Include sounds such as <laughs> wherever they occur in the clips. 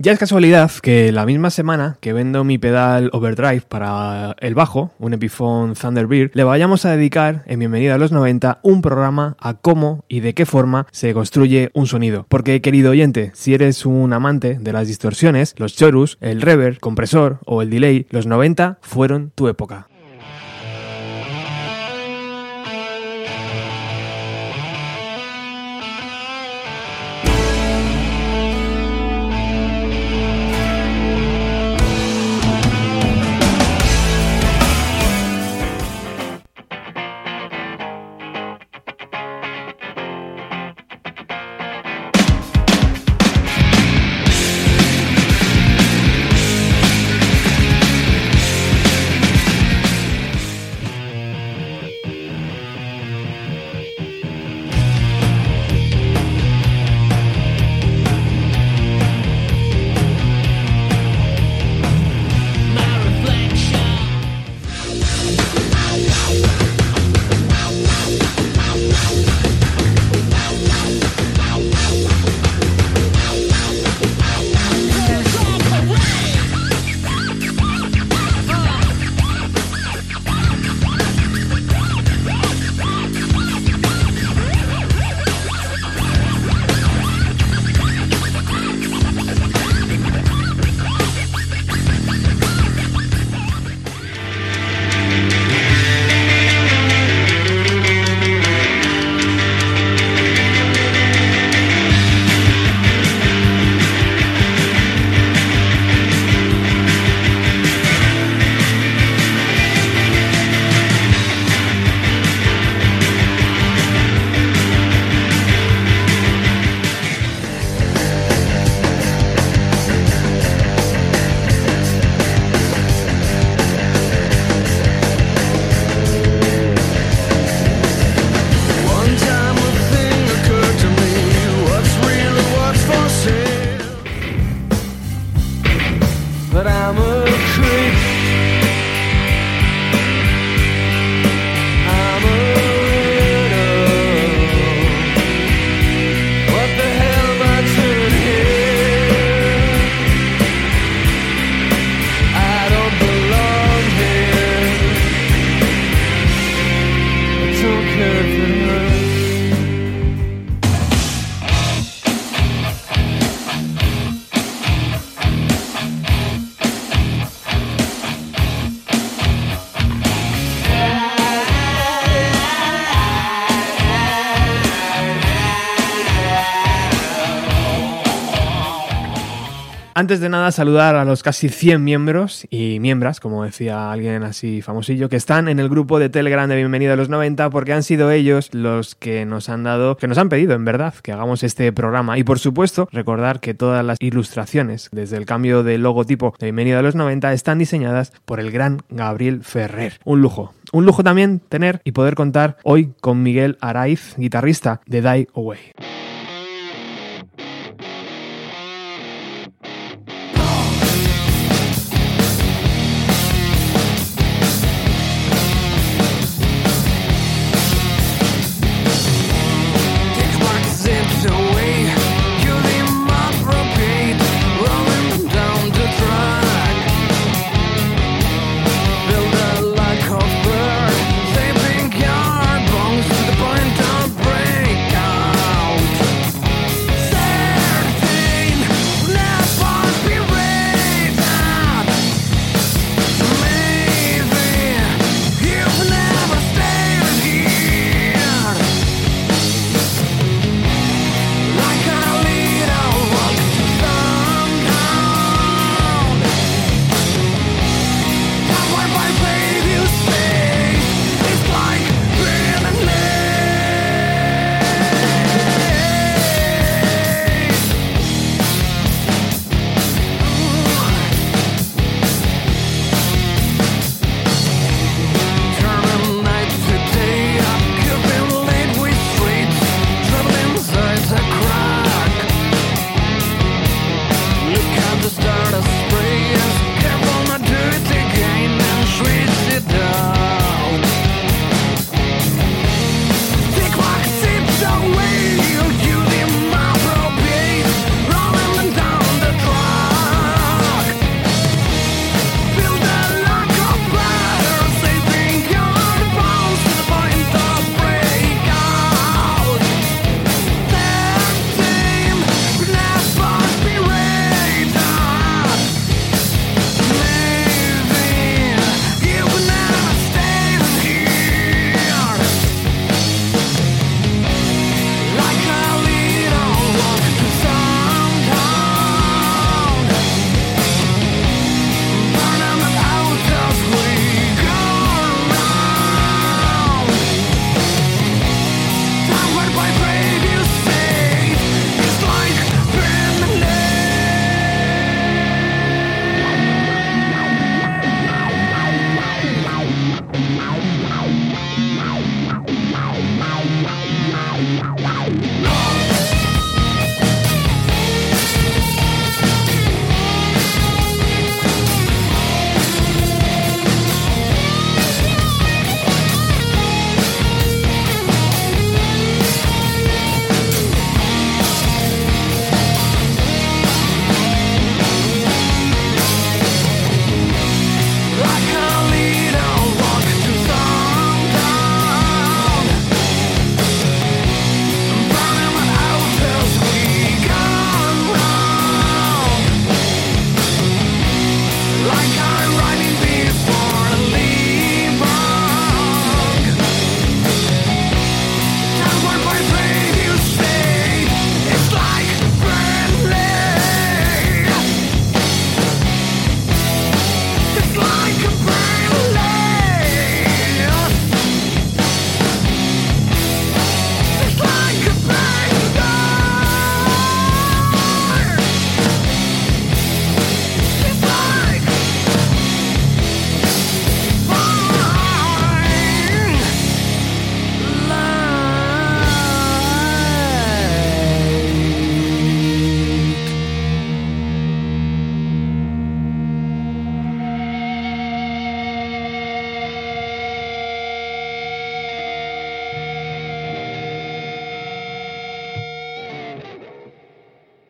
Ya es casualidad que la misma semana que vendo mi pedal Overdrive para el bajo, un Epiphone Thunderbird, le vayamos a dedicar en Bienvenida a los 90 un programa a cómo y de qué forma se construye un sonido. Porque querido oyente, si eres un amante de las distorsiones, los chorus, el reverb, compresor o el delay, los 90 fueron tu época. Antes de nada, saludar a los casi 100 miembros y miembros, como decía alguien así famosillo, que están en el grupo de Telegram de Bienvenido a los 90, porque han sido ellos los que nos han dado, que nos han pedido en verdad que hagamos este programa. Y por supuesto, recordar que todas las ilustraciones, desde el cambio de logotipo de Bienvenido a los 90, están diseñadas por el gran Gabriel Ferrer. Un lujo. Un lujo también tener y poder contar hoy con Miguel Araiz, guitarrista de Die Away.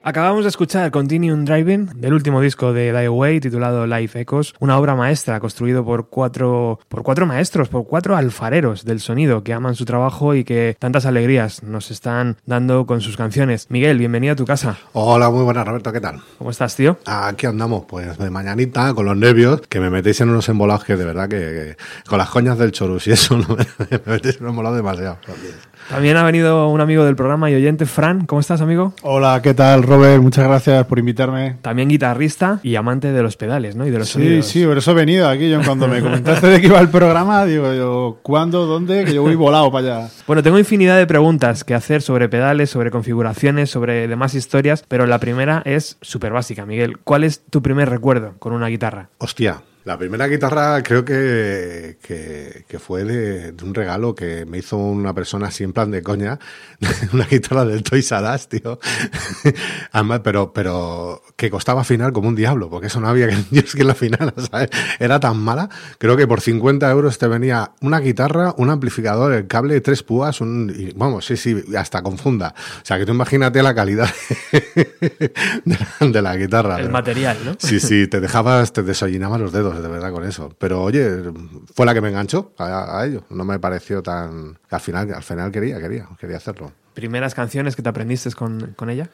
Acabamos de escuchar Continuum Driving del último disco de Die Away titulado Life Echoes, una obra maestra construido por cuatro, por cuatro maestros, por cuatro alfareros del sonido que aman su trabajo y que tantas alegrías nos están dando con sus canciones. Miguel, bienvenido a tu casa. Hola, muy buenas, Roberto, ¿qué tal? ¿Cómo estás, tío? Aquí andamos, pues de mañanita, con los nervios, que me metéis en unos embolados que de verdad que, con las coñas del chorus y eso me, <laughs> me metéis en un embolado demasiado. También ha venido un amigo del programa y oyente, Fran. ¿Cómo estás, amigo? Hola, ¿qué tal, Robert? Muchas gracias por invitarme. También guitarrista y amante de los pedales, ¿no? Y de los sí, sonidos. sí, por eso he venido aquí. Yo cuando me comentaste de que iba el programa, digo yo, ¿cuándo? ¿Dónde? Que yo voy volado para allá. Bueno, tengo infinidad de preguntas que hacer sobre pedales, sobre configuraciones, sobre demás historias, pero la primera es súper básica, Miguel. ¿Cuál es tu primer recuerdo con una guitarra? Hostia, la primera guitarra creo que, que, que fue de, de, un regalo que me hizo una persona así en plan de coña, <laughs> una guitarra del Toys R Us, tío. <laughs> Además, pero, pero que costaba afinar como un diablo, porque eso no había que <laughs> Dios que la afinara, ¿sabes? Era tan mala. Creo que por 50 euros te venía una guitarra, un amplificador, el cable, tres púas, un, y, vamos, sí, sí, hasta confunda. O sea, que tú imagínate la calidad de la, de la guitarra. El pero, material, ¿no? Sí, sí, te dejabas, te desollinabas los dedos de verdad con eso. Pero oye, fue la que me enganchó a, a ello. No me pareció tan. Al final, al final quería, quería, quería hacerlo. ¿Primeras canciones que te aprendiste con, con ella?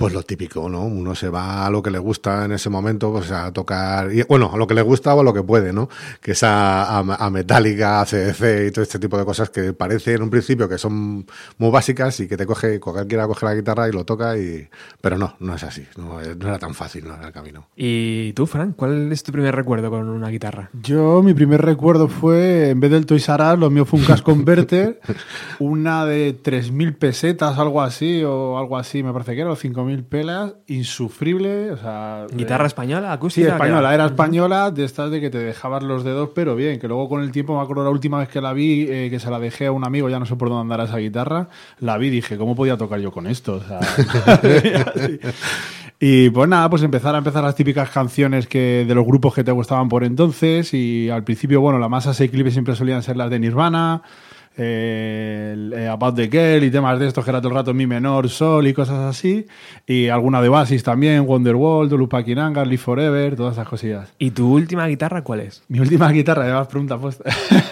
Pues lo típico, ¿no? Uno se va a lo que le gusta en ese momento, pues a tocar, y, bueno, a lo que le gusta o a lo que puede, ¿no? Que es a, a, a Metallica, a CDC y todo este tipo de cosas que parece en un principio que son muy básicas y que te coge, cualquiera coge la guitarra y lo toca y, pero no, no es así, no, no era tan fácil, no era el camino. ¿Y tú, Fran, cuál es tu primer recuerdo con una guitarra? Yo, mi primer recuerdo fue, en vez del Toys R Us, lo mío fue un Cash Converter, <laughs> una de 3.000 pesetas, algo así, o algo así, me parece que era, o 5.000 pelas, insufrible. O sea, ¿Guitarra eh, española, acústica? Sí, española, era española, de estas de que te dejabas los dedos, pero bien, que luego con el tiempo, me acuerdo la última vez que la vi, eh, que se la dejé a un amigo, ya no sé por dónde andará esa guitarra, la vi y dije, ¿cómo podía tocar yo con esto? O sea, <laughs> Y pues nada, pues empezar a empezar las típicas canciones que de los grupos que te gustaban por entonces. Y al principio, bueno, la más asequible siempre solían ser las de Nirvana, eh, About the Girl y temas de estos que era todo el rato mi menor, sol y cosas así. Y alguna de Basis también, Wonderwall, Lupakin Anger, Live Forever, todas esas cosillas. ¿Y tu última guitarra cuál es? Mi última guitarra, además pregunta puesta.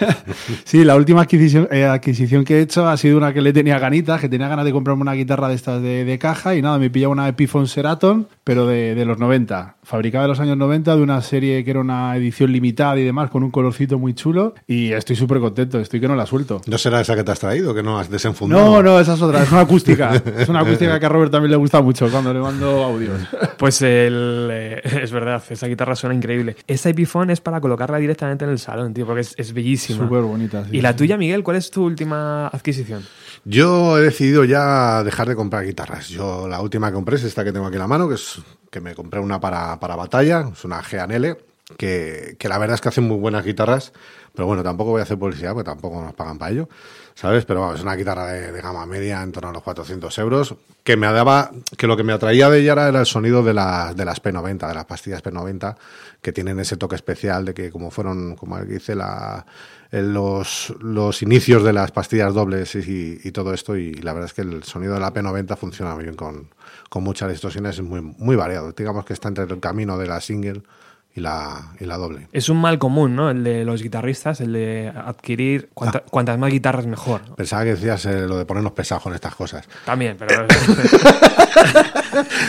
<laughs> sí, la última adquisición, eh, adquisición, que he hecho ha sido una que le tenía ganitas, que tenía ganas de comprarme una guitarra de estas de, de caja y nada, me pillaba una Epiphone Seraton, pero de, de, los 90, fabricada en los años 90 de una serie que era una edición limitada y demás, con un colorcito muy chulo y estoy súper contento, estoy que no la suelto. ¿No será esa que te has traído, que no has desenfundado? No, no, esa es otra, es una acústica. <laughs> es una acústica que a Robert también le gusta mucho cuando le mando audios. Pues el, eh, es verdad, esa guitarra suena increíble. Esa Epiphone es para colocarla directamente en el salón, tío, porque es, es bellísima. Súper bonita. Sí, ¿Y la sí. tuya, Miguel, cuál es tu última adquisición? Yo he decidido ya dejar de comprar guitarras. Yo la última que compré es esta que tengo aquí en la mano, que es que me compré una para, para batalla, es una GNL, que, que la verdad es que hacen muy buenas guitarras, pero bueno, tampoco voy a hacer publicidad, porque tampoco nos pagan para ello. ¿sabes? Pero vamos, es una guitarra de, gama media, en torno a los 400 euros, que me daba, que lo que me atraía de ella era el sonido de, la, de las P90, de las pastillas P90, que tienen ese toque especial de que como fueron, como dice la, los, los inicios de las pastillas dobles y, y, todo esto, y la verdad es que el sonido de la P90 funciona muy bien con, con muchas distorsiones, es muy, muy variado. Digamos que está entre el camino de la single y la, y la doble. Es un mal común, ¿no? El de los guitarristas, el de adquirir cuanta, ah. cuantas más guitarras mejor. Pensaba que decías eh, lo de ponernos pesados con estas cosas. También, pero... <laughs> <laughs>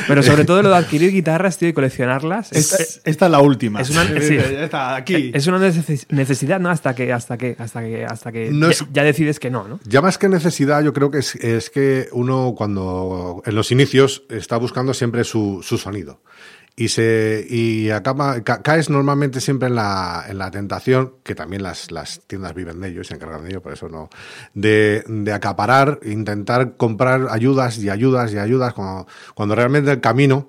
pero sobre todo lo de adquirir guitarras, tío, y coleccionarlas. Esta es, esta es la última. Es una, <laughs> sí, aquí. Es una necesidad, ¿no? Hasta que, hasta que, hasta que, hasta que no es, ya, decides que no, ¿no? Ya más que necesidad, yo creo que es, es que uno cuando en los inicios está buscando siempre su, su sonido y se y acaba ca, caes normalmente siempre en la, en la tentación que también las, las tiendas viven de ello y se encargan de ello por eso no de, de acaparar intentar comprar ayudas y ayudas y ayudas cuando, cuando realmente el camino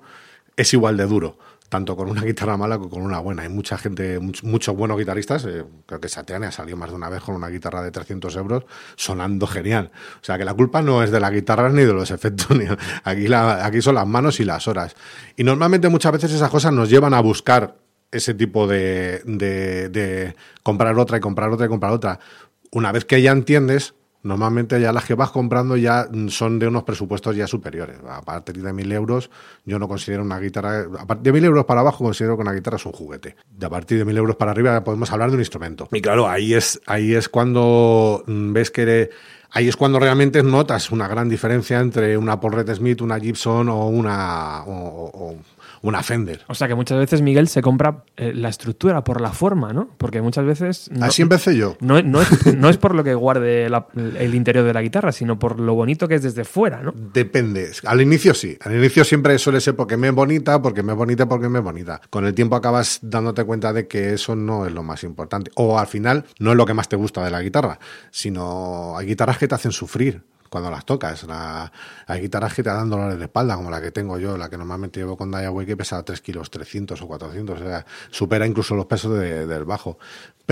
es igual de duro tanto con una <laughs> guitarra mala como con una buena. Hay mucha gente, muchos mucho buenos guitarristas, eh, creo que Satriani ha salido más de una vez con una guitarra de 300 euros sonando genial. O sea que la culpa no es de la guitarra ni de los efectos, <laughs> ni, aquí, aquí son las manos y las horas. Y normalmente muchas veces esas cosas nos llevan a buscar ese tipo de, de, de comprar otra y comprar otra y comprar otra. Una vez que ya entiendes, Normalmente ya las que vas comprando ya son de unos presupuestos ya superiores. A partir de mil euros, yo no considero una guitarra. A partir de mil euros para abajo, considero que una guitarra es un juguete. De a partir de mil euros para arriba, podemos hablar de un instrumento. Y claro, ahí es, ahí es cuando mm, ves que. ahí es cuando realmente notas una gran diferencia entre una Paul Smith, una Gibson o una. Una Fender. O sea que muchas veces Miguel se compra eh, la estructura por la forma, ¿no? Porque muchas veces... Así empecé yo. No, no, es, no es por lo que guarde el interior de la guitarra, sino por lo bonito que es desde fuera, ¿no? Depende. Al inicio sí. Al inicio siempre suele ser porque me es bonita, porque me es bonita, porque me es bonita. Con el tiempo acabas dándote cuenta de que eso no es lo más importante. O al final no es lo que más te gusta de la guitarra, sino hay guitarras que te hacen sufrir cuando las tocas. La, hay guitarras que te dan dolores de espalda, como la que tengo yo, la que normalmente llevo con Dayaway, que pesa 3 kilos 300 o 400, o sea, supera incluso los pesos del bajo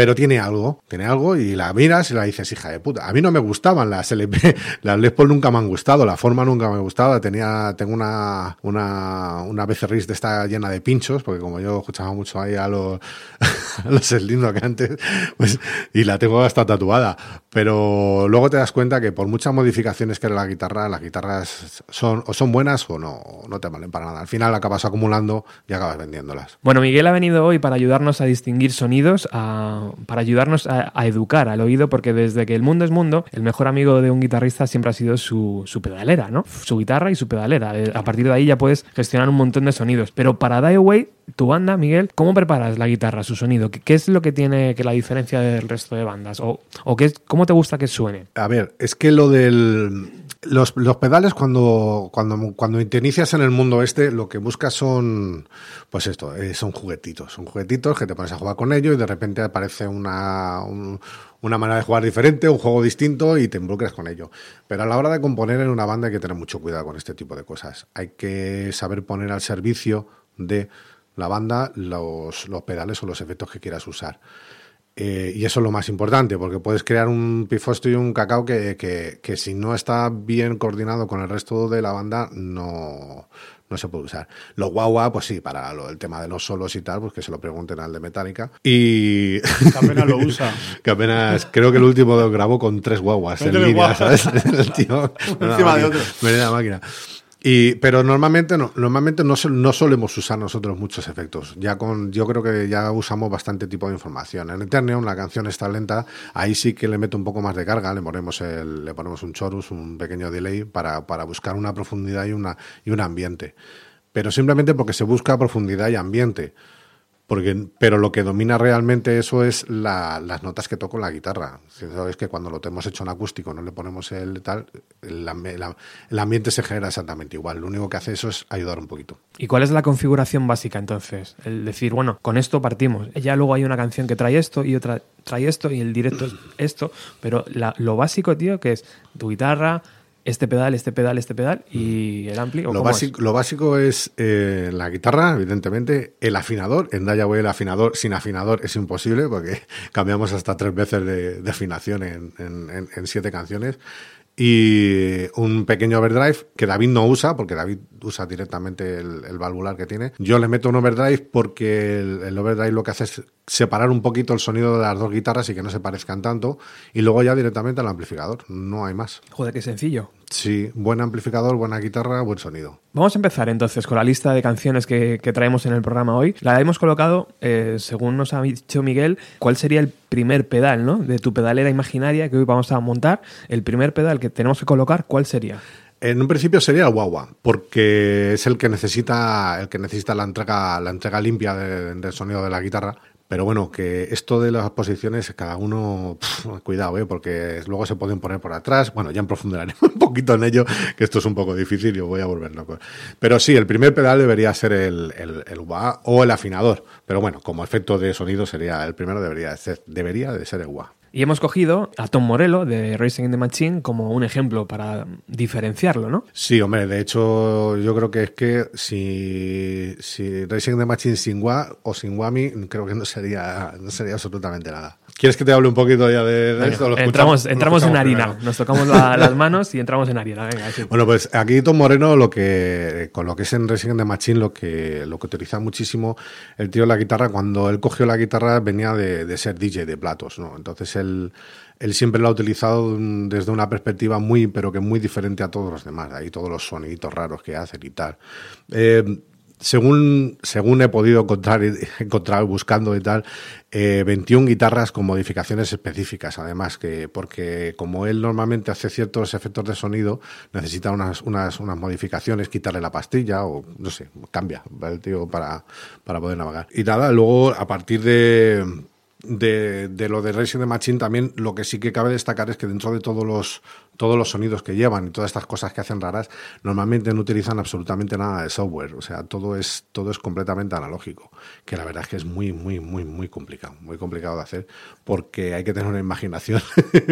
pero tiene algo, tiene algo y la miras y la dices, hija de puta. A mí no me gustaban las LP, <laughs> las Les Paul nunca me han gustado, la forma nunca me gustaba. Tenía, tengo una, una, una Becerris de esta llena de pinchos, porque como yo escuchaba mucho ahí a los, <laughs> a los que antes, pues, y la tengo hasta tatuada. Pero luego te das cuenta que por muchas modificaciones que era la guitarra, las guitarras son, o son buenas o no, no te valen para nada. Al final acabas acumulando y acabas vendiéndolas. Bueno, Miguel ha venido hoy para ayudarnos a distinguir sonidos, a para ayudarnos a, educar al oído, porque desde que el mundo es mundo, el mejor amigo de un guitarrista siempre ha sido su, pedalera, ¿no? Su guitarra y su pedalera. Eh, a partir de ahí ya puedes gestionar un montón de sonidos. Pero para Die Away, tu banda, Miguel, ¿cómo preparas la guitarra, su sonido? ¿Qué, es lo que tiene que la diferencia del resto de bandas? ¿O, o qué, cómo te gusta que suene? A ver, es que lo del los, los, pedales, cuando, cuando, cuando te inicias en el mundo este, lo que buscas son, pues esto, eh, son juguetitos. Son juguetitos que te pones a jugar con ellos y de repente aparece una, una manera de jugar diferente, un juego distinto y te involucras con ello. Pero a la hora de componer en una banda hay que tener mucho cuidado con este tipo de cosas. Hay que saber poner al servicio de la banda los, los pedales o los efectos que quieras usar. Eh, y eso es lo más importante, porque puedes crear un pifosto y un cacao que, que, si no está bien coordinado con el resto de la banda, no, no se puede usar. Los guagua, pues sí, para lo, el tema de los solos y tal, pues que se lo pregunten al de Metallica. Y. Que apenas lo usa. <laughs> que apenas. Creo que el último lo grabó con tres guaguas en línea, ¿sabes? <laughs> el tío. <laughs> Encima de otro. la máquina. Y, pero normalmente no, normalmente no, no, solemos usar nosotros muchos efectos. Ya con, yo creo que ya usamos bastante tipo de información. En Eternium la canción está lenta, ahí sí que le meto un poco más de carga, le ponemos el, le ponemos un chorus, un pequeño delay para, para buscar una profundidad y una, y un ambiente. Pero simplemente porque se busca profundidad y ambiente. Porque, pero lo que domina realmente eso es las notas que toco en la guitarra. sabes que cuando lo tenemos hecho en acústico, no le ponemos el tal, el, el, ambiente se genera exactamente igual. Lo único que hace eso es ayudar un poquito. ¿Y cuál es la configuración básica entonces? El decir, bueno, con esto partimos. Ya luego hay una canción que trae esto y otra trae esto y el directo es esto. Pero lo básico, tío, que es tu guitarra, este pedal, este pedal, este pedal y el ampli. lo, básico, lo básico es eh, la guitarra, evidentemente, el afinador. En Dayaway el afinador sin afinador es imposible porque <laughs> cambiamos hasta tres veces de, afinación en, en, siete canciones y un pequeño overdrive que David no usa, porque David usa directamente el, valvular que tiene. Yo le meto un overdrive porque el, overdrive lo que hace es separar un poquito el sonido de las dos guitarras y que no se parezcan tanto, y luego ya directamente al amplificador. No hay más. Joder, qué sencillo. Sí, buen amplificador, buena guitarra, buen sonido. Vamos a empezar entonces con la lista de canciones que, traemos en el programa hoy. La hemos colocado, eh, según nos ha dicho Miguel, cuál sería el primer pedal, ¿no? De tu pedalera imaginaria que hoy vamos a montar. El primer pedal que tenemos que colocar, ¿cuál sería? En un principio sería el guagua, porque es el que necesita, el que necesita la entrega, la entrega limpia del sonido de la guitarra pero bueno, que esto de las posiciones, cada uno, cuidado, ¿eh? porque luego se pueden poner por atrás. Bueno, ya en profundizaremos <laughs> un poquito en ello, que esto es un poco difícil y voy a volver loco. Pero sí, el primer pedal debería ser el, el, o el afinador. Pero bueno, como efecto de sonido sería el primero, debería de ser, debería de ser el UA. Y hemos cogido a Tom Morello de Racing in the Machine como un ejemplo para diferenciarlo, ¿no? Sí, hombre, de hecho yo creo que es que si, si Racing in the Machine sin Wah o sin Wami, creo que no sería, no sería absolutamente nada. ¿Quieres que te hable un poquito ya de, esto? Entramos entramos en harina. primero. Nos tocamos la- las manos y entramos en harina. Venga, sí. Bueno, pues aquí Tom Moreno, lo que con lo que es en Resident the Machine, lo que, lo que utiliza muchísimo el tío de la guitarra, cuando él cogió la guitarra venía de, de ser DJ de platos, ¿no? Entonces él, él siempre lo ha utilizado desde una perspectiva muy, pero que muy diferente a todos los demás, de ahí todos los soniditos raros que hacen y tal. Eh, según, según he podido encontrar, <laughs> encontrar buscando y tal, eh, 21 guitarras con modificaciones específicas, además, que porque como él normalmente hace ciertos efectos de sonido, necesita unas, unas, unas modificaciones, quitarle la pastilla o no sé, cambia el tío para, para poder navegar. Y nada, luego a partir de, de, de lo de Racing the Machine también lo que sí que cabe destacar es que dentro de todos los todos los sonidos que llevan y todas estas cosas que hacen raras normalmente no utilizan absolutamente nada de software o sea todo es todo es completamente analógico que la verdad es que es muy muy muy muy complicado muy complicado de hacer porque hay que tener una imaginación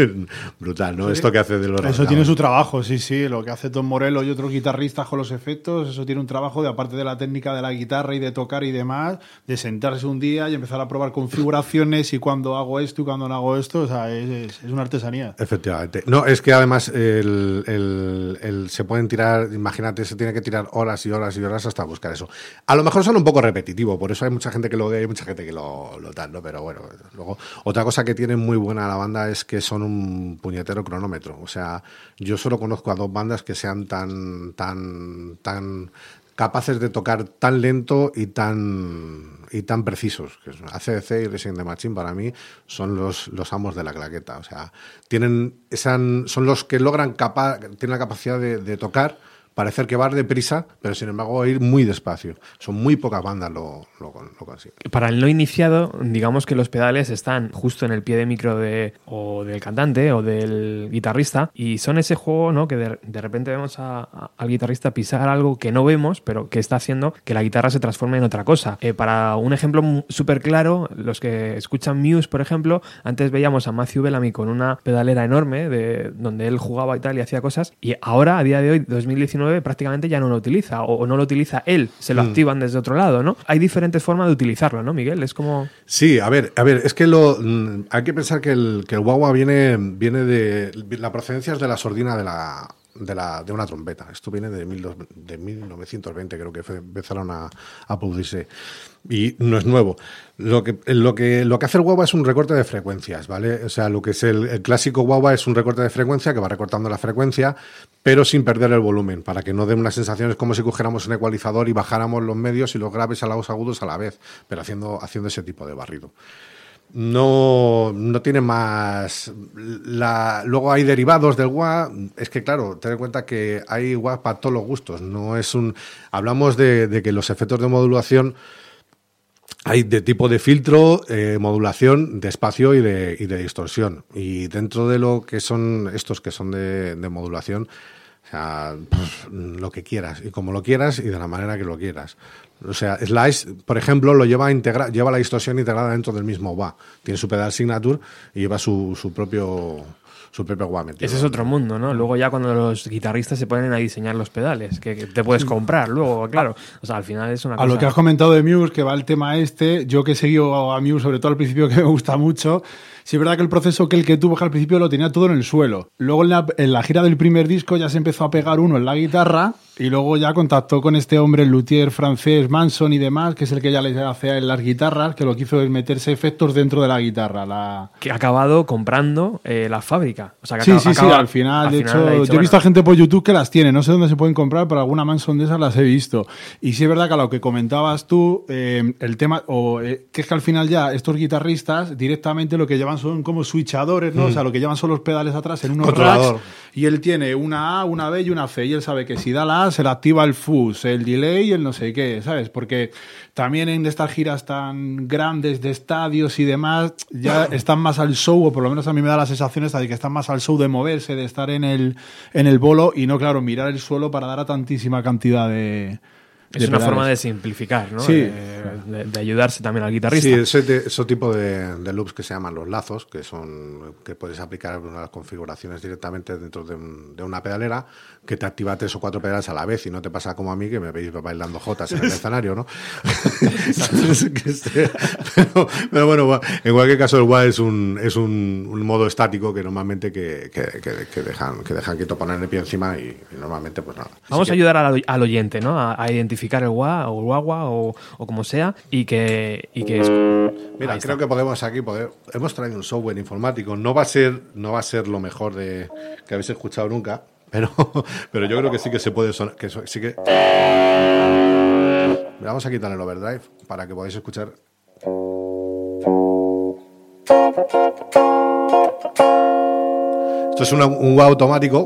<laughs> brutal no esto que hace de los Eso tiene su trabajo, sí, sí. Lo que hace Tom Morello y otros guitarristas con los efectos, eso tiene un trabajo de aparte de la técnica de la guitarra y de tocar y demás, de sentarse un día y empezar a probar configuraciones y cuando hago esto y cuando no hago esto, o sea, es, es- es una artesanía. Efectivamente. No, es que además se pueden tirar, imagínate, se tiene que tirar horas y horas y horas hasta buscar eso. A lo mejor son un poco repetitivo, por eso hay mucha gente que lo odia y mucha gente que lo, lo ¿no? Pero bueno, luego, otra cosa que tiene muy buena la banda es que son un puñetero cronómetro. O sea, yo solo conozco a dos bandas que sean tan, tan, tan capaces de tocar tan lento y tan y tan precisos. ACDC y Resident the Machine para mí son los, los amos de la claqueta. O sea, tienen son los que logran capa, tienen la capacidad de tocar, parecer que va deprisa, pero sin embargo ir muy despacio. Son muy pocas bandas lo, lo, lo consiguen. Para el no iniciado, digamos que los pedales están justo en el pie de micro de, o del cantante o del guitarrista y son ese juego ¿no? que de, de repente vemos a- a- al guitarrista pisar algo que no vemos, pero que está haciendo que la guitarra se transforme en otra cosa. Eh, para un ejemplo súper claro, los que escuchan Muse, por ejemplo, antes veíamos a Matthew Bellamy con una pedalera enorme de, donde él jugaba y tal y hacía cosas y ahora, a día de hoy, 2019, prácticamente ya no lo utiliza o, no lo utiliza él, se lo activan desde otro lado, ¿no? Hay diferentes formas de utilizarlo, ¿no, Miguel? Es como... Sí, a ver, a ver, es que lo mm, hay que pensar que el, que el guagua viene, viene de la procedencia es de la sordina de la de, la, de una trompeta. Esto viene de, mil de 1920, creo que empezaron a, a producirse. Y no es nuevo. Lo que, lo, que, lo que hace el guagua es un recorte de frecuencias, ¿vale? O sea, lo que es el, el clásico guagua es un recorte de frecuencia que va recortando la frecuencia, pero sin perder el volumen, para que no dé unas sensaciones como si cogiéramos un ecualizador y bajáramos los medios y los graves a los agudos a la vez, pero haciendo, haciendo ese tipo de barrido no, no tiene más. La, luego hay derivados del wah. Es que, claro, ten en cuenta que hay wah para todos los gustos. No es un. Hablamos de, de que los efectos de modulación hay de tipo de filtro, eh, modulación, de espacio y de, y de distorsión. Y dentro de lo que son estos que son de, de modulación, o sea, pff, lo que quieras y como lo quieras y de la manera que lo quieras. O sea, Slice, por ejemplo, lo lleva integra lleva la distorsión integrada dentro del mismo wah. Tiene su pedal signature y lleva su, su propio su propio wah metido. Ese es otro mundo, ¿no? Luego ya cuando los guitarristas se ponen a diseñar los pedales, que, que te puedes comprar luego, claro. O sea, al final es una A cosa... lo que has comentado de Muse, que va el tema este, yo que he seguido a Muse, sobre todo al principio, que me gusta mucho, sí es verdad que el proceso que el que tuvo que al principio lo tenía todo en el suelo. Luego en la, en la gira del primer disco ya se empezó a pegar uno en la guitarra y luego ya contactó con este hombre, el luthier francés Manson y demás, que es el que ya les hace en las guitarras, que lo que hizo es meterse efectos dentro de la guitarra. La... Que ha acabado comprando eh, la fábrica. O sea, que Sí, acaba- sí, sí, acaba- al final, de le hecho, ha yo he bueno, visto a gente por YouTube que las tiene, no sé dónde se pueden comprar, pero alguna Manson de esas las he visto. Y sí es verdad que a lo que comentabas tú, eh, el tema, o eh, que es que al final ya estos guitarristas directamente lo que llevan son como switchadores, ¿no? O sea, lo que llevan son los pedales atrás en unos racks y él tiene una A, una B y una C y él sabe que si da la A se le activa el fuzz, el delay y el no sé qué, ¿sabes? Porque también en estas giras tan grandes de estadios y demás ya <laughs> están más al show, o por lo menos a mí me da la sensación esta de que están más al show de moverse, de estar en el, en el bolo y no, claro, mirar el suelo para dar a tantísima cantidad de, Es de una pedales. forma de simplificar, ¿no? Sí. De, de- de ayudarse también al guitarrista. Sí, ese, de- ese tipo de, de loops que se llaman los lazos, que son que puedes aplicar unas configuraciones directamente dentro de, un- de una pedalera, que te activa tres o cuatro pedales a la vez y no te pasa como a mí que me veis bailando jotas en el <laughs> escenario, ¿no? <laughs> Pero, pero bueno, en cualquier caso el WA es un es un, un modo estático que normalmente que, que, que- que dejan que dejan quieto poner el pie encima y, y normalmente pues nada. Vamos Así a que- ayudar al, al oyente, ¿no? A, a identificar el gua o el guagua o, o como sea y que, y que es- Mira, Ahí está. creo que podemos aquí poder. Hemos traído un software informático. No va a ser, no va a ser lo mejor de que habéis escuchado nunca, pero, <laughs> pero yo creo que sí que se puede sonar. Que sí que. Mira, vamos a quitar el overdrive para que podáis escuchar. Esto es una- un wah automático.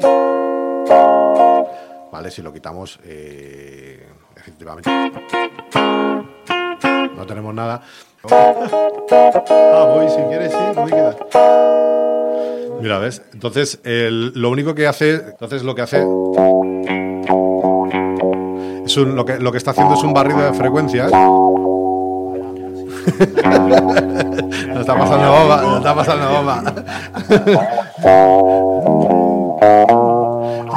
Vale, si lo quitamos, eh, efectivamente. No tenemos nada. Ah, voy, si quieres, sí, voy a quedar. Mira, ¿ves? Entonces, el- lo único que hace, entonces lo que hace es un- lo que lo que está haciendo es un barrido de frecuencias. <laughs> Nos está pasando bomba, nos está pasando bomba. <laughs>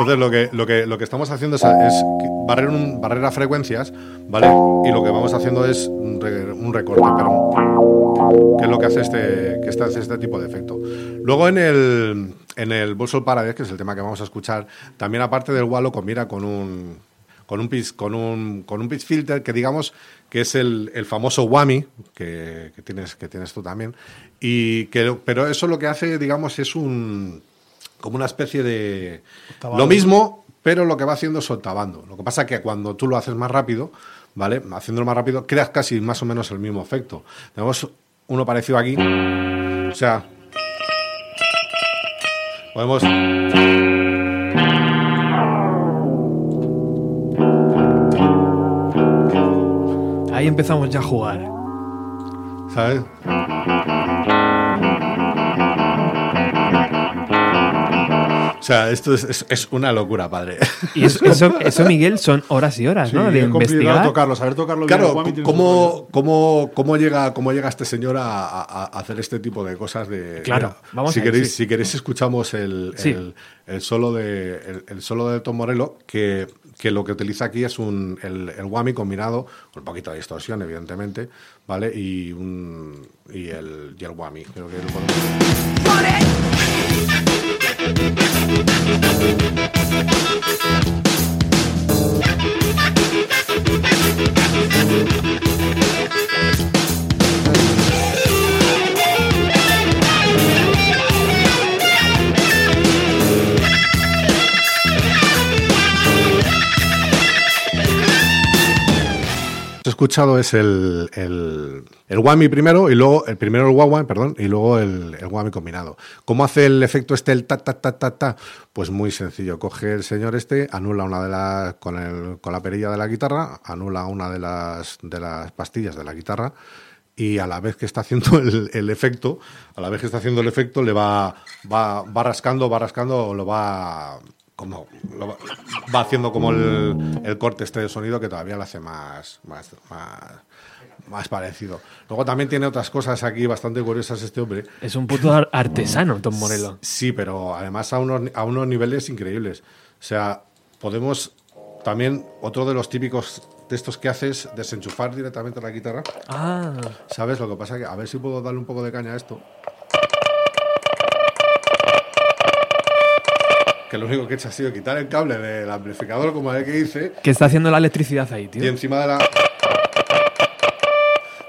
Entonces lo que, lo que, lo que estamos haciendo es, es barrer, un, barrer a frecuencias, ¿vale? Y lo que vamos haciendo es un, re- un recorte, pero que es lo que hace este, que hace este tipo de efecto. Luego en el, en el Bolso Paradise, que es el tema que vamos a escuchar, también aparte del wah lo combina con un con un pitch, con un, con un pitch filter que digamos que es el, el famoso whammy que, que tienes que tienes tú también y que pero eso lo que hace digamos es un como una especie de lo mismo pero lo que va haciendo es octavando lo que pasa es que cuando tú lo haces más rápido vale haciéndolo más rápido creas casi más o menos el mismo efecto. Tenemos uno parecido aquí. O sea podemos ahí empezamos ya a jugar. ¿sabes? O sea, esto es, es- es una locura, padre. Y eso, eso, eso, Miguel, son horas y horas, Sí, ¿no? De investigar. tocarlo, saber tocarlo bien. Claro, ¿cómo, cómo, cómo, llega, ¿cómo llega este señor a, a- a hacer este tipo de cosas? De, Claro, Mira, vamos si a ir, queréis, sí. Si queréis escuchamos el, Sí. el, el solo de el, el solo de Tom Morello, que, que lo que utiliza aquí es un, el, el whammy combinado con un poquito de distorsión, evidentemente, ¿vale? Y, un, y, el, y el whammy. Creo que lo podemos- escuchado es el, el, el primero y luego el primero el wah perdón, y luego el, el combinado. ¿Cómo hace el efecto este el ta ta ta ta ta? Pues muy sencillo, coge el señor este, anula una de las con el con la perilla de la guitarra, anula una de las de las pastillas de la guitarra y a la vez que está haciendo el, el efecto, a la vez que está haciendo el efecto le va va, va rascando, va rascando, lo va como lo va, haciendo como el, el corte este de sonido que todavía lo hace más, más, más, más parecido. Luego también tiene otras cosas aquí bastante curiosas este hombre. Es un puto ar- artesano, Tom Morello. Sí, pero además a unos, a unos niveles increíbles. O sea, podemos también, otro de los típicos de estos que haces, desenchufar directamente la guitarra. Ah, ¿Sabes? Lo que pasa que a ver si puedo darle un poco de caña a esto. Que lo único que he hecho ha sido quitar el cable del amplificador, como el que hice, ¿qué está haciendo la electricidad ahí, tío? y encima de la.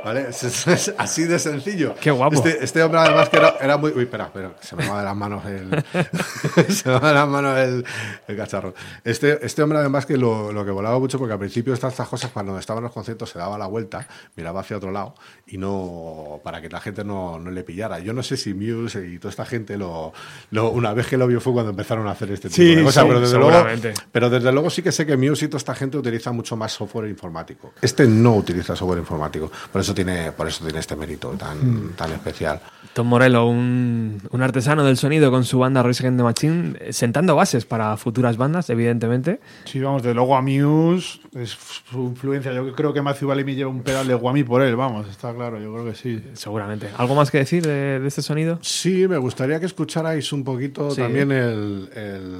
¿Vale? Es, es- es así de sencillo. Qué guapo. Este, este hombre, además, que era, era muy. Uy, espera, que se me va de las manos el. <laughs> se me va de las manos el, el cacharro. Este, este hombre, además, que lo, lo que volaba mucho, porque al principio estas, estas cosas, cuando estaban los conciertos, se daba la vuelta, miraba hacia otro lado, y no. para que la gente no, no le pillara. Yo no sé si Muse y toda esta gente lo, lo- Una vez que lo vio fue cuando empezaron a hacer este tipo Sí, de cosas, sí, pero desde luego. Pero desde luego sí que sé que Muse y toda esta gente utiliza mucho más software informático. Este no utiliza software informático. Por eso tiene, por eso tiene este mérito tan, tan especial. Tom Morello, un, un artesano del sonido con su banda Rise Against the Machine, eh, sentando bases para futuras bandas, evidentemente. Sí, vamos, de luego a Muse es su influencia. Yo creo que Matthew Bellamy lleva un pedal de Guami por él, vamos, está claro, yo creo que sí. Seguramente. ¿Algo más que decir de, de este sonido? Sí, me gustaría que escucharais un poquito Sí. también el, el,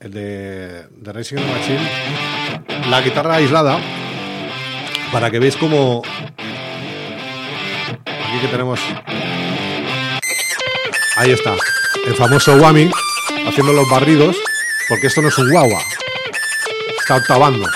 el de, de Racing Against the Machine, la guitarra aislada, para que veáis cómo... Aquí que tenemos... Ahí está, el famoso whammy, haciendo los barridos, porque esto no es un guagua, está octavando.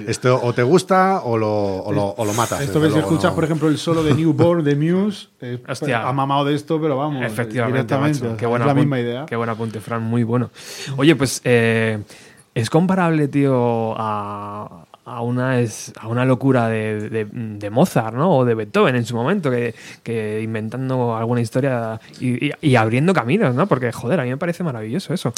<laughs> Esto o te gusta o lo, o lo, o lo matas. Esto ves si escuchas, no. por ejemplo, el solo de Newborn de Muse, eh, <laughs> Hostia. ha mamado de esto, pero vamos, Efectivamente, macho. Qué sea, buen es la apunte, misma idea. Qué buen apunte, Fran, muy bueno. Oye, pues eh, es comparable, tío, a, a una, es, a una locura de, de- de Mozart, ¿no? O de Beethoven en su momento, que, que inventando alguna historia y, y- y abriendo caminos, ¿no? Porque, joder, a mí me parece maravilloso eso.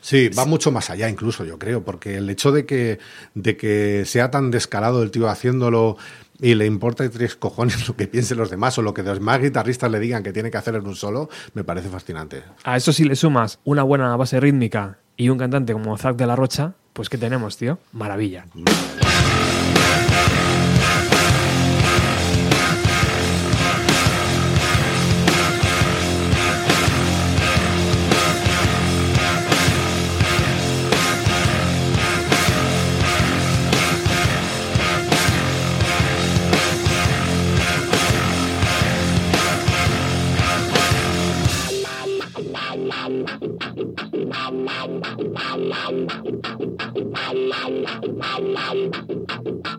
Sí, va mucho más allá incluso, yo creo, porque el hecho de que, de que sea tan descarado el tío haciéndolo y le importa tres cojones <laughs> lo que piensen los demás o lo que los demás guitarristas le digan que tiene que hacer en un solo, me parece fascinante. A eso si le sumas una buena base rítmica y un cantante como Zack de la Rocha, pues ¿qué tenemos, tío? Maravilla. The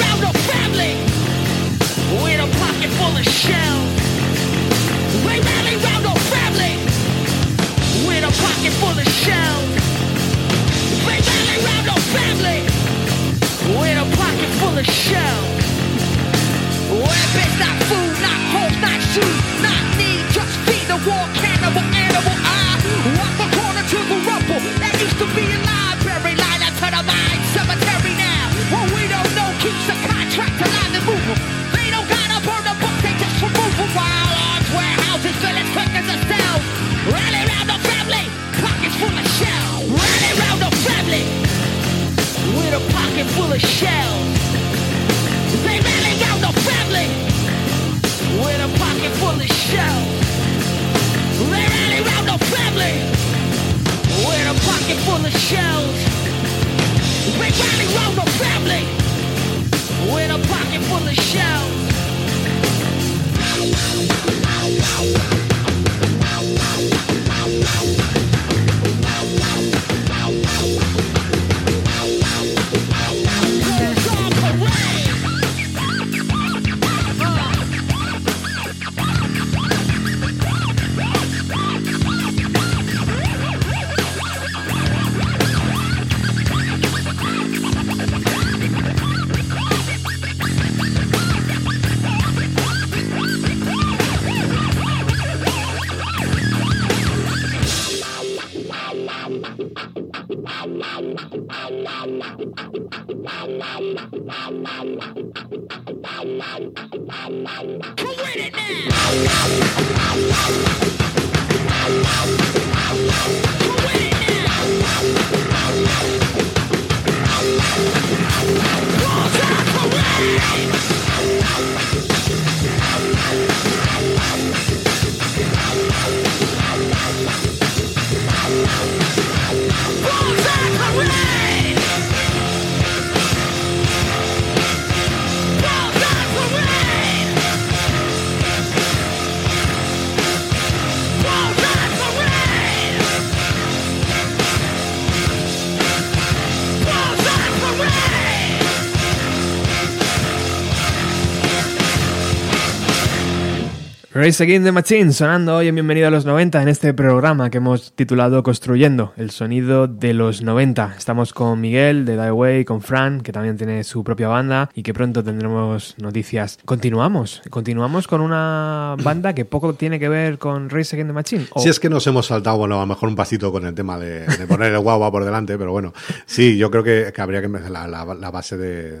Round the family with a pocket full of shells. They rally round the family with a pocket full of shells. They rally round the family with a pocket full of shells. Weapons, not food, not hope, not shoes, not need, just feed the war pocket full of shells. They rally round the family with a pocket full of shells. They rally round the family with a pocket full of shells. They rally round the family with a pocket full of shells. Race Against the Machine sonando hoy en Bienvenido a los 90 en este programa que hemos titulado Construyendo, el sonido de los 90. Estamos con Miguel de Die Way, con Fran, que también tiene su propia banda y que pronto tendremos noticias. Continuamos, continuamos con una banda que poco tiene que ver con Race Against the Machine. Si es que nos hemos saltado, bueno, a lo mejor un pasito con el tema de, poner el guagua por delante, pero bueno, sí, yo creo que, habría que la, la- base de-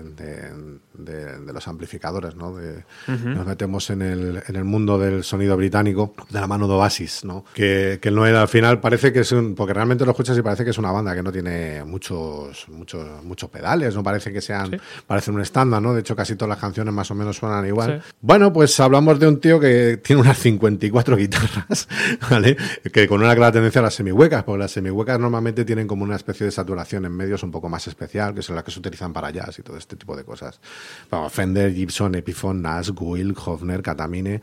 de- de los amplificadores, ¿no? De- Nos metemos en el, en el mundo del sonido británico de la mano de Oasis, ¿no? Que, que no era, al final parece que es un, porque realmente lo escuchas y parece que es una banda que no tiene muchos, muchos, muchos pedales, no parece que sean, parecen un estándar, ¿no? De hecho, casi todas las canciones más o menos suenan igual. Sí. Bueno, pues hablamos de un tío que tiene unas 54 guitarras, <laughs> ¿vale? Que con una clara tendencia a las semihuecas, porque las semihuecas normalmente tienen como una especie de saturación en medios un poco más especial, que son las que se utilizan para jazz y todo este tipo de cosas. Vamos, Fender, Gibson, Epiphone, Nash, Guild, Hofner, Katamine.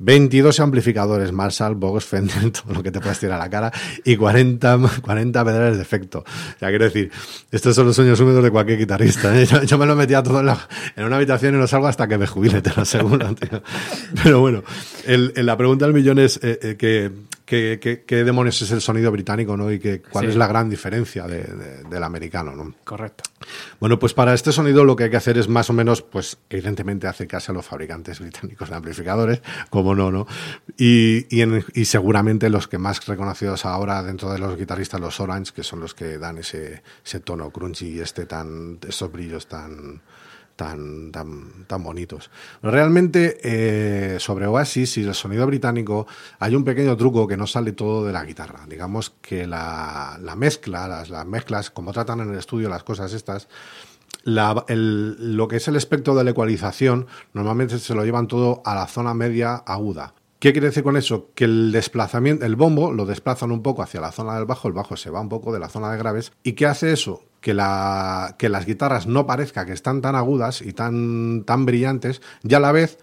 22 amplificadores Marshall, Box, Fender, <laughs> todo lo que te puedas tirar a la cara, y 40, 40 pedales de efecto. O sea, quiero decir, estos son los sueños húmedos de cualquier guitarrista. ¿eh? Yo, me lo metía todo en, una habitación y no salgo hasta que me jubile, te lo aseguro. <laughs> Pero bueno, la pregunta del millón es eh, eh, que, qué demonios es el sonido británico, ¿no? Y que, cuál Sí. es la gran diferencia de- de- del americano, ¿no? Correcto. Bueno, pues para este sonido lo que hay que hacer es más o menos, pues evidentemente acercarse a los fabricantes británicos de amplificadores, como no, ¿no? Y, y, en- y seguramente los que más reconocidos ahora dentro de los guitarristas, los Orange, que son los que dan ese, ese tono crunchy y este tan, esos brillos tan, tan, tan, tan bonitos. Realmente, eh, sobre Oasis y el sonido británico, hay un pequeño truco que no sale todo de la guitarra. Digamos que la, la mezcla, las, las mezclas, como tratan en el estudio las cosas estas, lo que es el espectro de la ecualización, normalmente se lo llevan todo a la zona media aguda. ¿Qué quiere decir con eso? Que el desplazamiento, el bombo lo desplazan un poco hacia la zona del bajo, el bajo se va un poco de la zona de graves. ¿Y qué hace eso? Que, la, que las guitarras no parezca que están tan agudas y tan, tan brillantes, y a la vez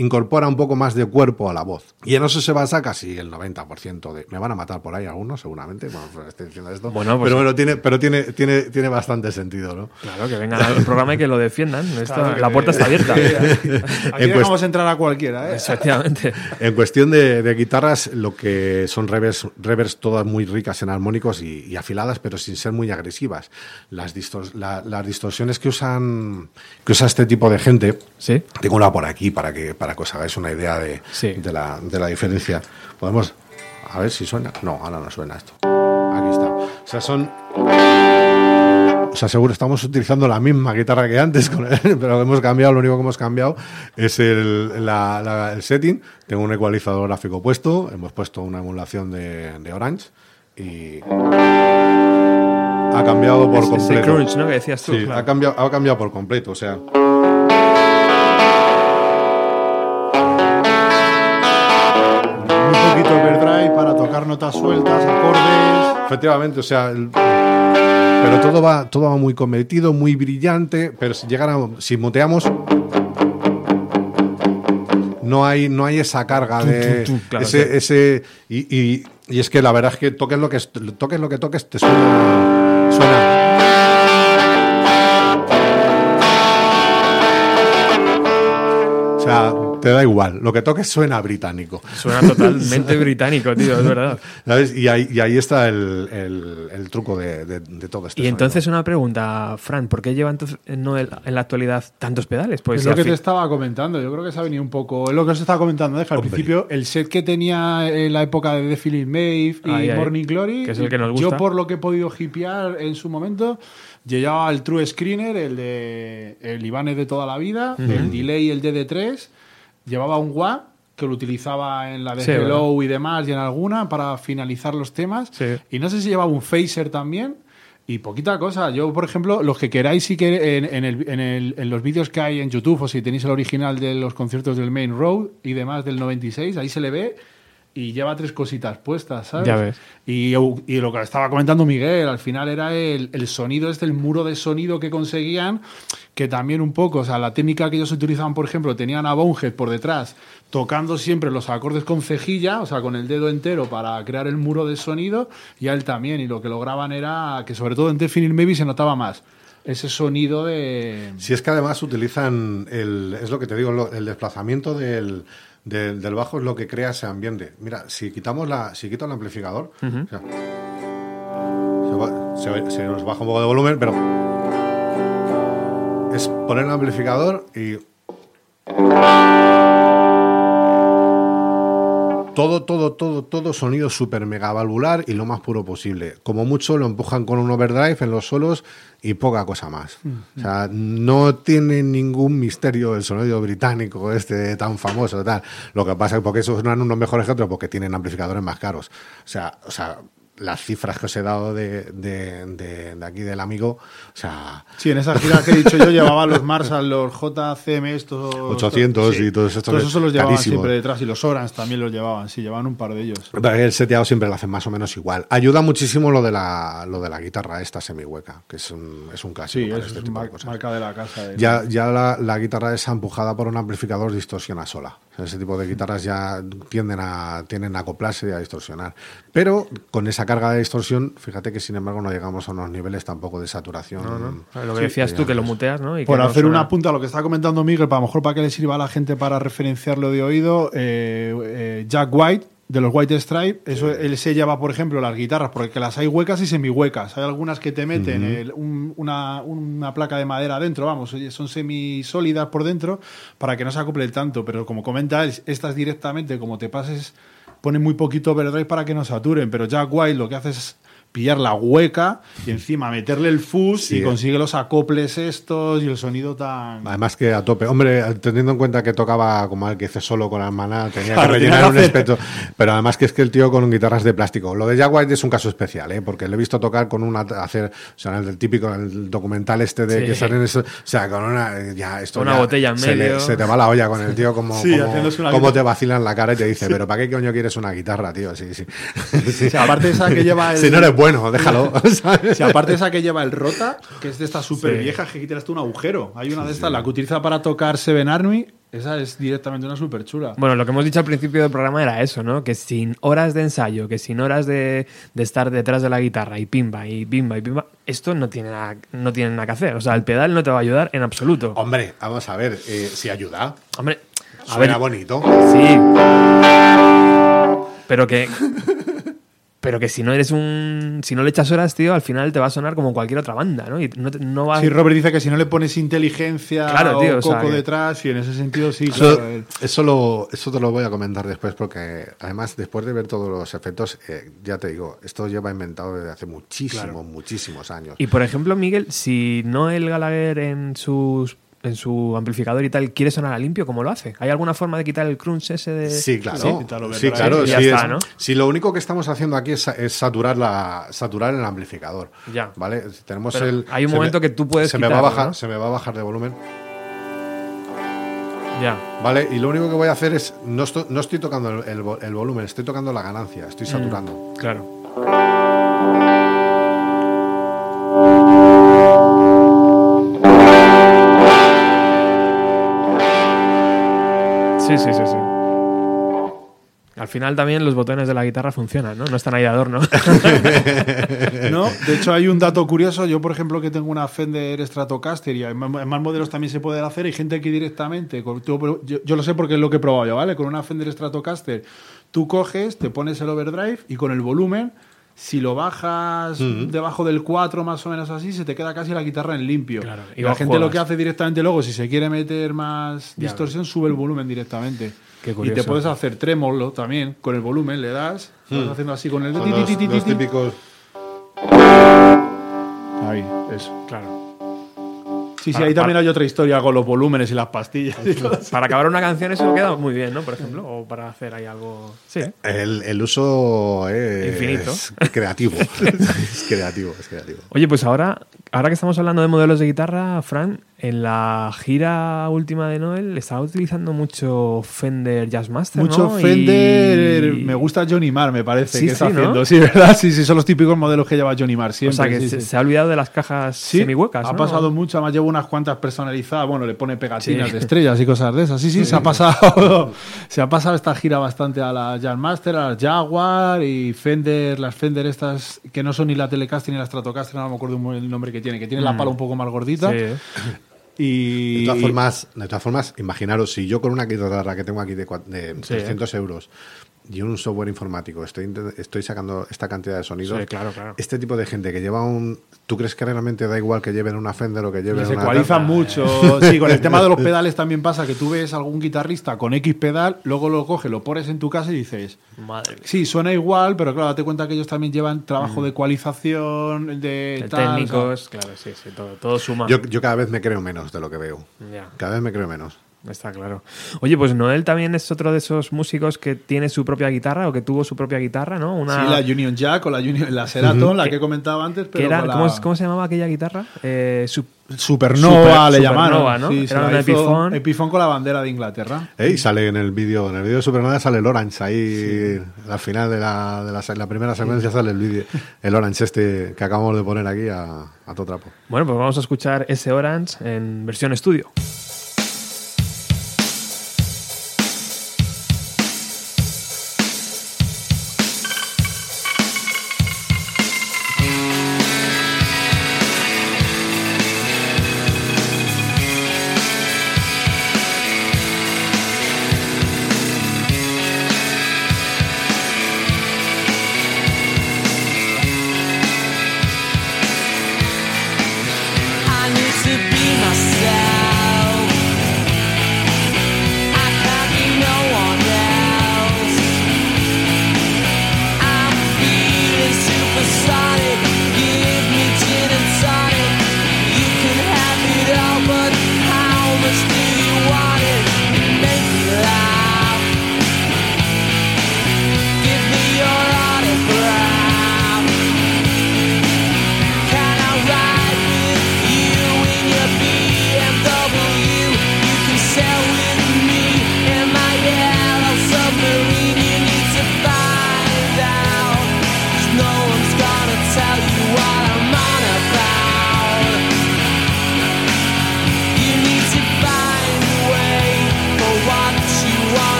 incorpora un poco más de cuerpo a la voz. Y en eso se basa casi el 90% de... Me van a matar por ahí algunos, seguramente, bueno, pues <laughs> estoy diciendo esto. Bueno, pues- pero bueno, tiene, pero tiene, tiene, tiene bastante sentido, ¿no? Claro, que vengan al programa y que lo defiendan. <laughs> Esto- Claro que- la puerta está abierta. <laughs> Aquí dejamos entrar a cualquiera, ¿eh? Efectivamente. En cuestión de, de guitarras, lo que son revers, revers todas muy ricas en armónicos y, y afiladas, pero sin ser muy agresivas. Las, distor- la- las distorsiones que usan que usa este tipo de gente, Sí. tengo una por aquí para que para que os hagáis una idea de, Sí. de, la, de la diferencia. Podemos a ver si suena. No, ahora no suena esto. Aquí está. O sea, son os aseguro, estamos utilizando la misma guitarra que antes, con el- <laughs> pero hemos cambiado, lo único que hemos cambiado es el, la- la- el setting. Tengo un ecualizador gráfico puesto, hemos puesto una emulación de, de Orange y ha cambiado por completo. crunch, ¿no? Que decías tú. Sí, claro. ha, cambiado, ha cambiado por completo, o sea. Overdrive para tocar notas sueltas, acordes. Efectivamente, o sea, el- pero todo va, todo va muy cometido, muy brillante, pero si llegan a- si muteamos no hay, no hay esa carga de claro, ese, ese y, y- y es que la verdad es que toques lo que toques lo que toques te suena suena o sea te da igual lo que toques suena británico Suena totalmente <laughs> británico, tío, es verdad. ¿Sabes? Y ahí, y ahí está el, el- el truco de, de- de todo esto Y entonces una pregunta, Fran, ¿por qué lleva entonces no el- en la actualidad tantos pedales? Pues es lo que fin- te estaba comentando. Yo creo que se ha venido un poco. Es lo que os estaba comentando. ¿eh? Al principio, el set que tenía en la época de The Philip Maeve y Ahí, ahí. Morning Glory. Que es el que nos Yo, gusta. por lo que he podido hipear en su momento, llevaba el True Screener, el de el Ibanez de toda la vida, el Delay, el DD3. Llevaba un WA que lo utilizaba en la de Sí, Hello y demás y en alguna para finalizar los temas. Sí. Y no sé si llevaba un phaser también. Y poquita cosa. Yo, por ejemplo, los que queráis, sí que en, en el- en el- en los vídeos que hay en YouTube, o si tenéis el original de los conciertos del Main Road y demás del 96, ahí se le ve y lleva tres cositas puestas, ¿sabes? Ya ves. Y, y lo que estaba comentando Miguel, al final era el, el sonido, este, el muro de sonido que conseguían, que también un poco, o sea, la técnica que ellos utilizaban, por ejemplo, tenían a Bonehead por detrás tocando siempre los acordes con cejilla, o sea, con el dedo entero para crear el muro de sonido, y a él también, y lo que lograban era que sobre todo en Definite Maybe se notaba más ese sonido de... Si es que además utilizan el, es lo que te digo, el desplazamiento del, del- del bajo es lo que crea ese ambiente. Mira, si quitamos la, si quito el amplificador, o sea, se, va- se ve- se nos baja un poco de volumen, pero es poner el amplificador y todo, todo, todo, todo sonido súper mega valvular y lo más puro posible. Como mucho lo empujan con un overdrive en los solos y poca cosa más. O sea, no tiene ningún misterio el sonido británico este tan famoso tal. Lo que pasa es porque esos suenan unos mejores que otros porque tienen amplificadores más caros. O sea, o sea las cifras que os he dado de, de, de- de aquí del amigo, o sea, Sí, en esa gira que he dicho yo llevaba los Marshall, los JCM, estos... 800 y todos estos Todos esos los llevaban carísimos. siempre detrás y los Orans también los llevaban, sí, llevaban un par de ellos. El seteado siempre lo hacen más o menos igual. Ayuda muchísimo lo de la, lo de la guitarra esta semihueca, que es un, es un clásico Sí, para es este tipo mar- de cosas. marca de la casa. de- Ya, ya la, la guitarra esa empujada por un amplificador distorsiona sola. Ese tipo de guitarras ya tienden a, tienden a acoplarse y a distorsionar. Pero con esa carga de distorsión, fíjate que sin embargo no llegamos a unos niveles tampoco de saturación. Lo que decías tú, que lo muteas, ¿no? Y Por no hacer suena- una punta a lo que está comentando Miguel, para lo mejor para que le sirva a la gente para referenciarlo de oído, eh, eh, Jack White, de los White Stripe, eso él se lleva, por ejemplo, las guitarras, porque las hay huecas y semihuecas. Hay algunas que te meten el- un- una, una placa de madera dentro, vamos, son semisólidas por dentro, para que no se acople tanto. Pero como comenta, él, estas directamente, como te pases, ponen muy poquito overdrive para que no saturen. Pero Jack White lo que hace es pillar la hueca y encima meterle el fuzz Sí. y consigue los acoples estos y el sonido tan... Además que a tope. Hombre, teniendo en cuenta que tocaba como el que hice solo con la hermana, tenía que rellenar un espectro. Pero además que es que el tío con guitarras de plástico. Lo de Jack White es un caso especial, ¿eh? porque le he visto tocar con una hacer, o sea, el típico, el documental este de Sí. que salen eso, o sea, con una ya esto Una ya botella en se, le- medio. se te va la olla con el tío como, <laughs> Sí, como, como te vacilan la cara y te dice, pero ¿para qué coño quieres una guitarra, tío? Sí, sí. O sea, aparte esa que lleva <laughs> el... Si no eres bueno, déjalo. <laughs> ¿sabes? Sí, aparte esa que lleva el Rota, que es de estas súper Sí. viejas que quitan hasta un agujero. Hay una de estas, la que utiliza para tocar Seven Army, esa es directamente una súper chula. Bueno, lo que hemos dicho al principio del programa era eso, ¿no? Que sin horas de ensayo, que sin horas de, de estar detrás de la guitarra y pimba y pimba y pimba, esto no tiene, nada, no tiene nada que hacer. O sea, el pedal no te va a ayudar en absoluto. Hombre, vamos a ver, eh, si ayuda. Hombre, a Suena ver, bonito. sí. Pero que. Pero que si no eres un. Si no le echas horas, tío, al final te va a sonar como cualquier otra banda, ¿no? Y no, no va Sí, Robert dice que si no le pones inteligencia Claro, tío, o o sea, coco detrás, y en ese sentido sí, Eso, claro. el- eso, lo, eso te lo voy a comentar después porque además después de ver todos los efectos, eh, ya te digo, esto lleva inventado desde hace muchísimos, muchísimos años. Y por ejemplo, Miguel, si Noel Gallagher en sus en su amplificador y tal quiere sonar a limpio, ¿cómo lo hace? ¿Hay alguna forma de quitar el crunch ese de Sí, claro. Sí, claro. Sí, está, es- ¿no? sí, lo único que estamos haciendo aquí es, es saturar la saturar el amplificador. Ya. ¿Vale? Tenemos Pero el. hay un momento que tú puedes se me va a bajar, ¿no? se me va a bajar de volumen. Ya. ¿Vale? Y lo único que voy a hacer es. No estoy, no estoy tocando el, el vo- el volumen, estoy tocando la ganancia, estoy Mm. saturando. Claro. Sí, sí, sí, sí. Al final también los botones de la guitarra funcionan, ¿no? No están ahí de adorno. <laughs> No, de hecho hay un dato curioso. Yo, por ejemplo, que tengo una Fender Stratocaster y en más modelos también se puede hacer. Hay gente que directamente, yo lo sé porque es lo que he probado yo, ¿vale? Con una Fender Stratocaster, tú coges, te pones el overdrive y con el volumen, si lo bajas debajo del 4 más o menos así, se te queda casi la guitarra en limpio. Claro, y la gente lo que hace directamente luego, si se quiere meter más Ya. distorsión, sube el volumen directamente. Qué y te puedes hacer trémolo también con el volumen, le das, vas haciendo así con el los, los típicos. Ahí, eso. claro. Sí, sí, Para- ahí también para- hay otra historia con los volúmenes y las pastillas. y. Para acabar una canción eso queda muy bien, ¿no? Por ejemplo, o para hacer ahí algo... Sí. El, el uso es Infinito. creativo. <laughs> es creativo, es creativo. Oye, pues ahora, ahora que estamos hablando de modelos de guitarra, Fran, en la gira última de Noel estaba utilizando mucho Fender Jazzmaster, Mucho ¿no? Fender. Y- Me gusta Johnny Marr, me parece, Sí, que está haciendo. Sí, <laughs> ¿verdad? Sí, sí, son los típicos modelos que lleva Johnny Marr O siempre. sea, que sí, se, ha olvidado de las cajas semihuecas, ha ¿no? pasado mucho, además llevo unas cuantas personalizadas, bueno, le pone pegatinas de estrellas y cosas de esas. Sí, sí, se ha pasado <laughs> se ha pasado esta gira bastante a la Jazzmaster, a la Jaguar y Fender, las Fender estas que no son ni la Telecaster ni la Stratocaster, no me acuerdo el nombre que tiene, que tiene la pala un poco más gordita. Mm. Sí. Y De todas formas, de todas formas, imaginaros, si yo con una guitarra que tengo aquí de, cua- de 300 euros y un software informático estoy, estoy sacando esta cantidad de sonidos, Sí, claro, claro. este tipo de gente que lleva un... ¿Tú crees que realmente da igual que lleven una Fender o que lleven se tal? mucho. <laughs> Sí, con el tema de los pedales también pasa que tú ves algún guitarrista con X pedal, luego lo coges, lo pones en tu casa y dices, Madre mía. sí, suena igual, pero claro, date cuenta que ellos también llevan trabajo de ecualización, de De tal, o sea, técnicos, claro, sí, sí, todo, todo suma. Yo, yo cada vez me creo menos de lo que veo. Ya. Cada vez me creo menos. Está claro. Oye, pues Noel también es otro de esos músicos que tiene su propia guitarra o que tuvo su propia guitarra, ¿no? Una, Sí, la Union Jack o la, Union, la Seraton, la que he comentado antes, pero era, con la ¿cómo, cómo se llamaba aquella guitarra? Eh, su- Supernova Super- le Supernova, llamaron. ¿no? Sí, Era hizo Epiphone. Epiphone con la bandera de Inglaterra. Y sale en el vídeo, en el vídeo de Supernova sale el Orange, ahí al final de la, de la, primera secuencia sale el vídeo, el Orange este que acabamos de poner aquí a, a todo trapo. Bueno, pues vamos a escuchar ese Orange en versión estudio.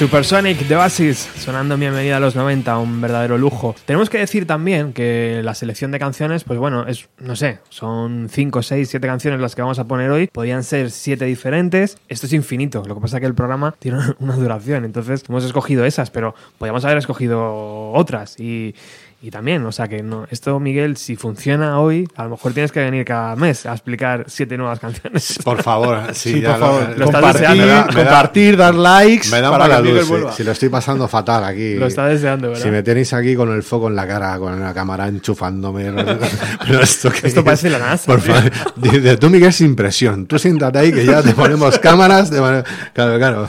Supersonic de Oasis, sonando Bienvenida a los 90, un verdadero lujo. Tenemos que decir también que la selección de canciones, pues bueno, es, no sé, son 5, 6, 7 canciones las que vamos a poner hoy. Podían ser 7 diferentes. Esto es infinito. Lo que pasa es que el programa <laughs> tiene una- duración. Entonces hemos escogido esas, pero podíamos haber escogido otras. Y, y también, o sea que no, esto, Miguel, si funciona hoy, a lo mejor tienes que venir cada mes a explicar siete nuevas canciones. Por favor, <laughs> sí, Sí, ya por favor, lo- compartir, deseando, da- compartir, dar likes Me da para mala que luz, sí. si lo estoy pasando fatal aquí. Lo está deseando, ¿verdad? Si me tenéis aquí con el foco en la cara, con la cámara enchufándome. <laughs> Pero esto, que Esto parece la NASA, Por tío. favor, dice, tú, Miguel, sin presión. Tú siéntate ahí que ya te ponemos cámaras. de manera- Claro, claro.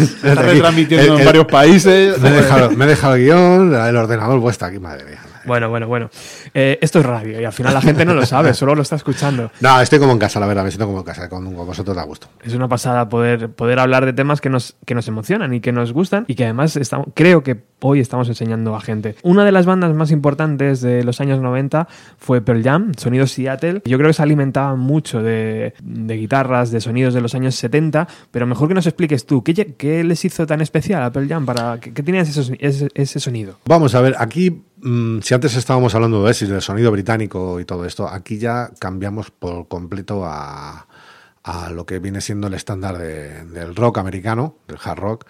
Está retransmitiendo en varios países. Me he dejado, me he dejado el guion, el ordenador puesto aquí, madre mía. Bueno, bueno, bueno. Eh, esto es radio y al final la gente no lo sabe, solo lo está escuchando. <laughs> No, estoy como en casa, la verdad, me siento como en casa, con, con vosotros da gusto. Es una pasada poder, poder hablar de temas que nos, que nos emocionan y que nos gustan y que además estamos, creo que hoy estamos enseñando a gente. Una de las bandas más importantes de los años 90 fue Pearl Jam, sonido Seattle. Yo creo que se alimentaban mucho de, de guitarras, de sonidos de los años 70, pero mejor que nos expliques tú, ¿qué, qué les hizo tan especial a Pearl Jam? Para, ¿Qué, qué tenía ese, ese, ese sonido? Vamos a ver, aquí, si antes estábamos hablando de Oasis, del sonido británico y todo esto, aquí ya cambiamos por completo a, lo que viene siendo el estándar de- del rock americano, del hard rock.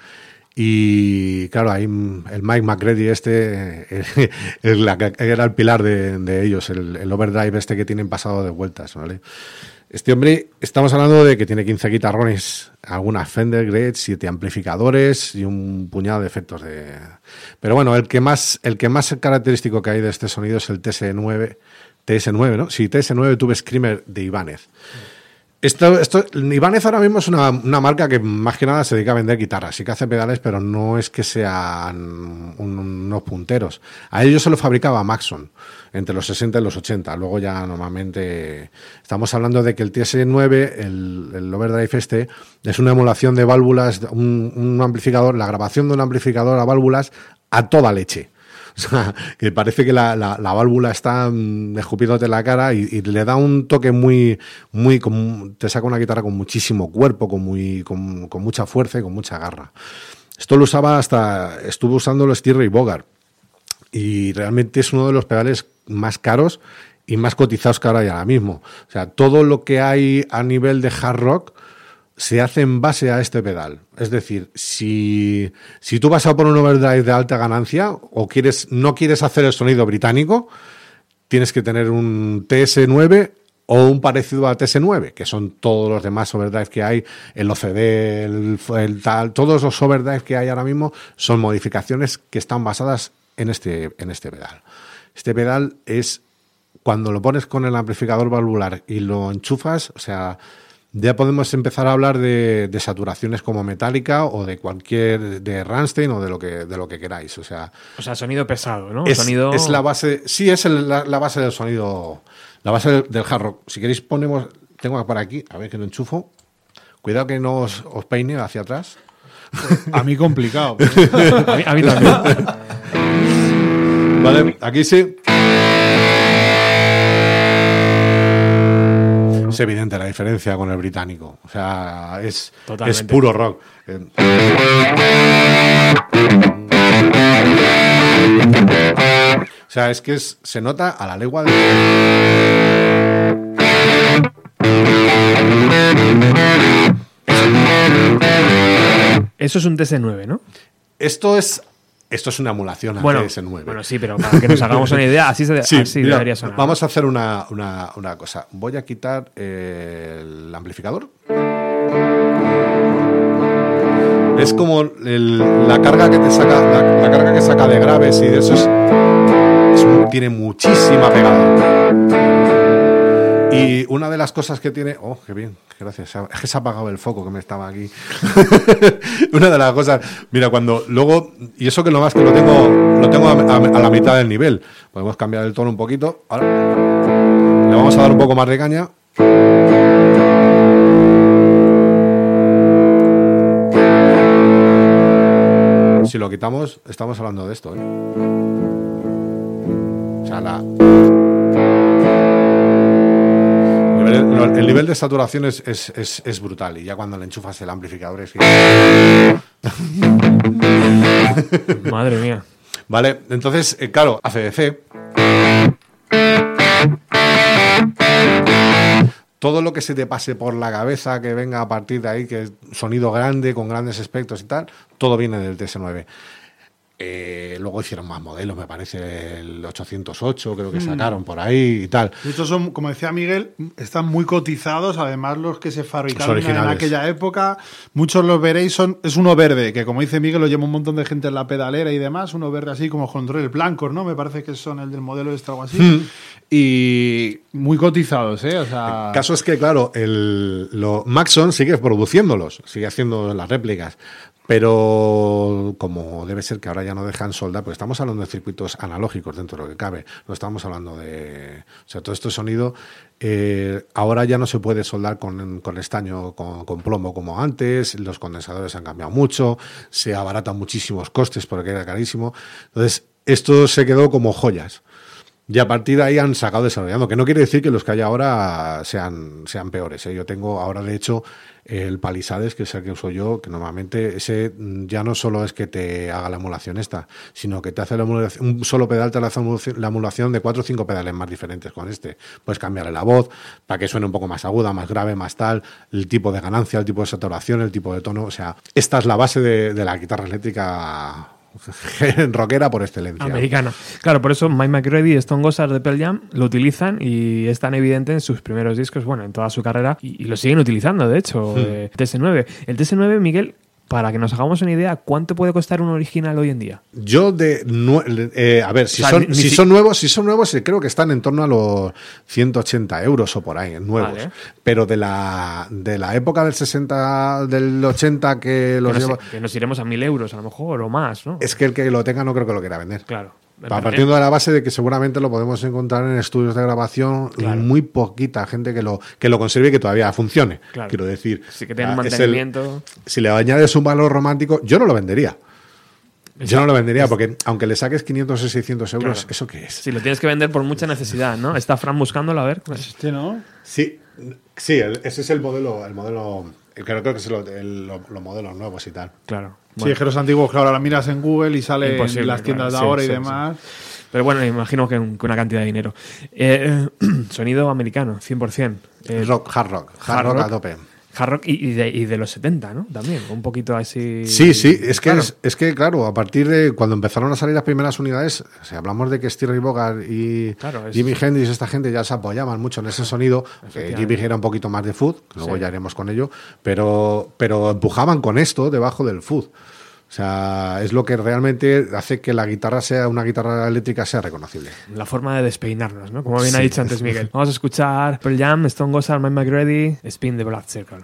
Y claro, ahí mm, el Mike McCready este eh, <laughs> era el pilar de, ellos, el, el overdrive este que tienen pasado de vueltas, ¿vale? Este hombre, estamos hablando de que tiene 15 guitarrones, algunas Fender Great, 7 amplificadores y un puñado de efectos de... Pero bueno, el que más, el que más característico que hay de este sonido es el TS9, TS9, ¿no? Sí, TS9 Tube Screamer de Ibanez. Esto, esto, Ibanez ahora mismo es una, una marca que más que nada se dedica a vender guitarras, sí que hace pedales, pero no es que sean un- unos punteros. A ellos se lo fabricaba Maxon entre los 60 y los 80. Luego ya normalmente estamos hablando de que el TS9, el, el overdrive este, es una emulación de válvulas, un, un amplificador, la grabación de un amplificador a válvulas a toda leche. <laughs> O sea, que parece que la, la- la válvula está mm, escupiéndote la cara y, y le da un toque muy, muy, te saca una guitarra con muchísimo cuerpo, con, muy, con, con mucha fuerza y con mucha garra. Esto lo usaba hasta, estuvo usando los Ray Bogart y realmente es uno de los pedales más caros y más cotizados que ahora hay ahora mismo. O sea, todo lo que hay a nivel de hard rock se hace en base a este pedal. Es decir, si, si tú vas a por un overdrive de alta ganancia o quieres, no quieres hacer el sonido británico, tienes que tener un TS9 o un parecido a TS9, que son todos los demás overdrive que hay, el OCD, el, tal, todos los overdrive que hay ahora mismo son modificaciones que están basadas en este, en este pedal. Este pedal es cuando lo pones con el amplificador valvular y lo enchufas, o sea, ya podemos empezar a hablar de, de saturaciones como metálica o de cualquier de Rammstein o de lo que de lo que queráis, o sea, O sea, sonido pesado, ¿no? es, sonido... es la base, sí es el- la, la base del sonido, la base del, del hard rock. Si queréis ponemos, tengo para aquí, a ver que lo enchufo. Cuidado que no os, os peine hacia atrás. A mí complicado. <laughs> A mí, a mí también. <laughs> Vale, aquí sí. Es evidente la diferencia con el británico. O sea, es, Totalmente. es puro rock. O sea, es que es- se nota a la legua de... Eso es un TS9, ¿no? Esto es, esto es una emulación a Bueno, TS9. bueno, sí, pero para que nos hagamos una idea, así, se, <laughs> Sí, así mira, debería sonar. Vamos a hacer una, una- una cosa. Voy a quitar eh, el amplificador. Es como el- la carga que te saca, la, la carga que saca de graves y de eso es, es un- tiene muchísima pegada. Y una de las cosas que tiene, oh, qué bien, gracias. Es que se ha apagado el foco que me estaba aquí. <laughs> una de las cosas, mira, cuando luego, y eso que lo más que lo tengo, lo tengo a, a- a la mitad del nivel. Podemos cambiar el tono un poquito. Ahora le vamos a dar un poco más de caña. Si lo quitamos, estamos hablando de esto. ¿eh? O sea, la, el, nivel- el nivel de saturación es, es- es- es brutal y ya cuando le enchufas el amplificador es que... Madre mía. ¿Vale? Entonces, eh, claro, ACDC. Todo lo que se te pase por la cabeza, que venga a partir de ahí, que es sonido grande, con grandes espectros y tal, todo viene del TS9. Eh, luego hicieron más modelos, me parece el 808, creo que sacaron por ahí y tal. Estos son, como decía Miguel, están muy cotizados, además los que se fabricaron en aquella época. Muchos los veréis, son, es uno verde, que como dice Miguel, lo lleva un montón de gente en la pedalera y demás, uno verde así como controles blancos, ¿no? Me parece que son el del modelo este o algo así. Hmm. Y muy cotizados, ¿eh? O sea, El caso es que, claro, el, lo, Maxon sigue produciéndolos, sigue haciendo las réplicas, pero como debe ser que ahora ya no dejan soldar, porque estamos hablando de circuitos analógicos dentro de lo que cabe, no estamos hablando de... O sea, todo este sonido eh, ahora ya no se puede soldar con, con estaño, con plomo como antes, los condensadores han cambiado mucho, se abaratan muchísimos costes porque era carísimo. Entonces, esto se quedó como joyas. Y a partir de ahí han sacado desarrollando, que no quiere decir que los que hay ahora sean, sean peores. ¿eh? Yo tengo ahora, de hecho, el Palisades, que es el que uso yo, que normalmente ese mm, ya no solo es que te haga la emulación esta, sino que te hace la emulación, un solo pedal te hace la emulación- la emulación de cuatro o cinco pedales más diferentes con este. Puedes cambiarle la voz para que suene un poco más aguda, más grave, más tal, el tipo de ganancia, el tipo de saturación, el tipo de tono. O sea, esta es la base de la guitarra eléctrica <laughs> rockera por excelencia. Americana. Claro, por eso Mike McCready y Stone Gossard de Pearl Jam lo utilizan y es tan evidente en sus primeros discos, bueno, en toda su carrera, y, y lo siguen utilizando, de hecho, Hmm. eh, TS9. El TS9, Miguel, para que nos hagamos una idea, ¿cuánto puede costar un original hoy en día? Yo de eh, a ver, si, O sea, son, si si- son nuevos, si son nuevos, eh, creo que están en torno a los 180 euros o por ahí, nuevos. Vale. Pero de la de la época del 60, del 80 que Que los nos, lleva, que nos iremos a mil euros a lo mejor o más, ¿no? es que el que lo tenga no creo que lo quiera vender. Claro. Pa- Partiendo de la base de que seguramente lo podemos encontrar en estudios de grabación, Claro. muy poquita gente que lo, que lo conserve y que todavía funcione. Claro. Quiero decir, Sí que tiene un ah, es el- mantenimiento. si le añades un valor romántico, yo no lo vendería. Yo no lo vendería porque aunque le saques 500 o 600 euros, Claro. ¿eso qué es? Si lo tienes que vender por mucha necesidad, ¿no? Está Fran buscándolo, a ver. este, ¿no? Sí, sí, el- ese es el modelo, el modelo, creo, creo que es lo- los modelos nuevos y tal. Claro. Sí, Bueno. es que los antiguos, que ahora las miras en Google y salen en las tiendas claro, de ahora sí, y sí, demás. Pero bueno, me imagino que, un- que una cantidad de dinero. Eh, <clears throat> sonido americano, 100%. Eh, rock, hard rock, hard, hard rock, rock. a tope. Hard rock y, y de, y de los 70, ¿no? También, un poquito así. Sí, sí, es que, Claro. es, es que, claro, a partir de cuando empezaron a salir las primeras unidades, si hablamos de que Steve Bogart y Claro, es- Jimi Hendrix, esta gente ya se apoyaban mucho en ese sonido, Efectivamente. Jimi era un poquito más de food, luego Sí. ya iremos con ello, pero, pero empujaban con esto debajo del food. O sea, es lo que realmente hace que la guitarra sea una guitarra eléctrica sea reconocible. La forma de despeinarnos, ¿no? Como bien ha Sí. dicho antes Miguel. <laughs> Vamos a escuchar Pearl Jam, Stone Gossard, Mike McGrady, Spin the Black Circle.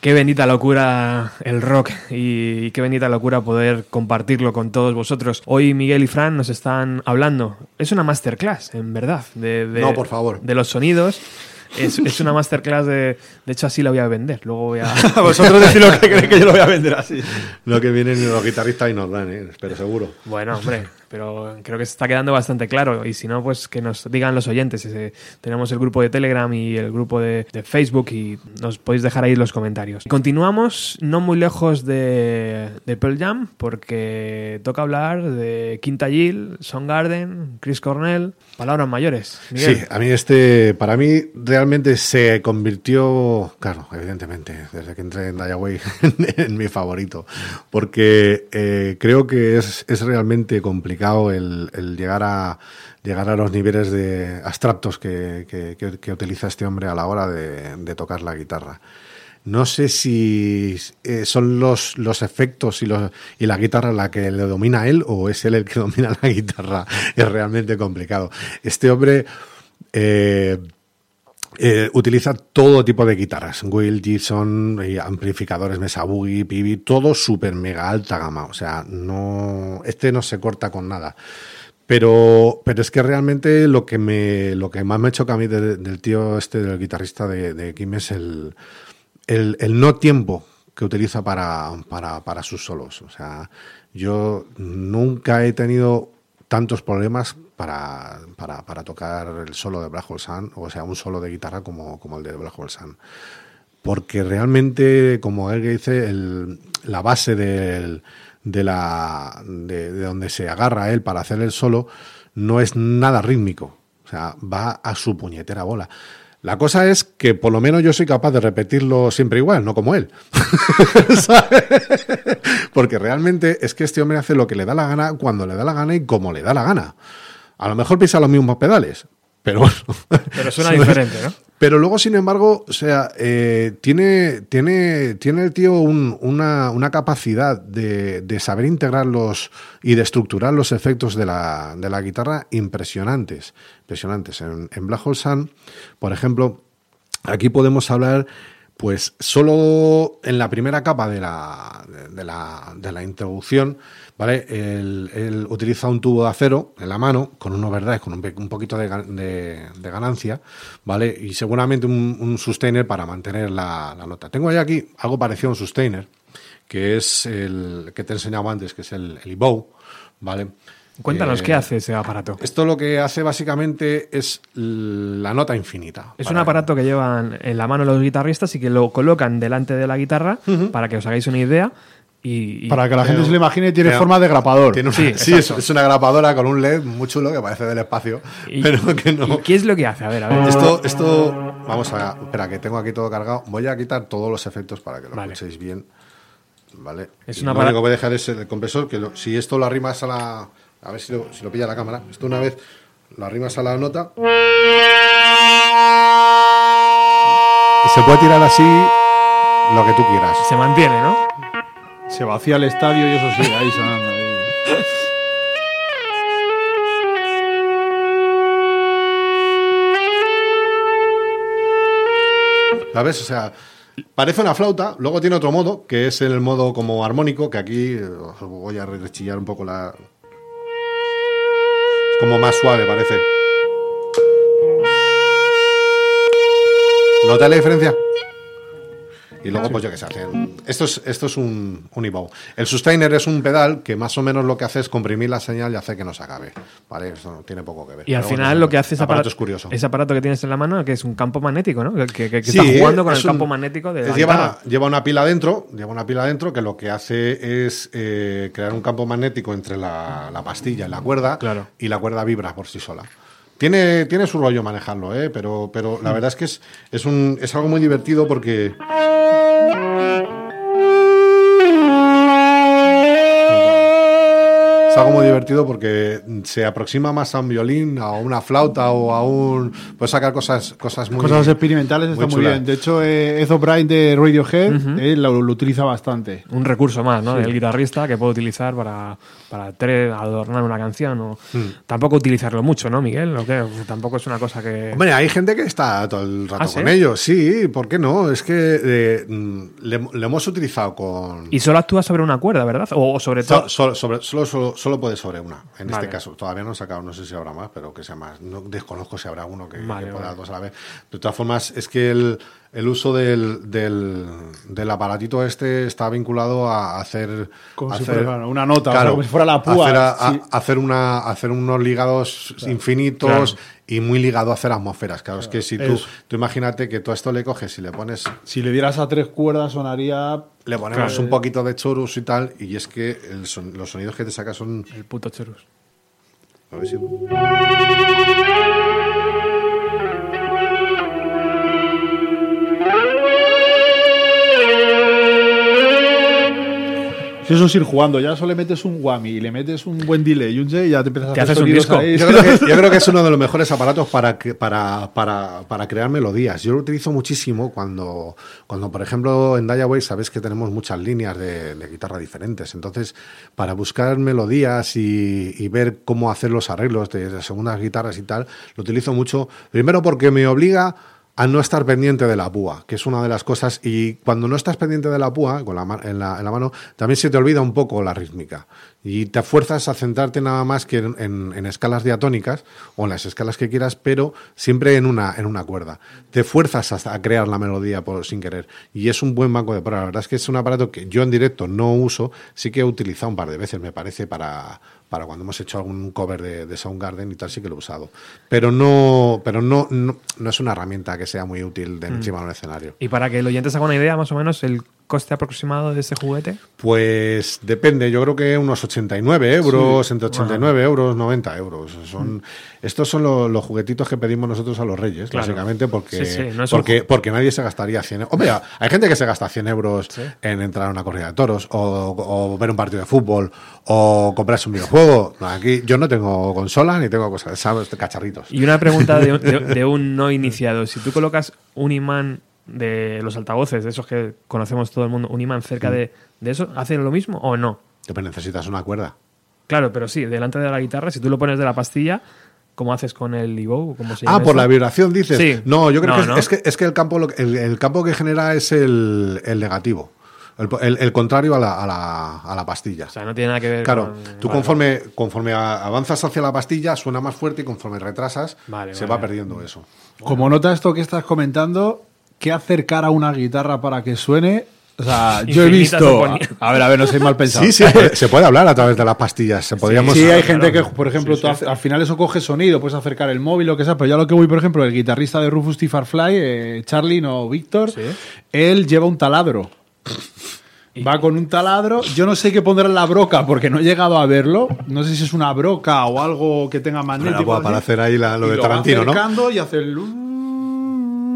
Qué bendita locura el rock y qué bendita locura poder compartirlo con todos vosotros. Hoy Miguel y Fran nos están hablando. Es una masterclass, en verdad, de, de- No, por favor. de los sonidos. Es, es una masterclass de... De hecho, así la voy a vender. Luego voy a... <laughs> Vosotros decís lo que creéis que yo lo voy a vender así. Lo que vienen los guitarristas y nos dan, ¿eh? pero seguro. Bueno, hombre, pero creo que se está quedando bastante claro. Y si no, pues que nos digan los oyentes. Ese- tenemos el grupo de Telegram y el grupo de, Facebook y nos podéis dejar ahí los comentarios. Continuamos no muy lejos de, Pearl Jam porque toca hablar de Quinta Gill, Soundgarden, Chris Cornell, palabras mayores. Sí, a mí este, para mí realmente se convirtió, claro, evidentemente, desde que entré en Dayaway, <laughs> en, en mi favorito, porque eh, creo que es, es realmente complicado el, el llegar a llegar a los niveles de abstractos que, utiliza este hombre a la hora de, de tocar la guitarra. No sé si eh, son los, los efectos y, los, y la guitarra la que le domina a él o es él el que <laughs> domina la guitarra. Es realmente complicado. Este hombre eh, eh, utiliza todo tipo de guitarras. Will, Gibson, y amplificadores, Mesa Boogie, Pibi, todo súper mega alta gama. O sea, no, este no se corta con nada. Pero, pero es que realmente lo que me, lo que más me choca a mí de- del tío este, del guitarrista de, Kim es el, el, el no tiempo que utiliza para, para, para sus solos. O sea, yo nunca he tenido tantos problemas para, para, para tocar el solo de Black Hole Sun, o sea, un solo de guitarra como, como el de Black Hole Sun. Porque realmente, como él dice, el- la base del- de, la, de, de donde se agarra él para hacer el solo no es nada rítmico. O sea, va a su puñetera bola. La cosa es que por lo menos yo soy capaz de repetirlo siempre igual, no como él. <laughs> Porque realmente es que este hombre hace lo que le da la gana, cuando le da la gana y como le da la gana. A lo mejor pisa los mismos pedales, pero bueno. Pero suena <laughs> diferente, ¿no? Pero luego, sin embargo, o sea, eh, tiene, tiene, tiene el tío un- una, una capacidad de, de saber integrar los y de estructurar los efectos de la, de la guitarra impresionantes. Impresionantes. En, en Black Hole Sun, por ejemplo, aquí podemos hablar, pues, solo en la primera capa de la, de la, de la introducción, ¿vale? Él, él utiliza un tubo de acero en la mano, con un overdrive, con un, un poquito de, de- de ganancia, ¿vale? Y seguramente un, un sustainer para mantener la, la nota. Tengo ya aquí algo parecido a un sustainer, que es el que te he enseñado antes, que es el, el Evow, ¿vale? Cuéntanos Eh, qué hace ese aparato. Esto lo que hace básicamente es la nota infinita. Es un Para- aparato que llevan en la mano los guitarristas y que lo colocan delante de la guitarra para que os hagáis una idea. Y, y- Para que la gente se lo imagine, tiene pero- forma de grapador. Tiene una- Sí, sí, es, es una grapadora con un LED muy chulo que parece del espacio, y- pero que no. ¿y qué es lo que hace? A ver, a ver. Esto, esto, vamos a, espera, que tengo aquí todo cargado. Voy a quitar todos los efectos para que lo Vale. escuchéis bien. Vale. Es una lo para- único que voy a dejar es el compresor, que lo- si esto lo arrimas a la, a ver si lo, si lo pilla la cámara. Esto una vez lo arrimas a la nota y se puede tirar así lo que tú quieras. Se mantiene, ¿no? Se vacía el estadio y eso sigue ahí sonando. ahí. ¿Sabes? O sea, parece una flauta, luego tiene otro modo, que es el modo como armónico, que aquí voy a rechillar un poco la... Es como más suave, parece. ¿Nota la diferencia? Y luego, pues yo qué sé, hacen- esto es, esto es un, un Evow. El sustainer es un pedal que más o menos lo que hace es comprimir la señal y hace que no se acabe. ¿Vale? Eso no tiene poco que ver. Y al Pero bueno, final lo que hace ese aparato aparato, es curioso. ese aparato que tienes en la mano, que es un campo magnético, ¿no? Que, que- que Sí, está jugando con es el campo magnético de la lleva, lleva una pila dentro, lleva una pila dentro que lo que hace es eh, crear un campo magnético entre la, la pastilla y la cuerda Claro. y la cuerda vibra por sí sola. Tiene, tiene su rollo manejarlo, ¿eh? pero, pero la verdad es que es, es, un, es algo muy divertido porque algo muy divertido porque se aproxima más a un violín, a una flauta o a un... Puedes sacar cosas, cosas muy... Cosas experimentales está muy bien. De hecho, eh, Ed O'Brien de Radiohead eh, lo, lo utiliza bastante. Un recurso más, ¿no? El guitarrista que puede utilizar para, para adornar una canción. O... Tampoco utilizarlo mucho, ¿no, Miguel? ¿O qué? Tampoco es una cosa que. Hombre, hay gente que está todo el rato ¿Ah, sí? con ellos. Sí, ¿por qué no? Es que eh, mm, le, le hemos utilizado con... Y solo actúa sobre una cuerda, ¿verdad? O, sobre todo. So- solo, sobre- solo, solo, solo puede sobre una, en Vale. este caso. Todavía no han sacado, no sé si habrá más, pero que sea más. No, desconozco si habrá uno que, que Vale, pueda vale. dos a la vez. De todas formas, es que el, el uso del, del, del aparatito este está vinculado a hacer. Como a si hacer- fuera una- nota, o sea, como si fuera la púa, Hacer, a- a- sí. hacer, una, hacer unos ligados infinitos y muy ligado a hacer atmósferas. Claro, es que si tú, Eso. tú imagínate que todo esto le coges y le pones Si le dieras a tres cuerdas sonaría... le ponemos un poquito de chorus y tal, y es que el son- los sonidos que te sacas son. El puto chorus. a ver si- Si eso es ir jugando, ya solo le metes un whammy y le metes un buen delay y un J y ya te empiezas a Te hacer haces un disco. ahí. Yo creo, que, yo creo que es uno de los mejores aparatos para, que- para, para, para crear melodías. Yo lo utilizo muchísimo cuando, cuando por ejemplo, en Diaway sabes que tenemos muchas líneas de, de guitarra diferentes. Entonces, para buscar melodías y, y ver cómo hacer los arreglos de, de segundas guitarras y tal, lo utilizo mucho. Primero porque me obliga a no estar pendiente de la púa, que es una de las cosas. Y cuando no estás pendiente de la púa, con la, en, la, en la mano, también se te olvida un poco la rítmica. Y te fuerzas a centrarte nada más que en, escalas diatónicas o en las escalas que quieras, pero siempre en una, en una cuerda. Te fuerzas a crear la melodía por, sin querer. Y es un buen banco de pruebas. La verdad es que es un aparato que yo en directo no uso, sí que he utilizado un par de veces, me parece, para, para cuando hemos hecho algún cover de, de Soundgarden y tal, sí que lo he usado. Pero no, pero no, no, no es una herramienta que sea muy útil de encima de un escenario. Y para que el oyente se haga una idea, más o menos, el coste aproximado de ese juguete. Pues depende, yo creo que unos 89 euros, entre 89 euros, 90 euros. Son, Estos son lo- los juguetitos que pedimos nosotros a los reyes, Claro. básicamente, porque, Sí, sí, no es un porque, nadie se gastaría 100 euros. Hombre, hay gente que se gasta 100 euros en entrar a una corrida de toros, o, o ver un partido de fútbol, o comprarse un videojuego. Aquí yo no tengo consola ni tengo cosas, ¿sabes? Cacharritos. Y una pregunta de, un- de- de un no iniciado. Si tú colocas un imán de los altavoces, de esos que conocemos todo el mundo, un imán cerca de, de eso, ¿hacen lo mismo o no? Pero necesitas una cuerda. Claro, pero sí, delante de la guitarra, si tú lo pones de la pastilla, ¿cómo haces con el se Ah, por eso? la vibración dices. Sí. No, yo creo No, que, es, no. es que es que el campo el, el campo que genera es el, el negativo. El, el- el contrario a la, a, la, a la pastilla. O sea, no tiene nada que ver Claro, con... tú Vale, conforme, conforme avanzas hacia la pastilla suena más fuerte y conforme retrasas Vale, se vale. va perdiendo eso. Como nota esto que estás comentando, ¿qué acercar a una guitarra para que suene? O sea, yo he visto. A ver, a ver, no soy mal pensado. Sí, sí, se puede hablar a través de las pastillas. Se podríamos, Sí, hay gente que, por ejemplo, al final eso coge sonido, puedes acercar el móvil, lo que sea, pero ya lo que voy, por ejemplo, el guitarrista de Rufus T. Farfly, eh, Charlie, no Víctor, él lleva un taladro. Va con un taladro, yo no sé qué pondrá en la broca porque no he llegado a verlo, no sé si es una broca o algo que tenga magnético. para, hacer ahí la- lo Y de va Tarantino, ¿no? acercando y hace el...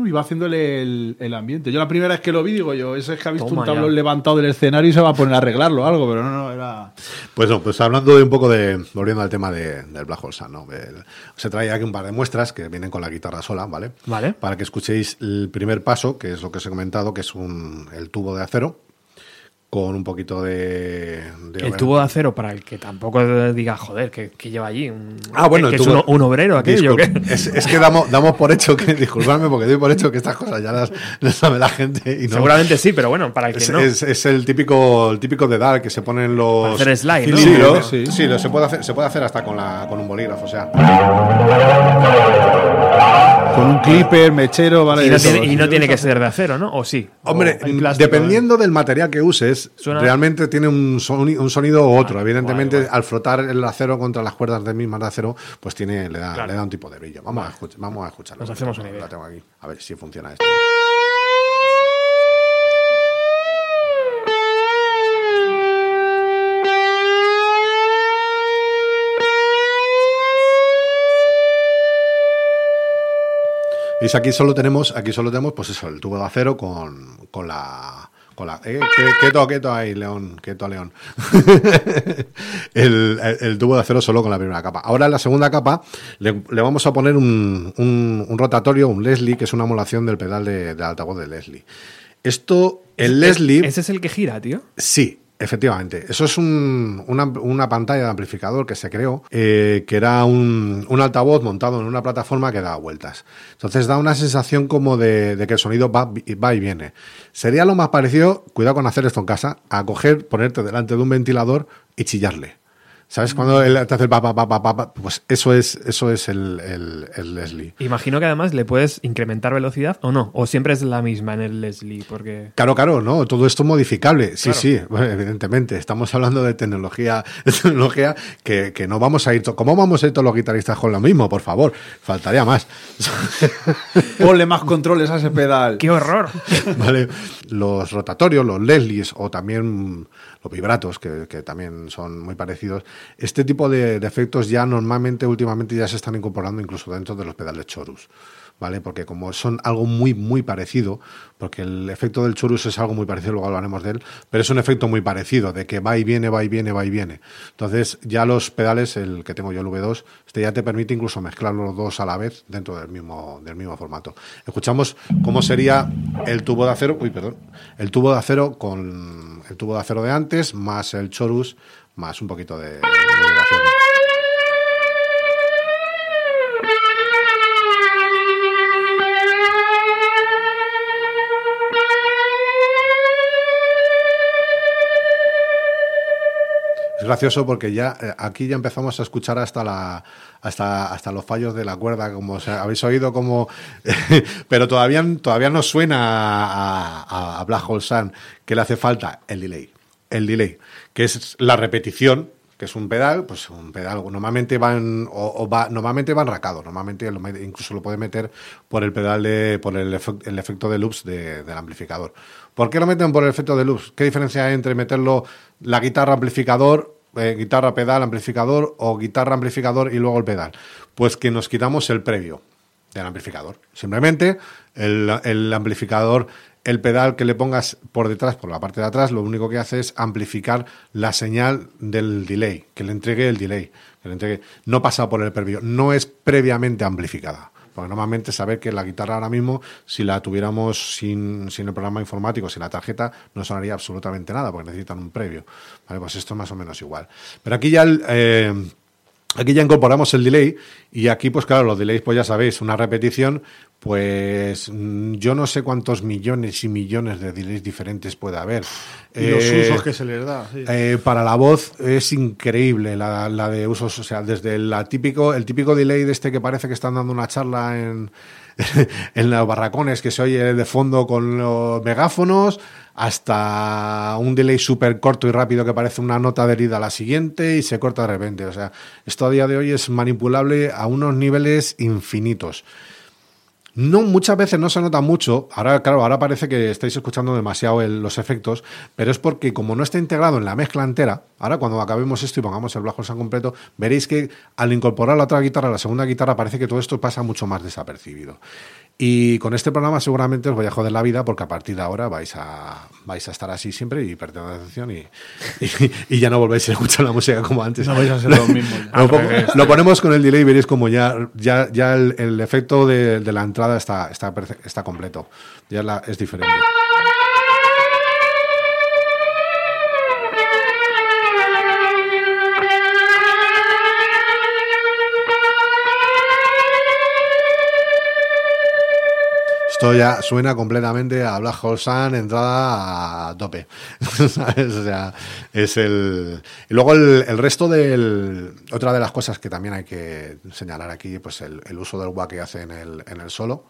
y va haciéndole el, el ambiente. Yo la primera vez que lo vi, digo yo, ese es que ha visto Toma un tablón ya. levantado del escenario y se va a poner a arreglarlo o algo, pero no, no, era... Pues no, pues hablando de un poco de, volviendo al tema de- del Black Hole Sun, ¿no? El- se trae aquí un par de muestras que vienen con la guitarra sola, ¿vale? Vale. Para que escuchéis el primer paso, que es lo que os he comentado, que es un, el tubo de acero, con un poquito de... de El tubo de acero, para el que tampoco diga, joder, que, que lleva allí. Un, Ah, bueno, que el es tubo- un, un obrero aquello. Es, es que damos, damos por hecho que, <laughs> disculpadme, porque doy por hecho que estas cosas ya las, las sabe la gente y no. Seguramente sí, pero bueno, para el que Es, no. es- es el típico el típico dedal que se ponen los Para hacer slide, ¿no? cilindros. Sí. Sí, lo- se puede hacer se puede hacer hasta con la con un bolígrafo, o sea. Con un clipper, mechero, ¿vale? y no, tiene, y no tiene que ser de acero, ¿no? ¿O sí? Hombre, O hay plástico, dependiendo del material que uses, Suena- realmente tiene un, soni- un sonido u otro. Evidentemente, guay, guay. al flotar el acero contra las cuerdas de mismas de acero, pues tiene, le da, Claro. le da un tipo de brillo. Vamos, a, escuch- vamos a escucharlo. Nos hacemos una La idea. tengo aquí. A ver si funciona esto. ¿Veis? Aquí solo tenemos, aquí solo tenemos, pues eso, el tubo de acero con, con la Cola. Eh, que- quieto, quieto ahí, León. Quieto, León. <laughs> el, el- el tubo de acero solo con la primera capa. Ahora en la segunda capa le, le vamos a poner un, un- un rotatorio, un Leslie, que es una emulación del pedal de, del altavoz de Leslie. Esto, el Leslie... Ese es el que gira, tío. Sí, efectivamente. Eso es un- una, pantalla de amplificador que se creó, eh, que era un, un altavoz montado en una plataforma que da vueltas. Entonces da una sensación como de, de que el sonido va, va y viene. Sería lo más parecido, cuidado con hacer esto en casa, a coger, ponerte delante de un ventilador y chillarle. ¿Sabes? Cuando él te hace el pa, pa, pa, pa, pa, pa, pues eso es, eso es el, el, el Leslie. Imagino que además le puedes incrementar velocidad o no, o siempre es la misma en el Leslie, porque... Claro, claro, no, todo esto es modificable. Sí, Claro. sí, bueno, evidentemente. Estamos hablando de tecnología, <laughs> de tecnología que, que no vamos a ir. to- ¿Cómo vamos a ir todos los guitarristas con lo mismo? Por favor, faltaría más. <laughs> Ponle más controles a ese pedal. ¡Qué horror! <laughs> ¿Vale? Los rotatorios, los Leslies o también los vibratos, que, también son muy parecidos. Este tipo de, de efectos ya normalmente, últimamente, ya se están incorporando incluso dentro de los pedales Chorus. ¿Vale? Porque como son algo muy, muy parecido, porque el efecto del chorus es algo muy parecido, luego hablaremos de él, pero es un efecto muy parecido, de que va y viene, va y viene, va y viene. Entonces, ya los pedales, el que tengo yo, el V2, este ya te permite incluso mezclar los dos a la vez dentro del mismo, del mismo formato. Escuchamos cómo sería el tubo de acero, uy, perdón, el tubo de acero con el tubo de acero de antes, más el chorus, más un poquito de, de Es gracioso porque ya eh, aquí ya empezamos a escuchar hasta la hasta hasta los fallos de la cuerda, como se- habéis oído como <laughs> pero todavía todavía no suena a, a- a Black Hole Sun que le hace falta el delay. El delay, que es la repetición, que es un pedal, pues un pedal normalmente van o, o va normalmente va enracado, normalmente lo incluso lo puede meter por el pedal de por el, efec- el efecto de loops de- del amplificador. ¿Por qué lo meten por el efecto de loops? ¿Qué diferencia hay entre meterlo la guitarra amplificador, eh, guitarra pedal amplificador o guitarra amplificador y luego el pedal? Pues que nos quitamos el previo del amplificador. Simplemente el, el amplificador, el pedal que le pongas por detrás, por la parte de atrás, lo único que hace es amplificar la señal del delay, que le entregue el delay, que le entregue, no pasa por el previo, no es previamente amplificada. Porque normalmente saber que la guitarra ahora mismo, si la tuviéramos sin, sin el programa informático, sin la tarjeta, no sonaría absolutamente nada, porque necesitan un previo. Vale, pues esto es más o menos igual. Pero aquí ya el, eh, Aquí ya incorporamos el delay y aquí, pues claro, los delays, pues ya sabéis, una repetición, pues mm, yo no sé cuántos millones y millones de delays diferentes puede haber. Y los Eh, usos que se les da. sí. eh, para la voz es increíble la, la de usos, o sea, desde la típico, el típico delay de este que parece que están dando una charla en, <laughs> en los barracones que se oye de fondo con los megáfonos, hasta un delay súper corto y rápido que parece una nota adherida a la siguiente y se corta de repente. O sea, esto a día de hoy es manipulable a unos niveles infinitos. No, muchas veces no se nota mucho. Ahora, claro, ahora parece que estáis escuchando demasiado el- los efectos, pero es porque como no está integrado en la mezcla entera, ahora cuando acabemos esto y pongamos el Black Hole completo, veréis que al incorporar la otra guitarra, la segunda guitarra, parece que todo esto pasa mucho más desapercibido. Y con este programa seguramente os voy a joder la vida porque a partir de ahora vais a, vais a estar así siempre y perder la atención y, <laughs> y, y ya no volvéis a escuchar la música como antes. No vais a ser. Lo, pongo- lo ponemos con el delay y veréis como ya, ya, ya el, el efecto de, de la entrada está, está, perfe- está completo. Ya la- es diferente. Esto ya suena completamente a Black Hole Sun, entrada a tope. <laughs> Es el. Y luego el, el resto del. Otra de las cosas que también hay que señalar aquí, pues el, uso del wah que hace en el, en el solo,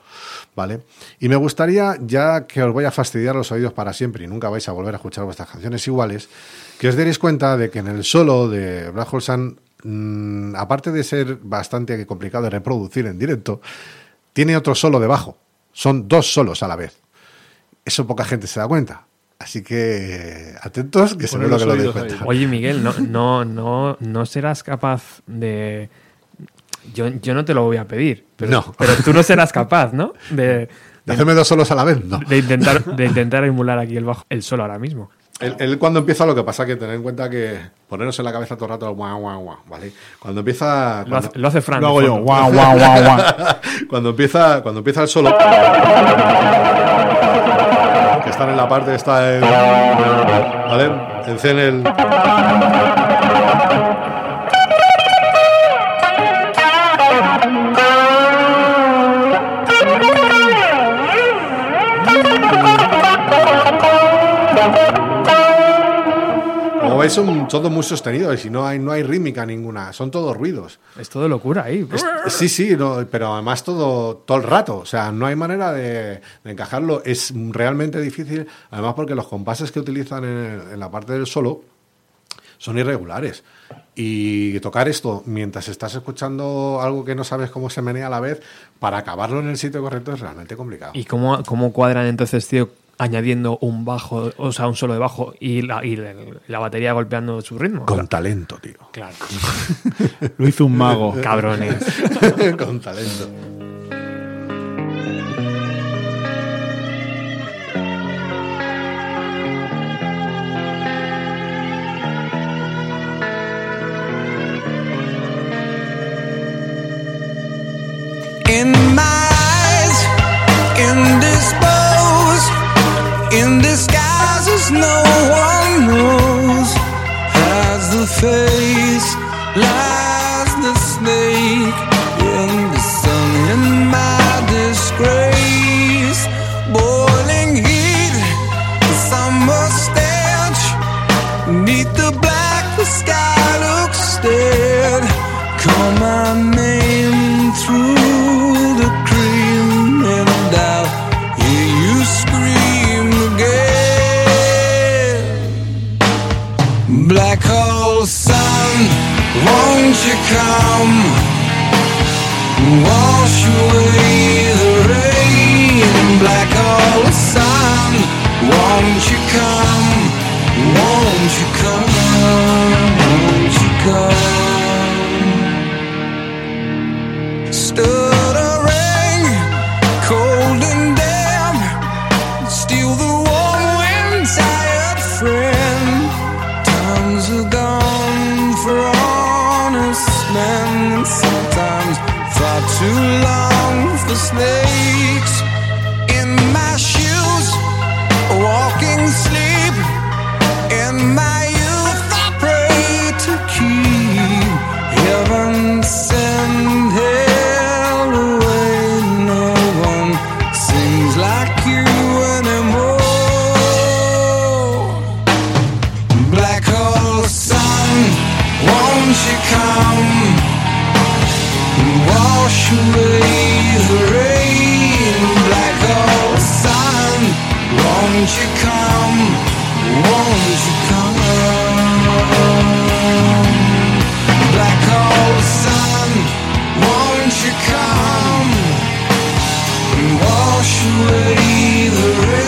¿vale? Y me gustaría, ya que os voy a fastidiar los oídos para siempre y nunca vais a volver a escuchar vuestras canciones iguales, que os deréis cuenta de que en el solo de Black Hole Sun, mm, aparte de ser bastante complicado de reproducir en directo, tiene otro solo debajo. Son dos solos a la vez. Eso poca gente se da cuenta. Así que atentos, que los que lo deis oídos ahí. cuenta. Oye, Miguel, no, no, no, no serás capaz de. Yo, yo no te lo voy a pedir, pero, No. pero tú no serás capaz, ¿no? De, de hacerme dos solos a la vez, no. De intentar, de intentar emular aquí el bajo, el solo ahora mismo. Él, él cuando empieza, lo que pasa que tener en cuenta que ponernos en la cabeza todo el rato, guau, guau, guau, ¿vale? Cuando empieza... Lo hace, lo hace Fran. Lo hago yo. Guau, guau, guau, guau. <laughs> cuando empieza cuando empieza el solo que están en la parte está en vale en C en el veis son todos muy sostenidos y no hay no hay rítmica ninguna son todos ruidos Es todo locura ahí. Sí, sí, no, pero además todo, todo el rato. O sea, no hay manera de, de encajarlo. Es realmente difícil, además porque los compases que utilizan en, en la parte del solo son irregulares. Y tocar esto mientras estás escuchando algo que no sabes cómo se menea a la vez, para acabarlo en el sitio correcto es realmente complicado. ¿Y cómo, cómo cuadran entonces, tío, añadiendo un bajo, o sea, un solo de bajo y la, y la, la batería golpeando su ritmo? Con talento, tío. Claro. <laughs> Lo hizo un mago. Cabrones. <laughs> Con talento. In my no one knows. Has the face, won't you come? Wash away the rain. Black hole sun, won't you come? Won't you come? Won't you come? Won't you come? Black hole sun, won't you come? Wash away the rain.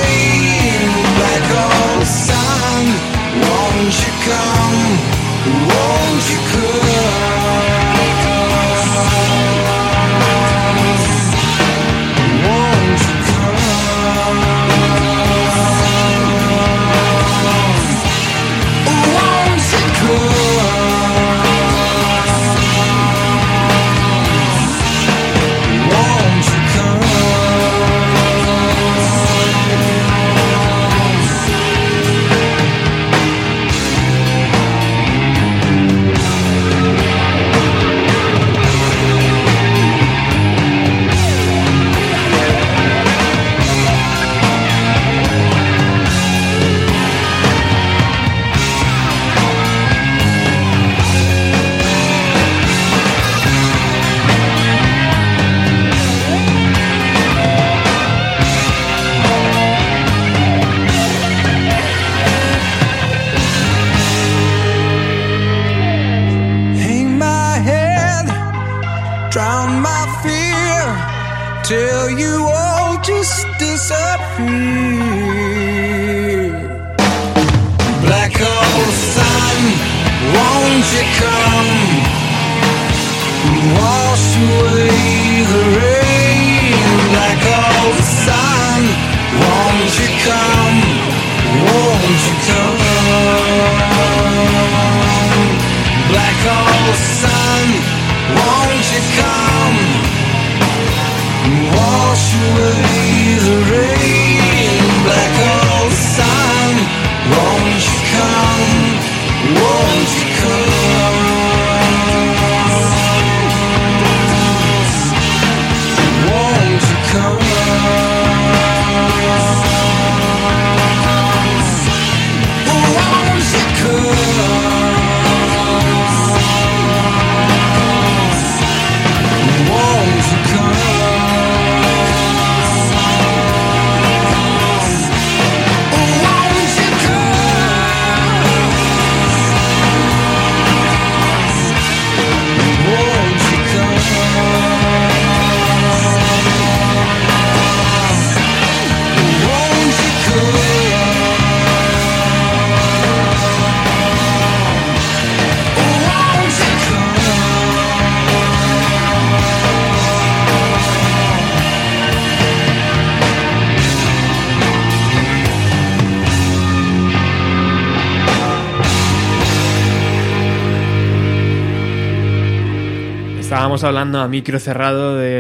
Hablando a micro cerrado de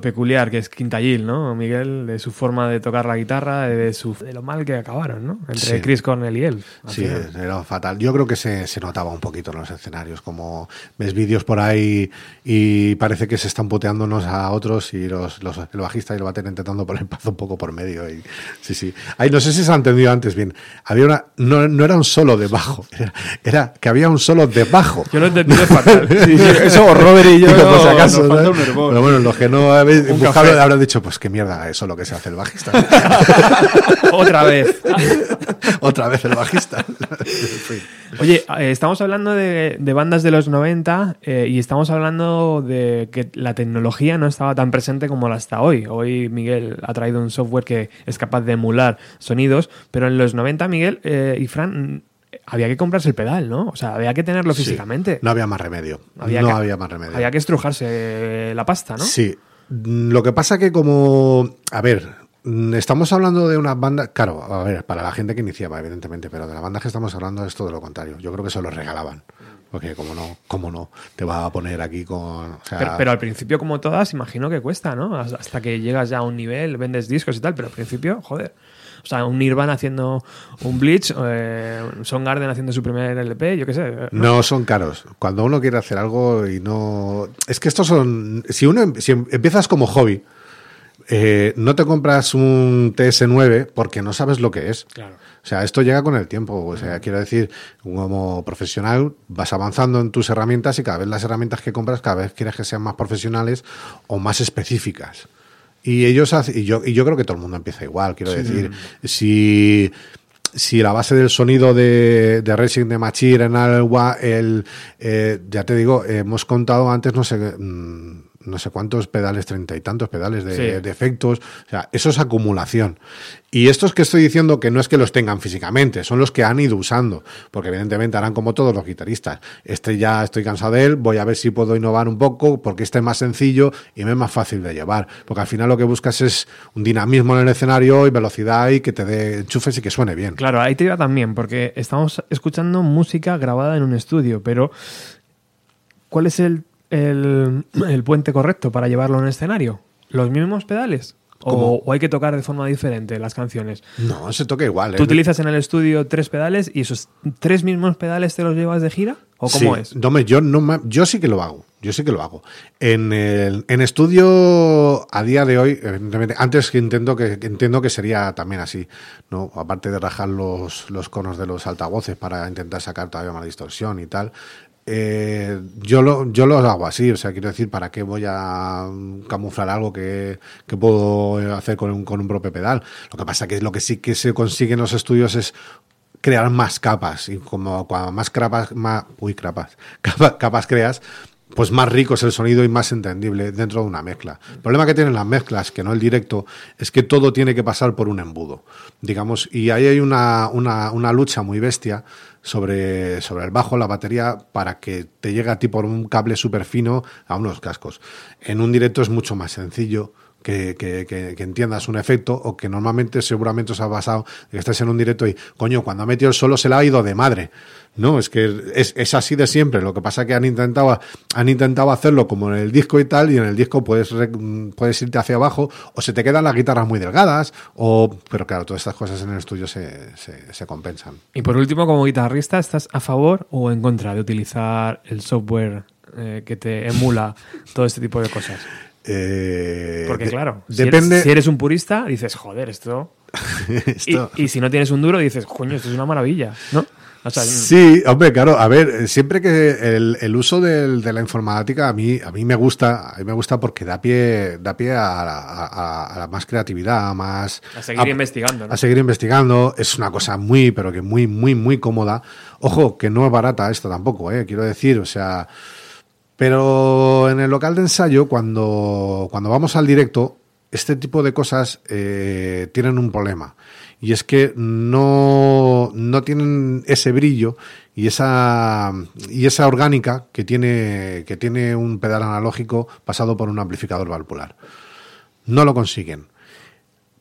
lo peculiar que es Quintayil, ¿no, Miguel? De su forma de tocar la guitarra, de, su, de lo mal que acabaron, ¿no? Entre Sí. Chris Cornell y él. Sí, final. era fatal. Yo creo que se, se notaba un poquito en los escenarios, como ves vídeos por ahí y parece que se están puteando unos a otros y los, los- el bajista y el bater intentando poner paz un poco por medio. Y, sí, sí. Ay, no sé si se ha entendido antes bien. Había una, no, no era un solo de bajo, era, era que había un solo de bajo. Yo lo he entendido fatal. <laughs> Sí, sí, eso Robert y yo Digo, por si acaso. Pero bueno, los que no Un buscado habrán dicho, pues qué mierda eso lo que se hace el bajista. <laughs> Otra vez. <laughs> Otra vez el bajista. Oye, eh, estamos hablando de, de bandas de los 90 eh, y estamos hablando de que la tecnología no estaba tan presente como la está hoy. Hoy Miguel ha traído un software que es capaz de emular sonidos, pero en los 90, Miguel eh, y Fran, había que comprarse el pedal, ¿no? O sea, había que tenerlo Sí, físicamente. no había más remedio. Había no que- había más remedio. Había que estrujarse la pasta, ¿no? Sí. Mm, Lo que pasa que como, a ver, mm, estamos hablando de una banda, claro, a ver, para la gente que iniciaba, evidentemente, pero de la banda que estamos hablando es todo lo contrario. Yo creo que se lo regalaban. Porque como no, como no, te va a poner aquí con... o sea, Pero, pero al principio, como todas, imagino que cuesta, ¿no? Hasta hasta que llegas ya a un nivel, vendes discos y tal, pero al principio, joder. O sea, un Nirvana haciendo un Bleach, eh, Son Garden haciendo su primer LP, yo qué sé. ¿no? No son caros. Cuando uno quiere hacer algo y no. Es que estos son. Si uno em- si em- empiezas como hobby, eh, no te compras un TS9 porque no sabes lo que es. Claro. O sea, esto llega con el tiempo. O sea, quiero decir, como profesional vas avanzando en tus herramientas y cada vez las herramientas que compras, cada vez quieres que sean más profesionales o más específicas. Y ellos y yo, y yo creo que todo el mundo empieza igual. Quiero decir, si si la base del sonido de, de Racing de Machir en Alwa, el, eh, ya te digo, hemos contado antes no sé, mm, no sé cuántos pedales, treinta y tantos pedales de, Sí. de efectos, o sea, eso es acumulación. Y estos que estoy diciendo que no es que los tengan físicamente, son los que han ido usando, porque evidentemente harán como todos los guitarristas. Este ya estoy cansado de él, voy a ver si puedo innovar un poco, porque este es más sencillo y me es más fácil de llevar, porque al final lo que buscas es un dinamismo en el escenario y velocidad y que te dé enchufes y que suene bien. Claro, ahí te iba también, porque estamos escuchando música grabada en un estudio, pero ¿cuál es el, el, <clears throat> el puente correcto para llevarlo a un escenario? ¿Los mismos pedales? O, o hay que tocar de forma diferente las canciones? No, se toca igual. ¿Tú ¿eh? utilizas en el estudio tres pedales y esos tres mismos pedales te los llevas de gira? ¿O cómo Sí. es? No, yo, no, yo sí que lo hago. Yo sí que lo hago. En, el, en estudio, a día de hoy, evidentemente, antes que intento que, que entiendo que sería también así, ¿no? Aparte de rajar los, los conos de los altavoces para intentar sacar todavía más distorsión y tal. Eh, yo lo yo lo hago así, o sea, quiero decir, ¿para qué voy a mm, camuflar algo que, que puedo hacer con un, con un propio pedal? Lo que pasa que lo que sí que se consigue en los estudios es crear más capas y como más capas más uy capas <laughs> capa- capas creas pues más rico es el sonido y más entendible dentro de una mezcla. El problema que tienen las mezclas, que no el directo, es que todo tiene que pasar por un embudo, digamos, y ahí hay una, una, una lucha muy bestia sobre, sobre el bajo, la batería, para que te llegue a ti por un cable súper fino a unos cascos. En un directo es mucho más sencillo que, entiendas un efecto o que normalmente seguramente os ha pasado que estés en un directo y, coño, cuando ha metido el solo se le ha ido de madre. No, es que es, es así de siempre. Lo que pasa que han intentado, han intentado hacerlo como en el disco y tal, y en el disco puedes, puedes irte hacia abajo, o se te quedan las guitarras muy delgadas, o pero claro, todas estas cosas en el estudio se, se, se compensan. Y por último, como guitarrista, ¿estás a favor o en contra de utilizar el software eh, que te emula todo este tipo de cosas? Eh, Porque de- claro, si depende. eres, si eres un purista, dices, joder, esto... <laughs> Y, esto- y si no tienes un duro, dices, coño, esto es una maravilla, ¿no? O sea, Sí, hombre, claro, a ver, siempre que el, el uso del- de la informática a mí, a mí me gusta, a mí me gusta porque da pie, da pie a, a- más creatividad, a más... A seguir investigando, ¿no? A seguir investigando, es una cosa muy, pero que muy, muy, muy cómoda. Ojo, que no es barata esto tampoco, eh, quiero decir, o sea... Pero en el local de ensayo, cuando, cuando vamos al directo, este tipo de cosas eh, tienen un problema. Y es que no, no tienen ese brillo y esa, y esa orgánica que tiene, que tiene un pedal analógico pasado por un amplificador valvular. No lo consiguen.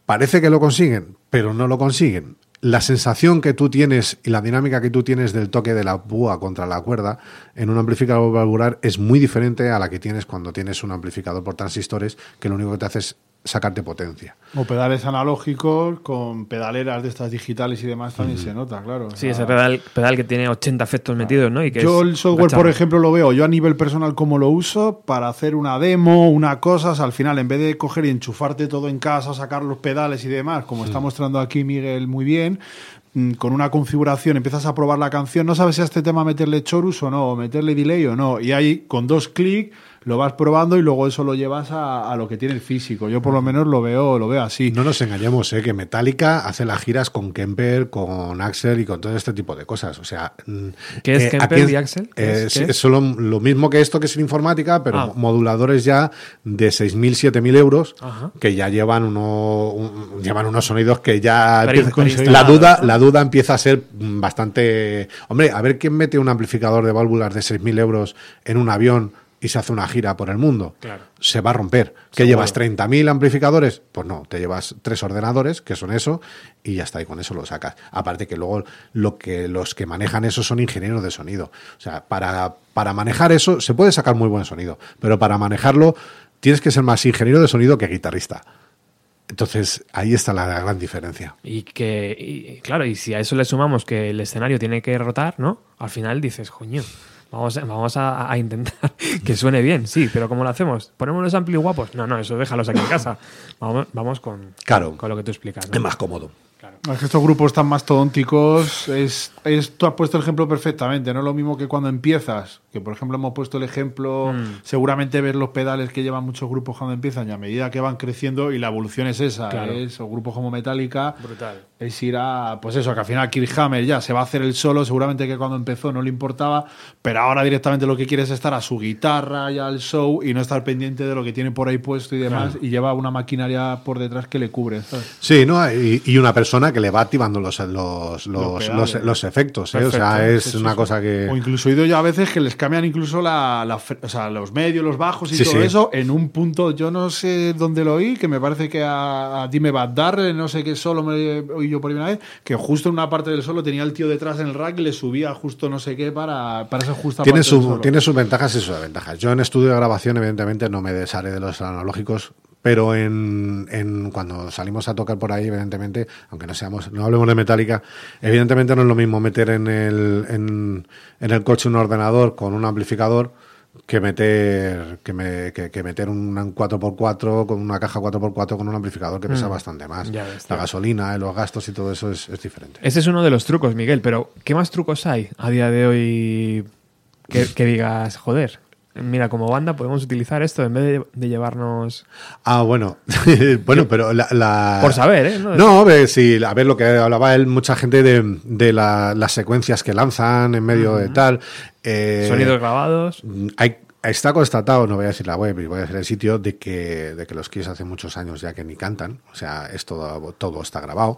Parece que lo consiguen, pero no lo consiguen. La sensación que tú tienes y la dinámica que tú tienes del toque de la púa contra la cuerda en un amplificador valvular es muy diferente a la que tienes cuando tienes un amplificador por transistores que lo único que te hace es sacarte potencia. O pedales analógicos con pedaleras de estas digitales y demás también se nota, claro. O sí, sea, ese pedal, pedal que tiene 80 efectos metidos, ¿no? Y que Yo el software, por ejemplo, lo veo yo a nivel personal como lo uso para hacer una demo, una cosa, o sea, al final en vez de coger y enchufarte todo en casa, sacar los pedales y demás, como está mostrando aquí Miguel muy bien, mm, con una configuración empiezas a probar la canción, no sabes si a este tema meterle chorus o no, o meterle delay o no, y ahí con dos clics lo vas probando y luego eso lo llevas a, a lo que tiene el físico. Yo por lo menos lo veo, lo veo así. No nos engañemos, ¿eh? que Metallica hace las giras con Kemper, con Axel y con todo este tipo de cosas. O sea, mm, ¿Qué es eh, Kemper aquí y Axel? ¿Qué eh, es? solo lo mismo que esto que es en informática, pero Ah. moduladores ya de 6.000, 7.000 euros, Ajá. que ya llevan, uno, un- llevan unos sonidos que ya... Empieza- la, duda, la duda empieza a ser bastante... Hombre, a ver quién mete un amplificador de válvulas de 6.000 euros en un avión y se hace una gira por el mundo. Claro. Se va a romper. ¿Que llevas 30.000 amplificadores? Pues no, te llevas tres ordenadores, que son eso, y ya está, y con eso lo sacas. Aparte que luego lo que, los que manejan eso son ingenieros de sonido. O sea, para, para manejar eso se puede sacar muy buen sonido, pero para manejarlo tienes que ser más ingeniero de sonido que guitarrista. Entonces, ahí está la gran diferencia. Y que, y, claro, y si a eso le sumamos que el escenario tiene que rotar, ¿no? Al final dices, coño, vamos, a- vamos a, a intentar <laughs> que suene bien, sí, pero ¿cómo lo hacemos? ¿Ponemos los amplis guapos? No, no, eso déjalos aquí en casa. Vamos, vamos con, Claro. con lo que tú explicas. ¿no? Es más cómodo. Es que estos grupos tan mastodónticos, es, es, tú has puesto el ejemplo perfectamente, no es lo mismo que cuando empiezas, que por ejemplo hemos puesto el ejemplo, Mm. seguramente ver los pedales que llevan muchos grupos cuando empiezan y a medida que van creciendo y la evolución es esa, Claro. es, o grupos como Metallica, Brutal. Es ir a, pues eso, que al final Kirk Hammer ya se va a hacer el solo, seguramente que cuando empezó no le importaba, pero ahora directamente lo que quiere es estar a su guitarra y al show y no estar pendiente de lo que tiene por ahí puesto y demás, y lleva una maquinaria por detrás que le cubre. ¿sabes? Sí, ¿no? Y, y una persona que le va activando los, los, los, los- los efectos. ¿eh? O sea, es sí, sí, una sí. cosa que. O incluso he ido yo a veces que les cambian incluso la, la fre- o sea, los medios, los bajos y todo eso en un punto, yo no sé dónde lo oí, que me parece que a, a Dime Bad Darrell, no sé qué solo me oí yo por primera vez, que justo en una parte del solo tenía el tío detrás en el rack y le subía justo no sé qué para, para esa justa Tiene, parte del su, solo. tiene sus ventajas y sus desventajas. Yo en estudio de grabación, evidentemente, no me desharé de los analógicos, pero en, en cuando salimos a tocar por ahí, evidentemente, aunque no seamos, no hablemos de metálica, evidentemente no es lo mismo meter en el, en, en el coche un ordenador con un amplificador que meter que, me- que- que meter un 4x4 con una caja 4x4 con un amplificador que pesa bastante más. Mm. Ya ves, La tío. gasolina, eh, los gastos y todo eso es, es diferente. Ese es uno de los trucos, Miguel, pero ¿qué más trucos hay a día de hoy que, que digas, joder, mira, como banda podemos utilizar esto en vez de, de llevarnos... Ah, bueno. <laughs> bueno, pero la, la- Por saber, ¿eh? No, No, a ver, sí, a ver lo que hablaba él, mucha gente de, de la- las secuencias que lanzan en medio de tal. eh, Sonidos grabados. hay, está constatado, no voy a decir la web, y voy a decir el sitio, de que, de que los Kiss hace muchos años ya que ni cantan, o sea, es todo, todo está grabado.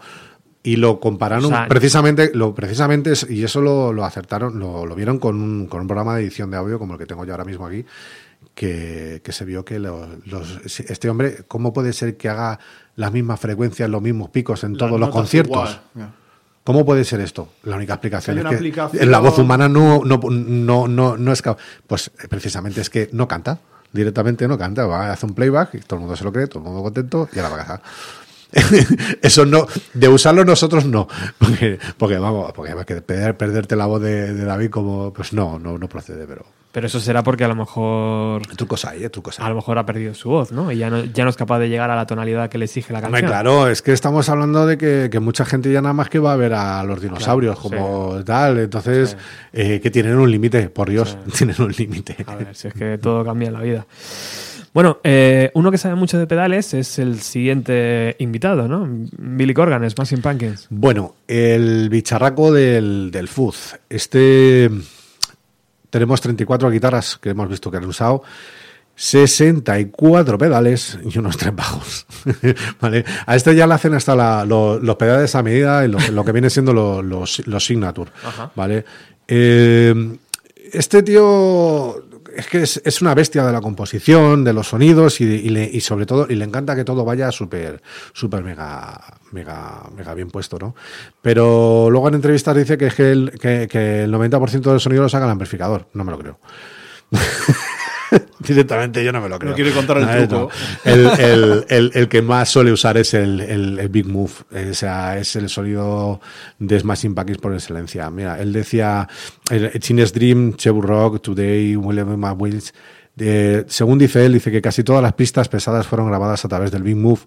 Y lo compararon O sea, precisamente, lo, precisamente, y eso lo, lo acertaron, lo, lo vieron con un, con un programa de edición de audio como el que tengo yo ahora mismo aquí. que, que se vio que los, los- este hombre, ¿cómo puede ser que haga las mismas frecuencias, los mismos picos en todos los conciertos? igual. ¿Cómo puede ser esto? La única explicación es que aplicación- la voz humana no, no, no, no, no es... Pues eh, precisamente es que no canta, directamente no canta, va, hace un playback y todo el mundo se lo cree, todo el mundo contento y a la casa. <laughs> Eso no, de usarlo nosotros no, porque, porque vamos, porque que perder- perderte la voz de, de David como, pues no, no, no procede, pero Pero eso será porque a lo mejor trucos hay, ¿eh? trucos hay. a lo mejor ha perdido su voz, ¿no? Y ya no, ya no es capaz de llegar a la tonalidad que le exige la Hombre, canción. claro, es que estamos hablando de que, que mucha gente ya nada más que va a ver a los dinosaurios Claro, como tal, entonces eh, que tienen un límite, por Dios, <laughs> tienen un límite. A ver, si es que todo cambia en la vida. Bueno, eh, uno que sabe mucho de pedales es el siguiente invitado, ¿no? Billy Corgan, Smashing Pumpkins. Bueno, el bicharraco del, del Fuzz. Este. Tenemos 34 guitarras que hemos visto que han usado. 64 pedales y unos tres bajos. <laughs> ¿Vale? A este ya le hacen hasta la- lo- los pedales a medida y lo, lo que viene siendo lo- los, los signature. ¿Vale? Eh, este tío es que es, es una bestia de la composición, de los sonidos y, y le- y sobre todo, y le encanta que todo vaya súper, súper mega, mega, mega bien puesto, ¿no? Pero luego en entrevistas dice que, es que, el, que, que el 90% del sonido lo saca el amplificador. No me lo creo. <laughs> <laughs> Directamente yo no me lo creo. No quiere contar el No, truco. no. El, el- el- el que más suele usar es el, Big Move. O sea, es el sonido de Smashing Pumpkins por excelencia. Mira, él decía, Chines Dream, Chebu Rock, Today, William Wills. De, según dice él, dice que casi todas las pistas pesadas fueron grabadas a través del Big Move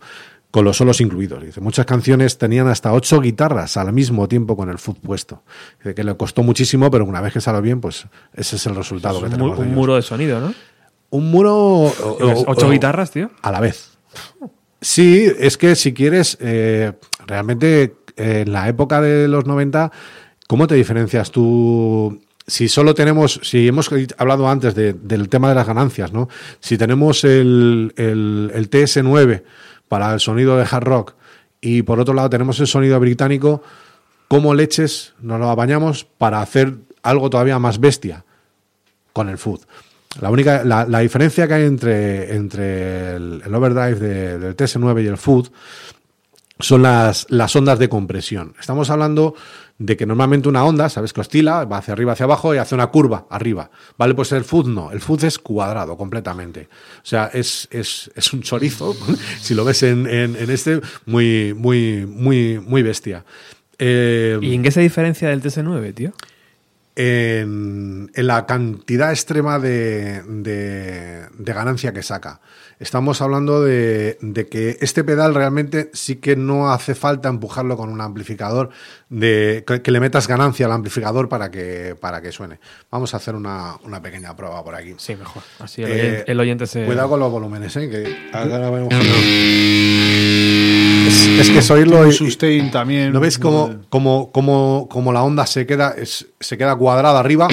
con los solos incluidos. Dice, muchas canciones tenían hasta ocho guitarras al mismo tiempo con el foot puesto. Dice que le costó muchísimo, pero una vez que salió bien, pues ese es el resultado que un, tenemos. de un ellos. muro de sonido, ¿no? Un muro. o- Ocho o- guitarras, tío. a la vez. Sí, es que si quieres, eh, realmente en la época de los 90, ¿cómo te diferencias tú? Si solo tenemos, si hemos hablado antes de- del tema de las ganancias, ¿no? Si tenemos el, el- el TS9 para el sonido de hard rock y por otro lado tenemos el sonido británico, ¿cómo leches nos lo apañamos para hacer algo todavía más bestia? con el food. La única, la, la diferencia que hay entre, entre el, overdrive de- del TS9 y el food son las, las ondas de compresión. Estamos hablando de que normalmente una onda, sabes que oscila, va hacia arriba, hacia abajo y hace una curva arriba. ¿Vale? Pues el food no. El food es cuadrado completamente. O sea, es, es, es un chorizo, <laughs> si lo ves en, en, este, muy, muy, muy, muy bestia. ¿Y en qué se diferencia del TS9, tío? En, en la cantidad extrema de, de- de ganancia que saca. Estamos hablando de, de que este pedal realmente sí que no hace falta empujarlo con un amplificador, de, que, que le metas ganancia al amplificador para que, para que suene. Vamos a hacer una, una pequeña prueba por aquí. Sí, mejor. Así el, Eh, oyente, el oyente se... Cuidado con los volúmenes, ¿eh? que ahora vemos- es, es que es oírlo Un y- sustain también. ¿No ves cómo, cómo, cómo, cómo la onda se queda, es- se queda cuadrada arriba?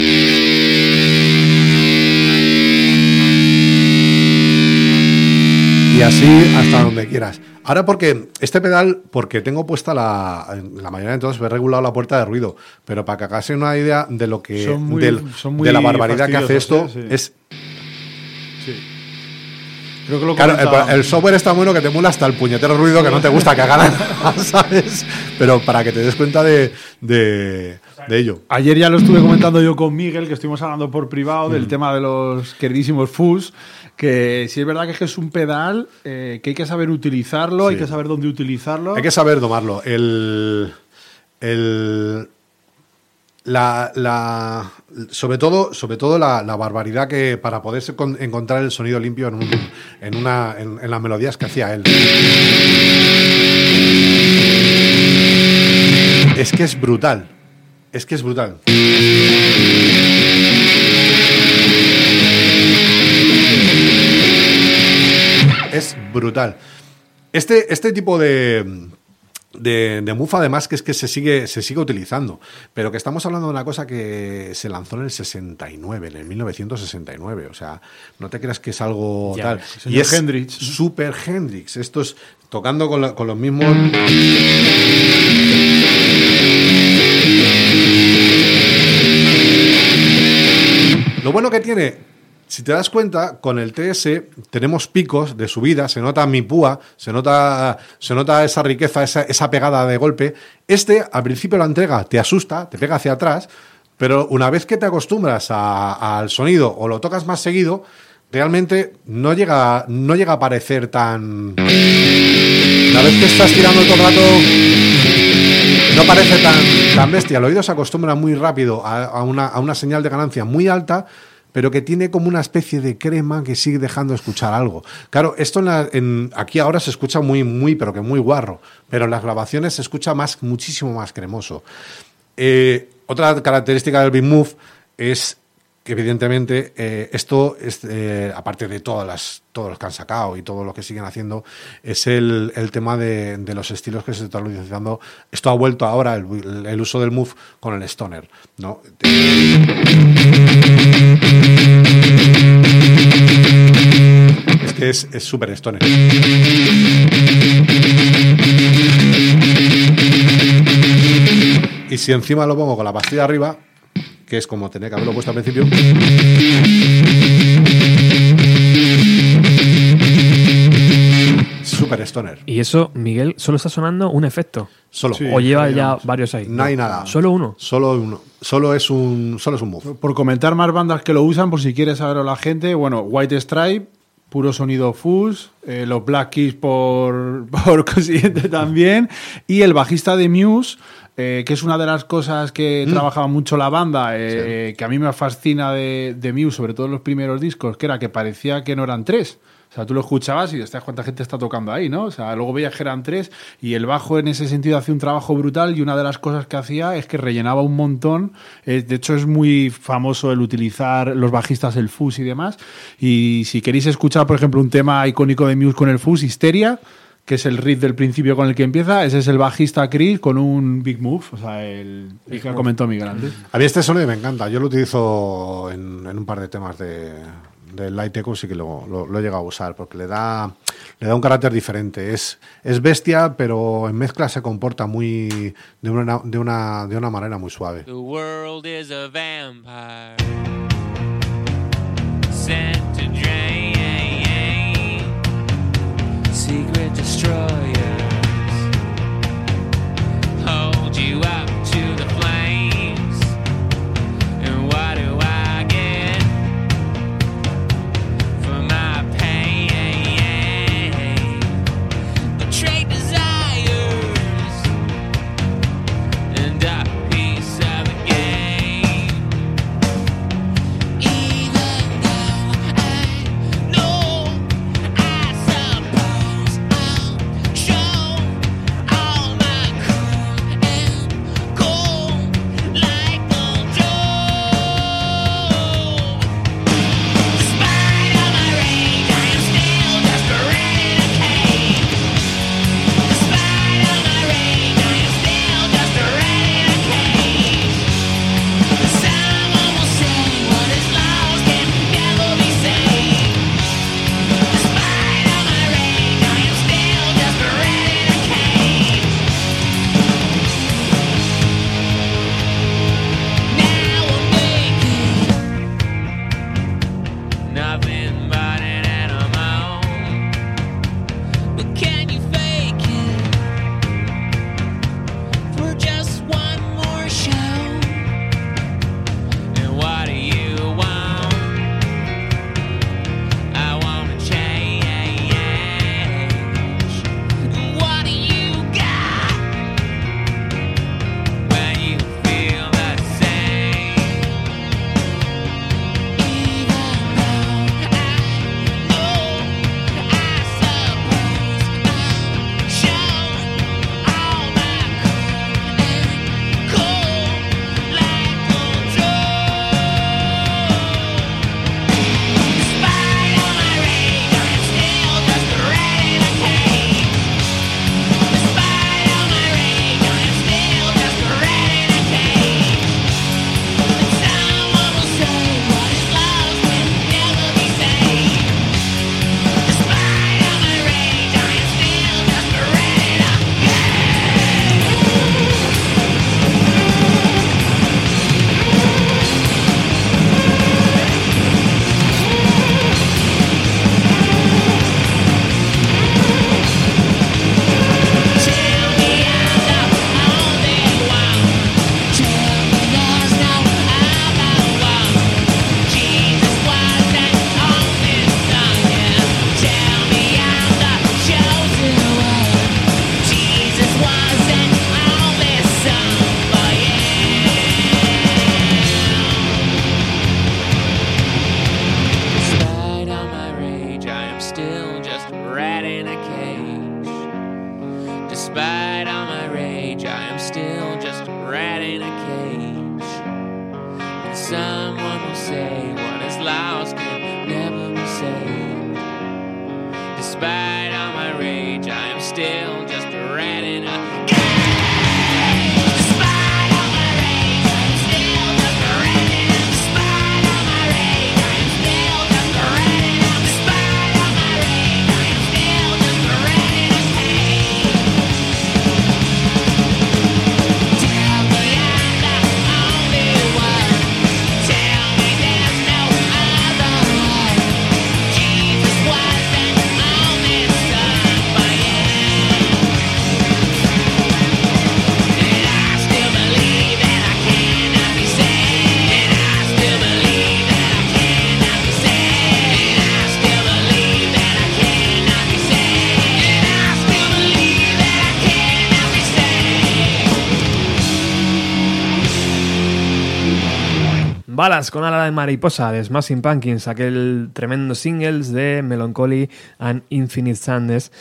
Y así hasta donde quieras. Ahora porque este pedal, porque tengo puesta la, la mayoría de todos he regulado la puerta de ruido, pero para que hagáis una idea de lo que Son muy- del- son muy de la barbaridad que hace esto, ¿eh? Sí. es Creo que lo Claro, el, el software está bueno que te mula hasta el puñetero ruido que no te gusta que hagan, <laughs> ¿sabes? Pero para que te des cuenta de, de, de ello. Ayer ya lo estuve comentando yo con Miguel, que estuvimos hablando por privado Mm. del tema de los queridísimos Fus, que si es verdad que es un pedal eh, que hay que saber utilizarlo, hay Sí. que saber dónde utilizarlo. Hay que saber domarlo. El, el, la, la- sobre todo, sobre todo la, la barbaridad que para poder con- encontrar el sonido limpio en, un- en, una, en, en las melodías que hacía él. Es que es brutal. Es que es brutal. Es brutal. Este, este tipo de, de, de mufa, además, que es que se sigue, se sigue utilizando. Pero que estamos hablando de una cosa que se lanzó en el 69, en el 1969. O sea, no te creas que es algo Ya tal. Y es Hendrix. Super Hendrix. Esto es tocando con, la- con los mismos. Bueno que tiene Si te das cuenta, con el TS tenemos picos de subida, se nota mi púa, se nota, se nota esa riqueza, esa, esa pegada de golpe. Este, al principio la entrega te asusta, te pega hacia atrás, pero una vez que te acostumbras al sonido o lo tocas más seguido, realmente no llega, no llega a parecer tan... Una vez que estás tirando todo el rato, no parece tan, tan bestia. El oído se acostumbra muy rápido a, una, a una señal de ganancia muy alta, pero que tiene como una especie de crema que sigue dejando escuchar algo. Claro, esto en la- aquí ahora se escucha muy, muy, pero que muy guarro, pero en las grabaciones se escucha más, muchísimo más cremoso. Eh, otra característica del Big Move es que evidentemente eh, esto, es, eh, aparte de todas las, todos los que han sacado y todo lo que siguen haciendo, es el, el tema de, de los estilos que se están utilizando. Esto ha vuelto ahora, el, uso del Move con el Stoner. ¿no? Es que es es súper Stoner. Y si encima lo pongo con la pastilla arriba, que es como tenía que haberlo puesto al principio. Super Stoner. Y eso, Miguel, solo está sonando un efecto. Solo. Sí. o lleva ya varios ahí. No hay nada. Solo uno. Solo uno. Solo es un, solo es un move. Por comentar más bandas que lo usan, por si quieres saberlo la gente, bueno, White Stripe, puro sonido fuzz, eh, los Black Keys por, <laughs> por consiguiente también, y el bajista de Muse, eh, que es una de las cosas que trabajaba mucho la banda, eh, que a mí me fascina de, de Muse, sobre todo en los primeros discos, que era que parecía que no eran tres. O sea, tú lo escuchabas y decías cuánta gente está tocando ahí, ¿no? O sea, luego veías que eran tres y el bajo en ese sentido hacía un trabajo brutal y una de las cosas que hacía es que rellenaba un montón. Eh, de hecho, es muy famoso el utilizar los bajistas el fuzz y demás. Y si queréis escuchar, por ejemplo, un tema icónico de Muse con el fuzz, Histeria, que es el riff del principio con el que empieza, ese es el bajista Chris con un big move, o sea, el, el que comentó Miguel antes. A mí este sonido me encanta. Yo lo utilizo en, en un par de temas de, de Light Echo, sí que lo, lo- lo he llegado a usar, porque le da, le da un carácter diferente. Es, es bestia, pero en mezcla se comporta muy de una, de una, de una manera muy suave. The world is a vampire sent to destroyers. Hold you up despite all my rage, I am still. Balas con ala de mariposa de Smashing Pumpkins, aquel tremendo singles de Melancholy and Infinite Sadness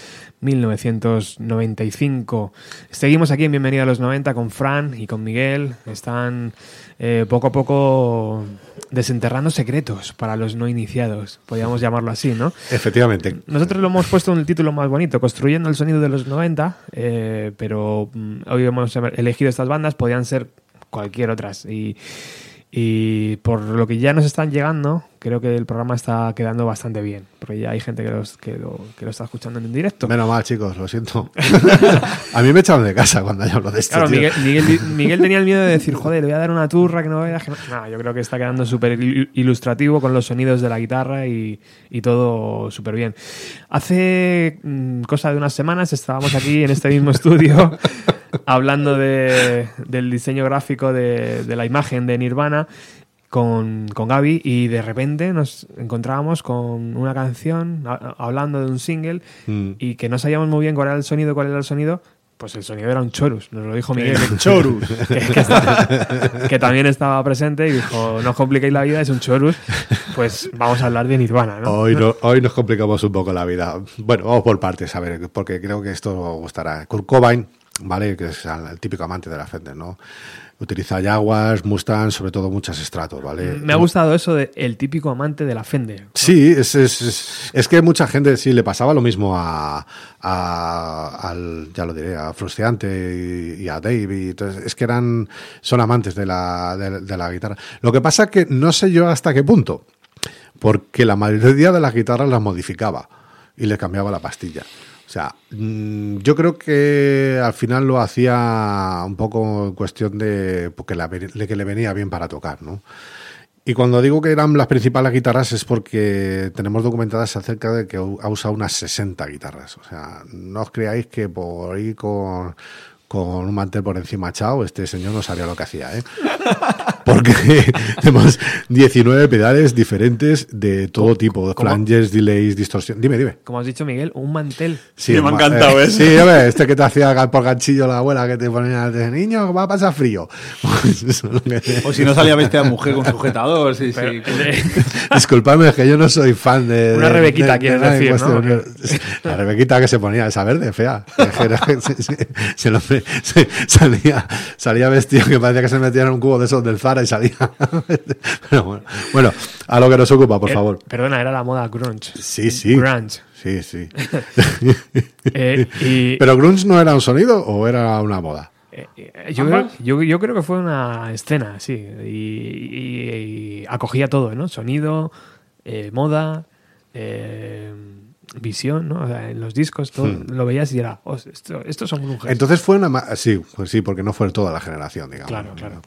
1995. Seguimos aquí en Bienvenido a los 90 con Fran y con Miguel. Están eh, poco a poco desenterrando secretos para los no iniciados, podríamos llamarlo así, ¿no? Efectivamente. Nosotros lo hemos puesto en el título más bonito, Construyendo el sonido de los 90, eh, pero mm, hoy hemos elegido estas bandas, podían ser cualquier otras. Y, y por lo que ya nos están llegando, creo que el programa está quedando bastante bien, porque ya hay gente que, los, que, lo, que lo está escuchando en directo. Menos mal, chicos, lo siento. <laughs> a mí me echaron de casa cuando yo hablo de esto. Claro, tío. Miguel, Miguel, <laughs> Miguel tenía el miedo de decir, joder, le voy a dar una turra que no veas. Que no. Nah, yo creo que está quedando súper il- ilustrativo con los sonidos de la guitarra y, y todo súper bien. Hace mm, cosa de unas semanas estábamos aquí en este mismo estudio <laughs> hablando de- del diseño gráfico de, de la imagen de Nirvana con, con Gaby y de repente nos encontrábamos con una canción a- hablando de un single Mm. y que no sabíamos muy bien cuál era el sonido, cuál era el sonido. Pues el sonido era un chorus, nos lo dijo Miguel. El chorus. <laughs> que, que estaba- que también estaba presente y dijo, no os compliquéis la vida, es un chorus. Pues vamos a hablar de Nirvana, ¿no? Hoy, no- hoy nos complicamos un poco la vida. Bueno, vamos por partes, a ver, porque creo que esto os gustará. Kurt Cobain, ¿vale? Que es el típico amante de la Fender, ¿no? Utiliza Jaguars, Mustang, sobre todo muchas estratos, ¿vale? Me ha gustado eso de el típico amante de la Fender. Sí, es, es, es, es que mucha gente sí le pasaba lo mismo a, a- al, ya lo diré, a Frustiante y, y a Dave. y entonces, es que eran, son amantes de la, de, de la guitarra. Lo que pasa que no sé yo hasta qué punto, porque la mayoría de las guitarras las modificaba y le cambiaba la pastilla. O sea, mm, yo creo que al final lo hacía un poco en cuestión de porque la- de que le venía bien para tocar, ¿no? Y cuando digo que eran las principales guitarras es porque tenemos documentadas acerca de que ha usado unas 60 guitarras. O sea, no os creáis que por ir con, con un mantel por encima chao, este señor no sabía lo que hacía, ¿eh? <laughs> Porque <laughs> tenemos 19 pedales diferentes de todo tipo, ¿Cómo? flanges, delays, distorsión. Dime, dime. Como has dicho, Miguel, un mantel. Sí, Me ha encantado eh, eso. Sí, hombre, este que te hacía por ganchillo la abuela que te ponía de niño, va a pasar frío. <laughs> Pues eso es lo que- O si no salía bestia mujer con sujetador, sí, Pero- sí. Disculpadme, es que yo no soy fan de. Una de- Rebequita, de- quieres de decir, en ¿no? cuestión. La Rebequita que se ponía esa verde, fea. Se, se- se- el <laughs> se- salía, salía vestido que parecía que se metía en un cubo de esos del Zara y salía. <laughs> Pero bueno, bueno, a lo que nos ocupa, por Eh, favor. Perdona, era la moda grunge. Sí, sí. Grunge. Sí, sí. <laughs> Eh, y, ¿Pero grunge no era un sonido o era una moda? Eh, eh, yo, creo, yo, yo creo que fue una escena, sí. Y, y- y acogía todo, ¿no? Sonido, eh, moda, eh, visión, ¿no? O sea, en los discos todo lo veías y era, "Oh, esto, estos son grunges. Hmm. Entonces fue una. ma- Sí, pues sí, porque no fue toda la generación, digamos. Claro, claro.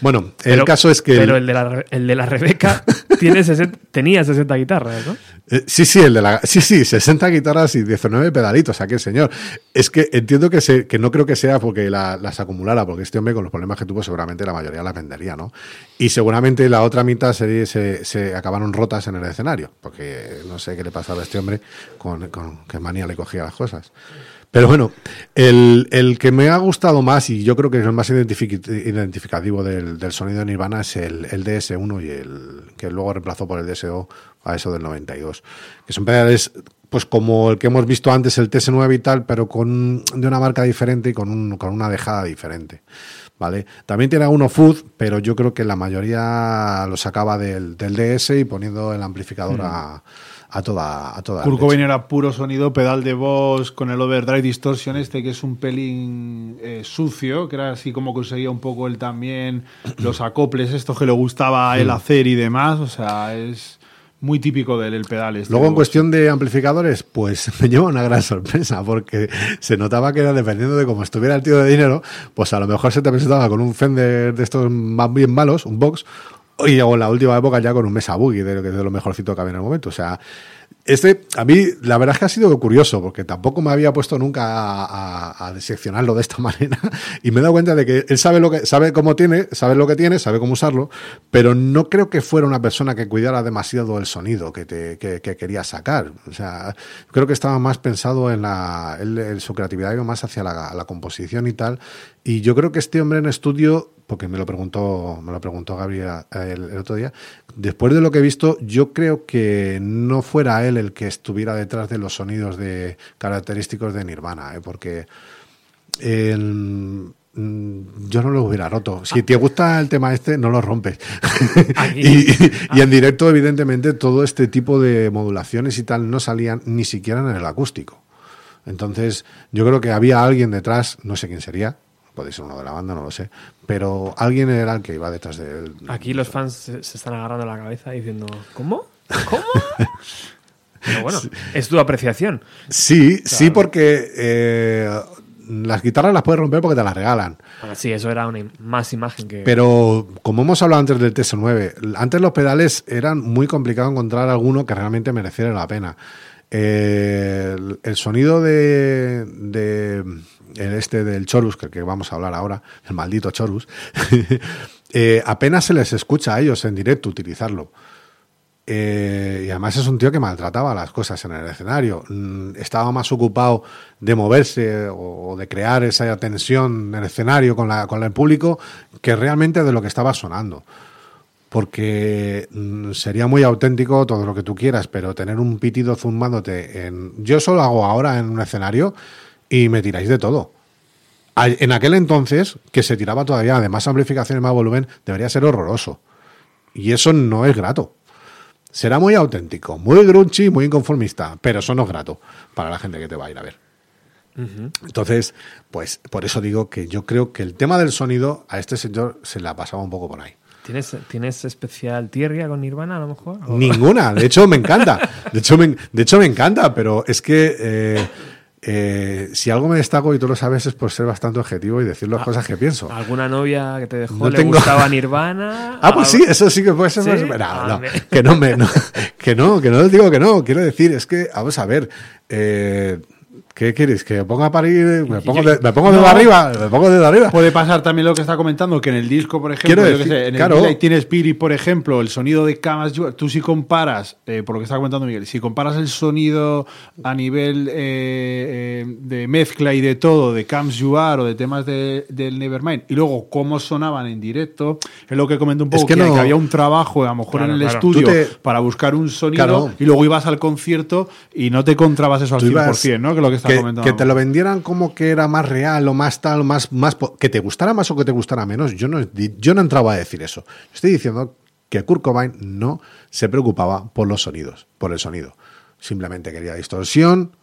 Bueno, el caso es que. Pero el de la, el de la Rebeca <laughs> tiene 60 tenía 60 guitarras, ¿no? Eh, Sí, sí, el de la, sí, sí, 60 guitarras y 19 pedalitos, aquel señor. Es que entiendo que, se, que no creo que sea porque la- las acumulara, porque este hombre con los problemas que tuvo seguramente la mayoría las vendería, ¿no? Y seguramente la otra mitad se, se, se acabaron rotas en el escenario, porque no sé qué le pasaba a este hombre con, con qué manía le cogía las cosas. Pero bueno, el, el que me ha gustado más y yo creo que es el más identific- identificativo del, del sonido de Nirvana es el, el DS1 y el que luego reemplazó por el DSO a eso del 92. Que son pedales pues como el que hemos visto antes, el TS9 y tal, pero con, de una marca diferente y con, un, con una dejada diferente. ¿Vale? También tiene uno Food, pero yo creo que la mayoría lo sacaba del, del DS y poniendo el amplificador a, a toda, a toda Kurt. Cobain era puro sonido, pedal de voz con el overdrive distortion este que es un pelín eh, sucio, que era así como conseguía un poco él también los acoples estos que le gustaba a él hacer y demás, o sea, es muy típico de él el pedal este. Luego, en cuestión de amplificadores, pues <laughs> me lleva una gran sorpresa, porque se notaba que era dependiendo de cómo estuviera el tío de dinero, pues a lo mejor se te presentaba con un Fender de estos más bien malos, un box, y luego en la última época ya con un Mesa Boogie, de, lo que- de lo mejorcito que había en el momento. O sea, este, a mí, la verdad es que ha sido curioso, porque tampoco me había puesto nunca a, a- a diseccionarlo de esta <laughs> manera, y me he dado cuenta de que él sabe lo que, sabe cómo tiene, sabe lo que tiene, sabe cómo usarlo, pero no creo que fuera una persona que cuidara demasiado el sonido que, te, que, que quería sacar. O sea, creo que estaba más pensado en la, en su creatividad iba más hacia la, la composición y tal, y yo creo que este hombre en estudio, porque me lo preguntó, me lo preguntó Gabriel eh, el, el otro día, después de lo que he visto, yo creo que no fuera él el que estuviera detrás de los sonidos de característicos de Nirvana, ¿eh? porque el- mm, yo no lo hubiera roto. Si te gusta el tema este, no lo rompes. <laughs> <laughs> y, y en directo, evidentemente, todo este tipo de modulaciones y tal no salían ni siquiera en el acústico. Entonces, yo creo que había alguien detrás, no sé quién sería, puede ser uno de la banda, no lo sé, pero alguien era el que iba detrás de él. Aquí los fans se están agarrando la cabeza diciendo, ¿cómo? ¿Cómo? <laughs> Pero bueno, es tu apreciación. Sí, sí, porque eh, las guitarras las puedes romper porque te las regalan. Bueno, sí, eso era una im- más imagen que... Pero como hemos hablado antes del TS9, antes los pedales eran muy complicado encontrar alguno que realmente mereciera la pena. Eh, el, el sonido de, de el este del Chorus, que, que vamos a hablar ahora, el maldito Chorus, <laughs> eh, apenas se les escucha a ellos en directo utilizarlo. Eh, y además es un tío que maltrataba las cosas en el escenario. Mm, Estaba más ocupado de moverse o de crear esa tensión en el escenario con, la, con el público que realmente de lo que estaba sonando. Porque mm, sería muy auténtico todo lo que tú quieras, pero tener un pitido zumbándote en... Yo eso lo hago ahora en un escenario y me tiráis de todo. En aquel entonces, que se tiraba todavía de más amplificación y más volumen, debería ser horroroso. Y eso no es grato. Será muy auténtico, muy grunchy, muy inconformista, pero eso no es grato para la gente que te va a ir a ver. Entonces, pues por eso digo que yo creo que el tema del sonido a este señor se le ha pasado un poco por ahí. ¿Tienes, ¿Tienes especial tierra con Nirvana a lo mejor? ¿O- Ninguna, de hecho me encanta. De hecho me, de hecho me encanta, pero es que eh, eh, si algo me destaco, y tú lo sabes, es por ser bastante objetivo y decir las cosas que pienso. ¿Alguna novia que te dejó No le tengo- gustaba Nirvana? <laughs> Ah, pues sí, eso sí que puede ser. ¿Sí? más- No, Ah, no, me- que no me, no, que no, que no les digo que no. Quiero decir, es que, vamos a ver, eh, ¿qué quieres? ¿Que me ponga a parir? ¿Me pongo, de, me pongo No. de arriba? ¿Me pongo de arriba? Puede pasar también lo que está comentando, que en el disco, por ejemplo, Quiero yo decir, sé, en claro. el Delay tiene Spirit, por ejemplo, el sonido de Camas, tú si comparas, eh, por lo que está comentando Miguel, si comparas el sonido a nivel eh, eh, de mezcla y de todo, de Camps You Are o de temas de- del Nevermind, y luego cómo sonaban en directo, es lo que comenté un poco, Es que que, no- que había un trabajo, a lo mejor Claro, en el claro. estudio, te- para buscar un sonido, Claro. y luego ibas al concierto y no te encontrabas eso al Tú 100%, ibas- ¿no? Que lo que que, te lo vendieran como que era más real o más tal, más, más que te gustara más o que te gustara menos. Yo no, yo no entraba a decir eso. Estoy diciendo que Kurt Cobain no se preocupaba por los sonidos, por el sonido. Simplemente quería distorsión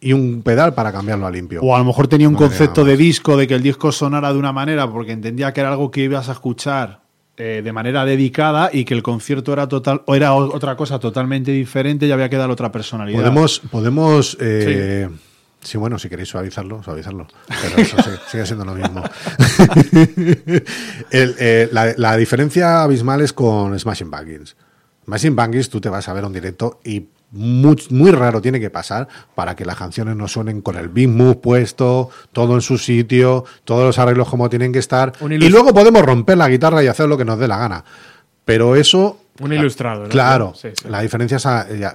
y un pedal para cambiarlo a limpio. O a lo mejor tenía un No concepto de disco, de que el disco sonara de una manera, porque entendía que era algo que ibas a escuchar eh, de manera dedicada y que el concierto era total o era otra cosa totalmente diferente y había que dar otra personalidad. Podemos, podemos eh, sí. bueno, si queréis suavizarlo, suavizarlo. Pero <laughs> eso sigue, sigue siendo lo mismo. <laughs> El, eh, la, la diferencia abismal es con Smashing Pumpkins. Smashing Pumpkins tú te vas a ver un directo y muy, muy raro tiene que pasar para que las canciones no suenen con el beat move puesto, todo en su sitio, todos los arreglos como tienen que estar. Y luego podemos romper la guitarra y hacer lo que nos dé la gana. Pero eso... Un ilustrado, ¿no? Claro, Sí, sí. La, diferencia es,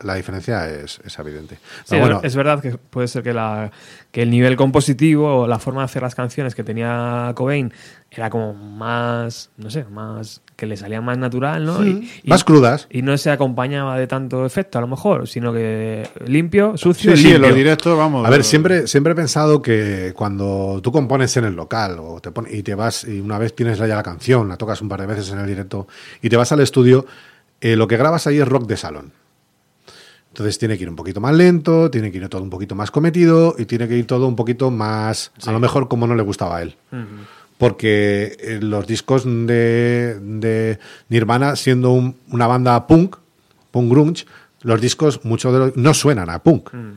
la diferencia es, es evidente. Sí, Pero bueno, es verdad que puede ser que, la, que el nivel compositivo o la forma de hacer las canciones que tenía Cobain era como más, no sé, más que le salía más natural, ¿no? Y- y- más crudas. Y no se acompañaba de tanto efecto, a lo mejor, sino que limpio, sucio, Sí, sí, en limpio. los directos, vamos. A ver, siempre, siempre he pensado que cuando tú compones en el local o te pon- y te vas y una vez tienes ya la canción, la tocas un par de veces en el directo y te vas al estudio, eh, lo que grabas ahí es rock de salón. Entonces tiene que ir un poquito más lento, tiene que ir todo un poquito más cometido y tiene que ir todo un poquito más, a lo mejor como no le gustaba a él. Porque eh, los discos de, de Nirvana, siendo un- una banda punk, punk grunge, los discos muchos de los, no suenan a punk. Suena-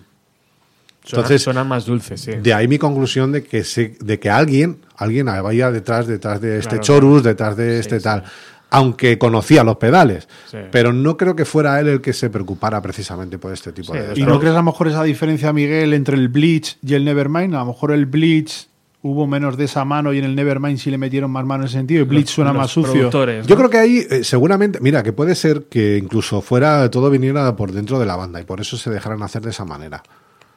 Entonces- suenan más dulces, sí. De ahí mi conclusión de que se, de que alguien, alguien vaya detrás, detrás de este Claro, chorus, detrás de Sí, este sí. tal. Aunque conocía los pedales. Sí. Pero no creo que fuera él el que se preocupara precisamente por este tipo Sí, de. ¿Y no crees a lo mejor esa diferencia, Miguel, entre el Bleach y el Nevermind? A lo mejor el Bleach hubo menos de esa mano y en el Nevermind sí le metieron más mano en ese sentido y Bleach suena Los más sucio. productores, Yo ¿no? creo que ahí, eh, seguramente, mira, que puede ser que incluso fuera, todo viniera por dentro de la banda y por eso se dejaran hacer de esa manera.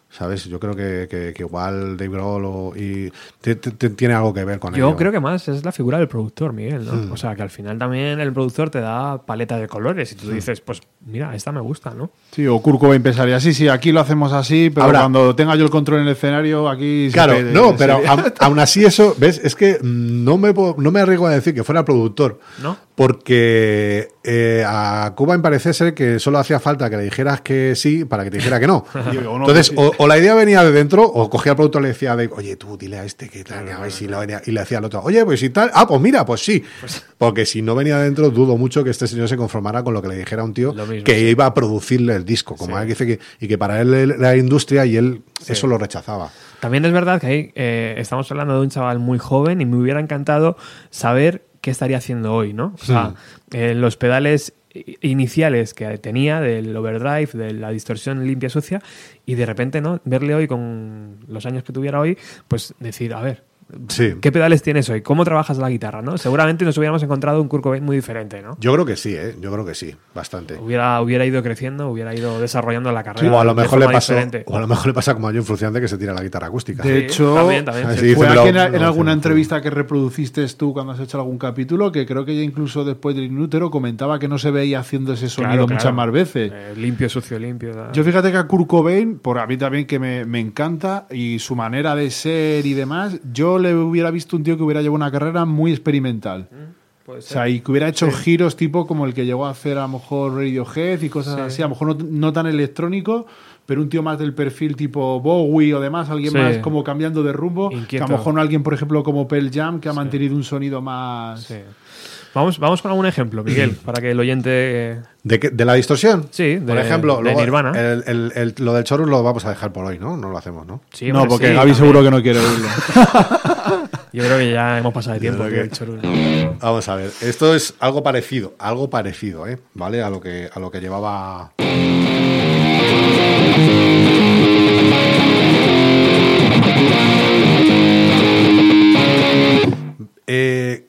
¿Sabes? Yo creo que, que- que igual Dave Grohl o- y te- te- te- tiene algo que ver con Yo ello. creo que más es la figura del productor, Miguel, ¿no? Mm. O sea, que al final también el productor te da paleta de colores y tú dices, pues mira, esta me gusta, ¿no? Sí, o Kurt Cobain pensaría, sí, sí, aquí lo hacemos así, pero Ahora- cuando tenga yo el control en el escenario, aquí... se Claro, pede- no, se- pero aun, <laughs> aún así eso, ¿ves? Es que no me, no me arriesgo a decir que fuera el productor. ¿No? Porque eh, a Cuba me parece ser que solo hacía falta que le dijeras que sí para que te dijera que no. <laughs> Digo, o no, Entonces, o, o la idea venía de dentro, o cogía al productor y le decía, Dave, oye, tú dile a este que tal, a ver si no venía. Y le decía al otro, oye, pues si tal, ah, pues mira, pues sí. Porque si no venía de dentro, dudo mucho que este señor se conformara con lo que le dijera a un tío Lo mismo, que sí. iba a producirle el disco, como Sí. él dice que, y que para él era la industria y él eso lo rechazaba. También es verdad que ahí eh, estamos hablando de un chaval muy joven y me hubiera encantado saber qué estaría haciendo hoy, ¿no? O sea, eh, los pedales iniciales que tenía del overdrive, de la distorsión limpia sucia, y de repente, ¿no? Verle hoy con los años que tuviera hoy, pues decir, a ver, Sí. ¿qué pedales tienes hoy? ¿Cómo trabajas la guitarra, no? Seguramente nos hubiéramos encontrado un Kurt Cobain muy diferente, ¿no? Yo creo que sí, ¿eh? Yo creo que sí, bastante. Hubiera, hubiera ido creciendo, hubiera ido desarrollando la carrera. O a lo mejor le pasó, o a lo mejor le pasa como a John Fruciante que se tira la guitarra acústica. De Sí, hecho, también, también, sí. Fue aquí en, alguna sí, entrevista que reproduciste tú cuando has hecho algún capítulo, que creo que ya incluso después del inútero comentaba que no se veía haciendo ese sonido Claro, muchas claro. más veces. Eh, limpio, sucio, limpio. Yo fíjate que a Kurt Cobain, por a mí también que me, me encanta, y su manera de ser y demás, yo le hubiera visto un tío que hubiera llevado una carrera muy experimental. Puede O sea, y que hubiera hecho giros tipo como el que llegó a hacer a lo mejor Radiohead y cosas Sí. así, a lo mejor no, no tan electrónico, pero un tío más del perfil tipo Bowie o demás, alguien Sí. más como cambiando de rumbo, que a lo mejor no alguien, por ejemplo, como Pearl Jam, que ha mantenido un sonido más... Vamos, vamos con algún ejemplo, Miguel, <clears throat> para que el oyente. eh, ¿De, qué- de la distorsión? Sí, de- Por ejemplo, de luego Nirvana. el- el- el- lo del chorus lo vamos a dejar por hoy, ¿no? No lo hacemos, ¿no? Sí, no, hombre, porque sí, Gaby también. seguro que no quiere oírlo. <laughs> Yo creo que ya hemos pasado de tiempo. que- el chorul. Vamos a ver, esto es algo parecido, algo parecido, ¿eh? ¿Vale? A lo que, a lo que llevaba... Eh,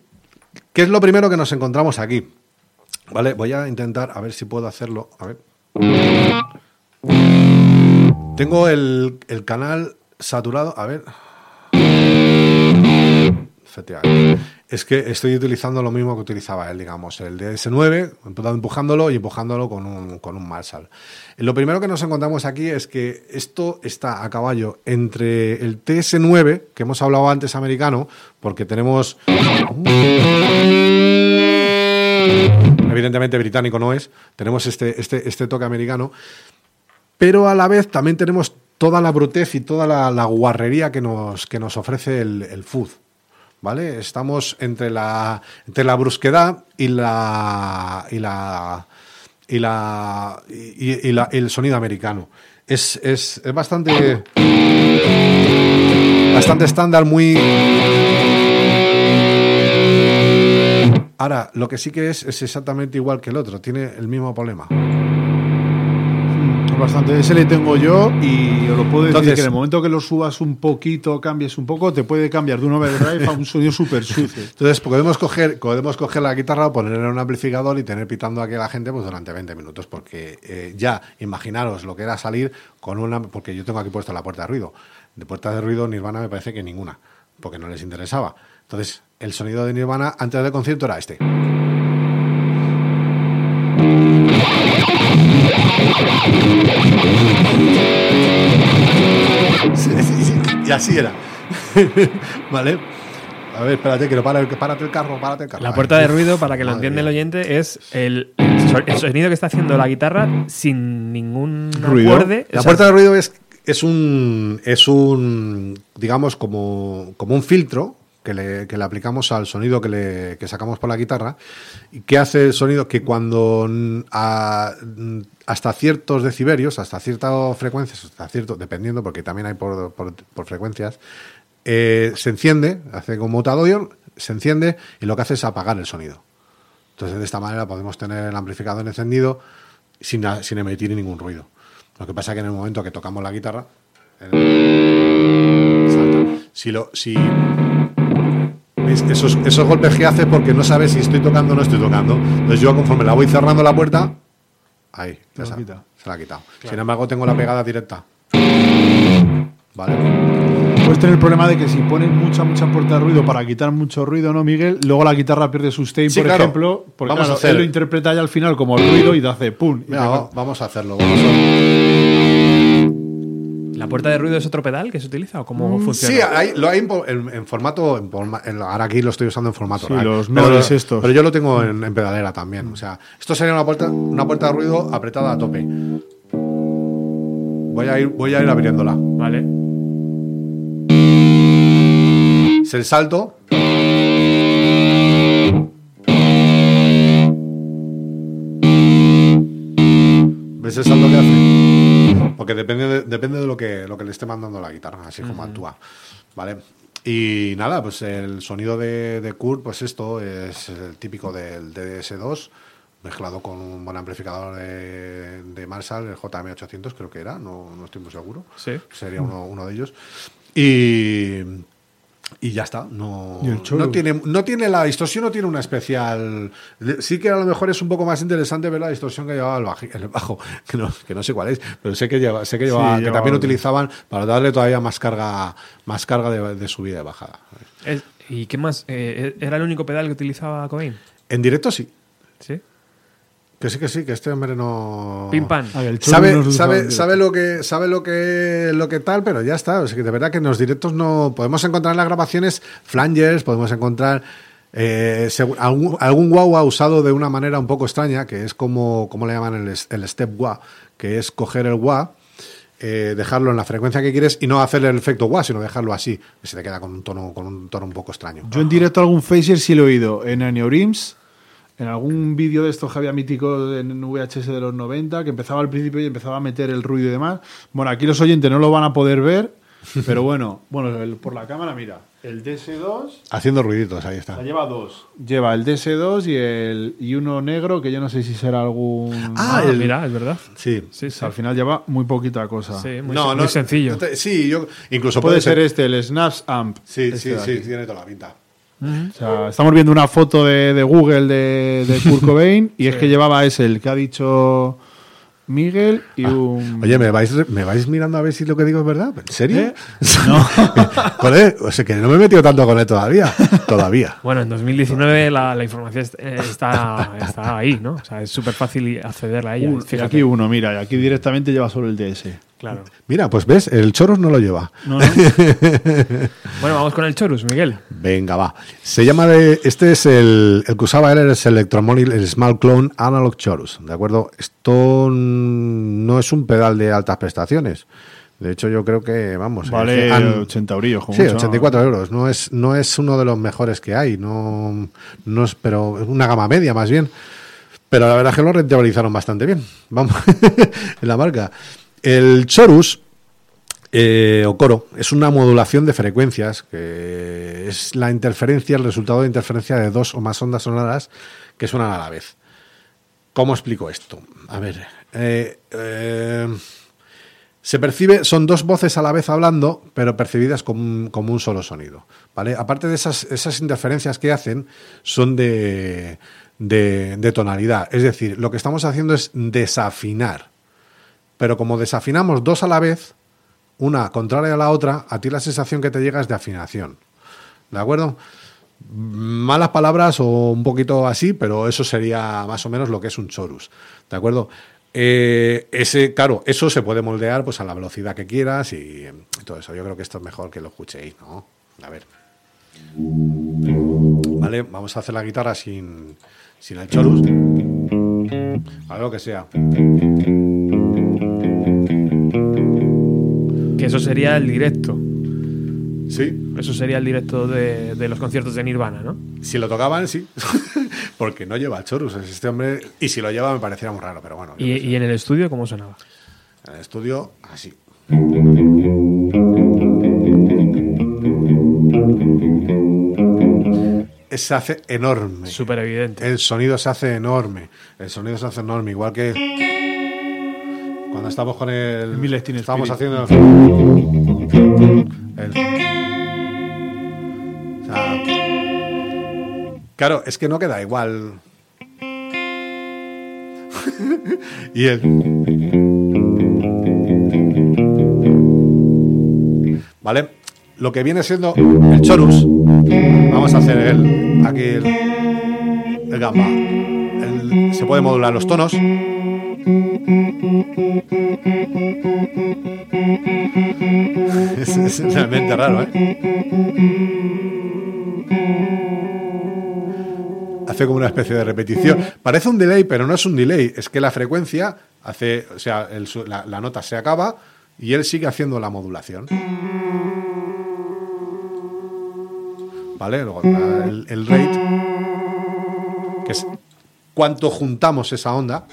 ¿Qué es lo primero que nos encontramos aquí? Vale, voy a intentar a ver si puedo hacerlo. A ver. Tengo el, el canal saturado. A ver. Es que estoy utilizando lo mismo que utilizaba él, digamos, el DS9, empujándolo y empujándolo con un, con un Marshall. Lo primero que nos encontramos aquí es que esto está a caballo entre el TS9, que hemos hablado antes americano, porque tenemos... Evidentemente británico no es, tenemos este, este, este toque americano, pero a la vez también tenemos toda la brutez y toda la, guarrería que nos, que nos ofrece el, el food. ¿Vale? Estamos entre la, entre la brusquedad y la. y la. y la. y, y la- el sonido americano. Es, es, es bastante. bastante estándar, muy. Ahora, lo que sí que es es exactamente igual que el otro, tiene el mismo problema. Bastante, ese le tengo yo y os lo puedo decir Entonces- que en el momento que lo subas un poquito, cambies un poco, te puede cambiar de un overdrive a un sonido súper sucio. Entonces podemos coger, podemos coger la guitarra, ponerla en un amplificador y tener pitando aquí a la gente pues, durante 20 minutos, porque eh, ya imaginaros lo que era salir con una, porque yo tengo aquí puesto la puerta de ruido. De puerta de ruido Nirvana me parece que ninguna, porque no les interesaba. Entonces el sonido de Nirvana antes del concierto era este. <laughs> y así era. <laughs> ¿Vale? A ver, espérate, que no para, párate el carro, párate el carro. La puerta de ruido, para que lo entienda el oyente, es el, el so- el sonido que está haciendo la guitarra sin ningún Ruido. acorde. La puerta de ruido es, es un es un digamos como, como un filtro que le, aplicamos al sonido que le que sacamos por la guitarra y que hace el sonido que cuando hasta ciertos decibelios, hasta ciertas frecuencias, hasta cierto, dependiendo, porque también hay por, frecuencias, eh, se enciende, hace como mutador, se enciende y lo que hace es apagar el sonido. Entonces, de esta manera podemos tener el amplificador encendido sin, emitir ningún ruido. Lo que pasa es que en el momento que tocamos la guitarra, el- lo, si Esos, esos golpes que hace porque no sabe si estoy tocando o no estoy tocando. Entonces yo conforme la voy cerrando la puerta, ahí, ya se, la ha quitado. Sin embargo, tengo la pegada directa. Vale. Puedes tener el problema de que si pones mucha, mucha puerta de ruido para quitar mucho ruido, ¿no, Miguel? Luego la guitarra pierde sustain, Sí, por claro. ejemplo. Porque Vamos a hacer- él lo interpreta ya al final como ruido y te hace pum. y te- vamos a hacerlo. Vamos a- ¿La puerta de ruido es otro pedal que se utiliza o cómo funciona? Mm, Sí, hay- lo hay en, po- en- en formato. en forma- en- ahora aquí lo estoy usando en formato. Sí, los pero, estos. pero yo lo tengo en, en pedalera también. O sea, esto sería una puerta, una puerta de ruido apretada a tope. Voy a ir, voy a ir abriéndola. Vale. Es el salto. ¿Ves el salto que hace? Porque depende de, depende de lo que, lo que le esté mandando la guitarra, así como actúa. ¿Vale? Y nada, pues el sonido de, de Kurt, pues esto es el típico del DDS2, mezclado con un buen amplificador de, de Marshall, el JM800 creo que era, no, no estoy muy seguro. Sí. Sería uno, uno de ellos. Y, y ya está. No, no, tiene, no tiene la distorsión, no tiene una especial. Sí que a lo mejor es un poco más interesante ver la distorsión que llevaba el, baji- el bajo, <laughs> que no, que no sé cuál es, pero sé que lleva, sé que, llevaba, que llevaba también algo. utilizaban para darle todavía más carga, más carga de, de subida y bajada. ¿Y qué más? Eh, ¿Era el único pedal que utilizaba Cobain? En directo sí. ¿Sí? Que sí, que sí, que este hombre no. Pim pam. Sabe, sabe, sabe lo que sabe lo que lo que tal, pero ya está. O sea, que de verdad que en los directos no podemos encontrar en las grabaciones flangers, podemos encontrar eh, algún, algún wah wah usado de una manera un poco extraña, que es como, como le llaman el, step wah, que es coger el wah, eh, dejarlo en la frecuencia que quieres y no hacer el efecto wah, sino dejarlo así, que se te queda con un tono, con un tono un poco extraño. Yo en directo algún Phaser sí lo he oído. En Aneurims, en algún vídeo de estos que había mítico en VHS de los 90, que empezaba al principio y empezaba a meter el ruido y demás. Bueno, aquí los oyentes no lo van a poder ver, <laughs> pero bueno, bueno el- por la cámara, mira, el DS2 Haciendo ruiditos, ahí está. lleva dos. Lleva el DS2 y, el, y uno negro, que yo no sé si será algún... Ah, Ah, el- mira, es verdad. Sí. Sí, al final lleva muy poquita cosa. Sí, muy, no, sen- no, muy sencillo. no te- sí, yo incluso Puede ser este, el Snaps Amp. Sí, Este sí, sí, aquí. tiene toda la pinta. O sea, estamos viendo una foto de, de Google de, de <laughs> Kurt Cobain y es que llevaba ese, el que ha dicho Miguel y un... Oye, ¿me vais, ¿me vais mirando a ver si lo que digo es verdad? ¿En serio? ¿Eh? <laughs> No. <laughs> Joder, o sea que no me he metido tanto con él todavía. Todavía. Bueno, en 2019 la, la información eh, está, está ahí, ¿no? O sea, es súper fácil acceder a ella. Y Fíjate. aquí uno, mira, aquí directamente lleva solo el DS. Claro. Mira, pues ves, el Choros no lo lleva. No, no. <laughs> Bueno, vamos con el Chorus, Miguel. Venga, va. Se llama de. Este es el, el que usaba él, es el Electromonic, el Small Clone Analog Chorus. ¿De acuerdo? Esto no es un pedal de altas prestaciones. De hecho, yo creo que, vamos. Vale han- 80 eurillos. como Sí, mucho. 84 euros. No es, no es uno de los mejores que hay. No, no es, pero es una gama media más bien. Pero la verdad es que lo rentabilizaron bastante bien. Vamos, <laughs> en la marca. El Chorus eh, o coro es una modulación de frecuencias que es la interferencia, el resultado de interferencia de dos o más ondas sonoras que suenan a la vez. ¿Cómo explico esto? A ver, eh, eh, se percibe, son dos voces a la vez hablando, pero percibidas como un, solo sonido. ¿vale? Aparte de esas, esas interferencias que hacen, son de tonalidad. Es decir, lo que estamos haciendo es desafinar. Pero como desafinamos dos a la vez, una contraria a la otra, a ti la sensación que te llega es de afinación. ¿De acuerdo? Malas palabras o un poquito así, pero eso sería más o menos lo que es un chorus. ¿De acuerdo? Eh, ese, claro, eso se puede moldear pues a la velocidad que quieras y, y todo eso. Yo creo que esto es mejor que lo escuchéis, ¿no? A ver. Vale, vamos a hacer la guitarra sin, sin el chorus. A lo que sea. Eso sería el directo. Sí, Eso sería el directo de, de los conciertos de Nirvana, ¿no? si lo tocaban, sí. <laughs> Porque no lleva chorus es este hombre. Y si lo lleva me pareciera muy raro, pero bueno. Y, y en el estudio, ¿cómo sonaba? En el estudio, así. Se hace enorme. Súper evidente. El sonido se hace enorme. El sonido se hace enorme. Igual que cuando estamos con el. Miles Teen Estamos haciendo. el- <laughs> o sea, claro, es que no queda igual. <laughs> y el. ¿Vale? Lo que viene siendo el chorus. Vamos a hacer el. Aquí el. El gamba. El- se puede modular los tonos. Es, realmente raro, ¿eh? Hace como una especie de repetición. Parece un delay, pero no es un delay. Es que la frecuencia hace. O sea, la, nota se acaba y él sigue haciendo la modulación. ¿Vale? Luego el, el rate, que es cuánto juntamos esa onda.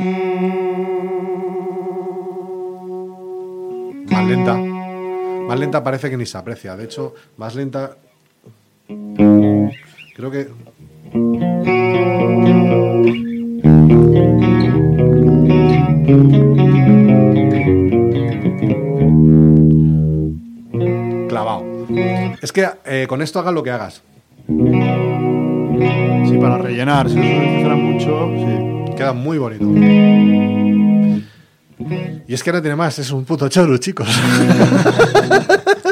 Más lenta. Más lenta parece que ni se aprecia. De hecho, más lenta. Creo que. Clavado. Es que eh, con esto hagas lo que hagas. Sí, para rellenar. Si no mucho, sí. Queda muy bonito. Y es que no tiene más, es un puto choro, chicos. <laughs>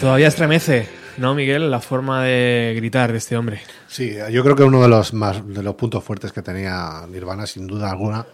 Todavía estremece, ¿no, Miguel? La forma de gritar de este hombre. Sí, yo creo que uno de los más de los puntos fuertes que tenía Nirvana, sin duda alguna,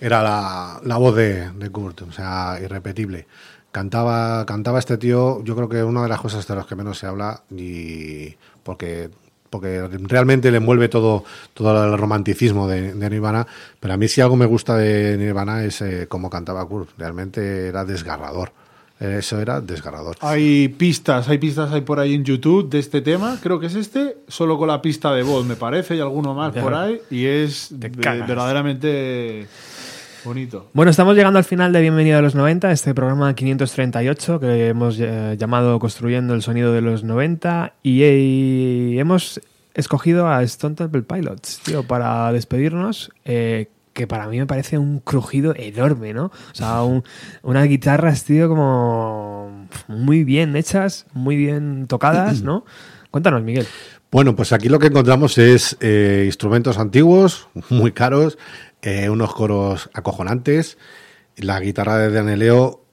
era la, la voz de, de Kurt, o sea, irrepetible. Cantaba, cantaba este tío, yo creo que una de las cosas de las que menos se habla, y porque porque realmente le envuelve todo, todo el romanticismo de, Nirvana, pero a mí si algo me gusta de Nirvana es eh, cómo cantaba Kurt, realmente era desgarrador. Eso era desgarrador. Hay pistas, hay pistas hay por ahí en YouTube de este tema, creo que es este, solo con la pista de voz, me parece, y alguno más Ya. por ahí, y es de- verdaderamente bonito. Bueno, estamos llegando al final de Bienvenido a los 90, este programa 538 que hemos eh, llamado Construyendo el Sonido de los 90 y, eh, hemos escogido a Stone Temple Pilots, tío, para despedirnos, eh, que para mí me parece un crujido enorme, ¿no? O sea, un- unas guitarras, tío, como muy bien hechas, muy bien tocadas, ¿no? <clears throat> Cuéntanos, Miguel. Bueno, pues aquí lo que encontramos es eh, instrumentos antiguos, <laughs> muy caros, eh, unos coros acojonantes, la guitarra de Daneleo,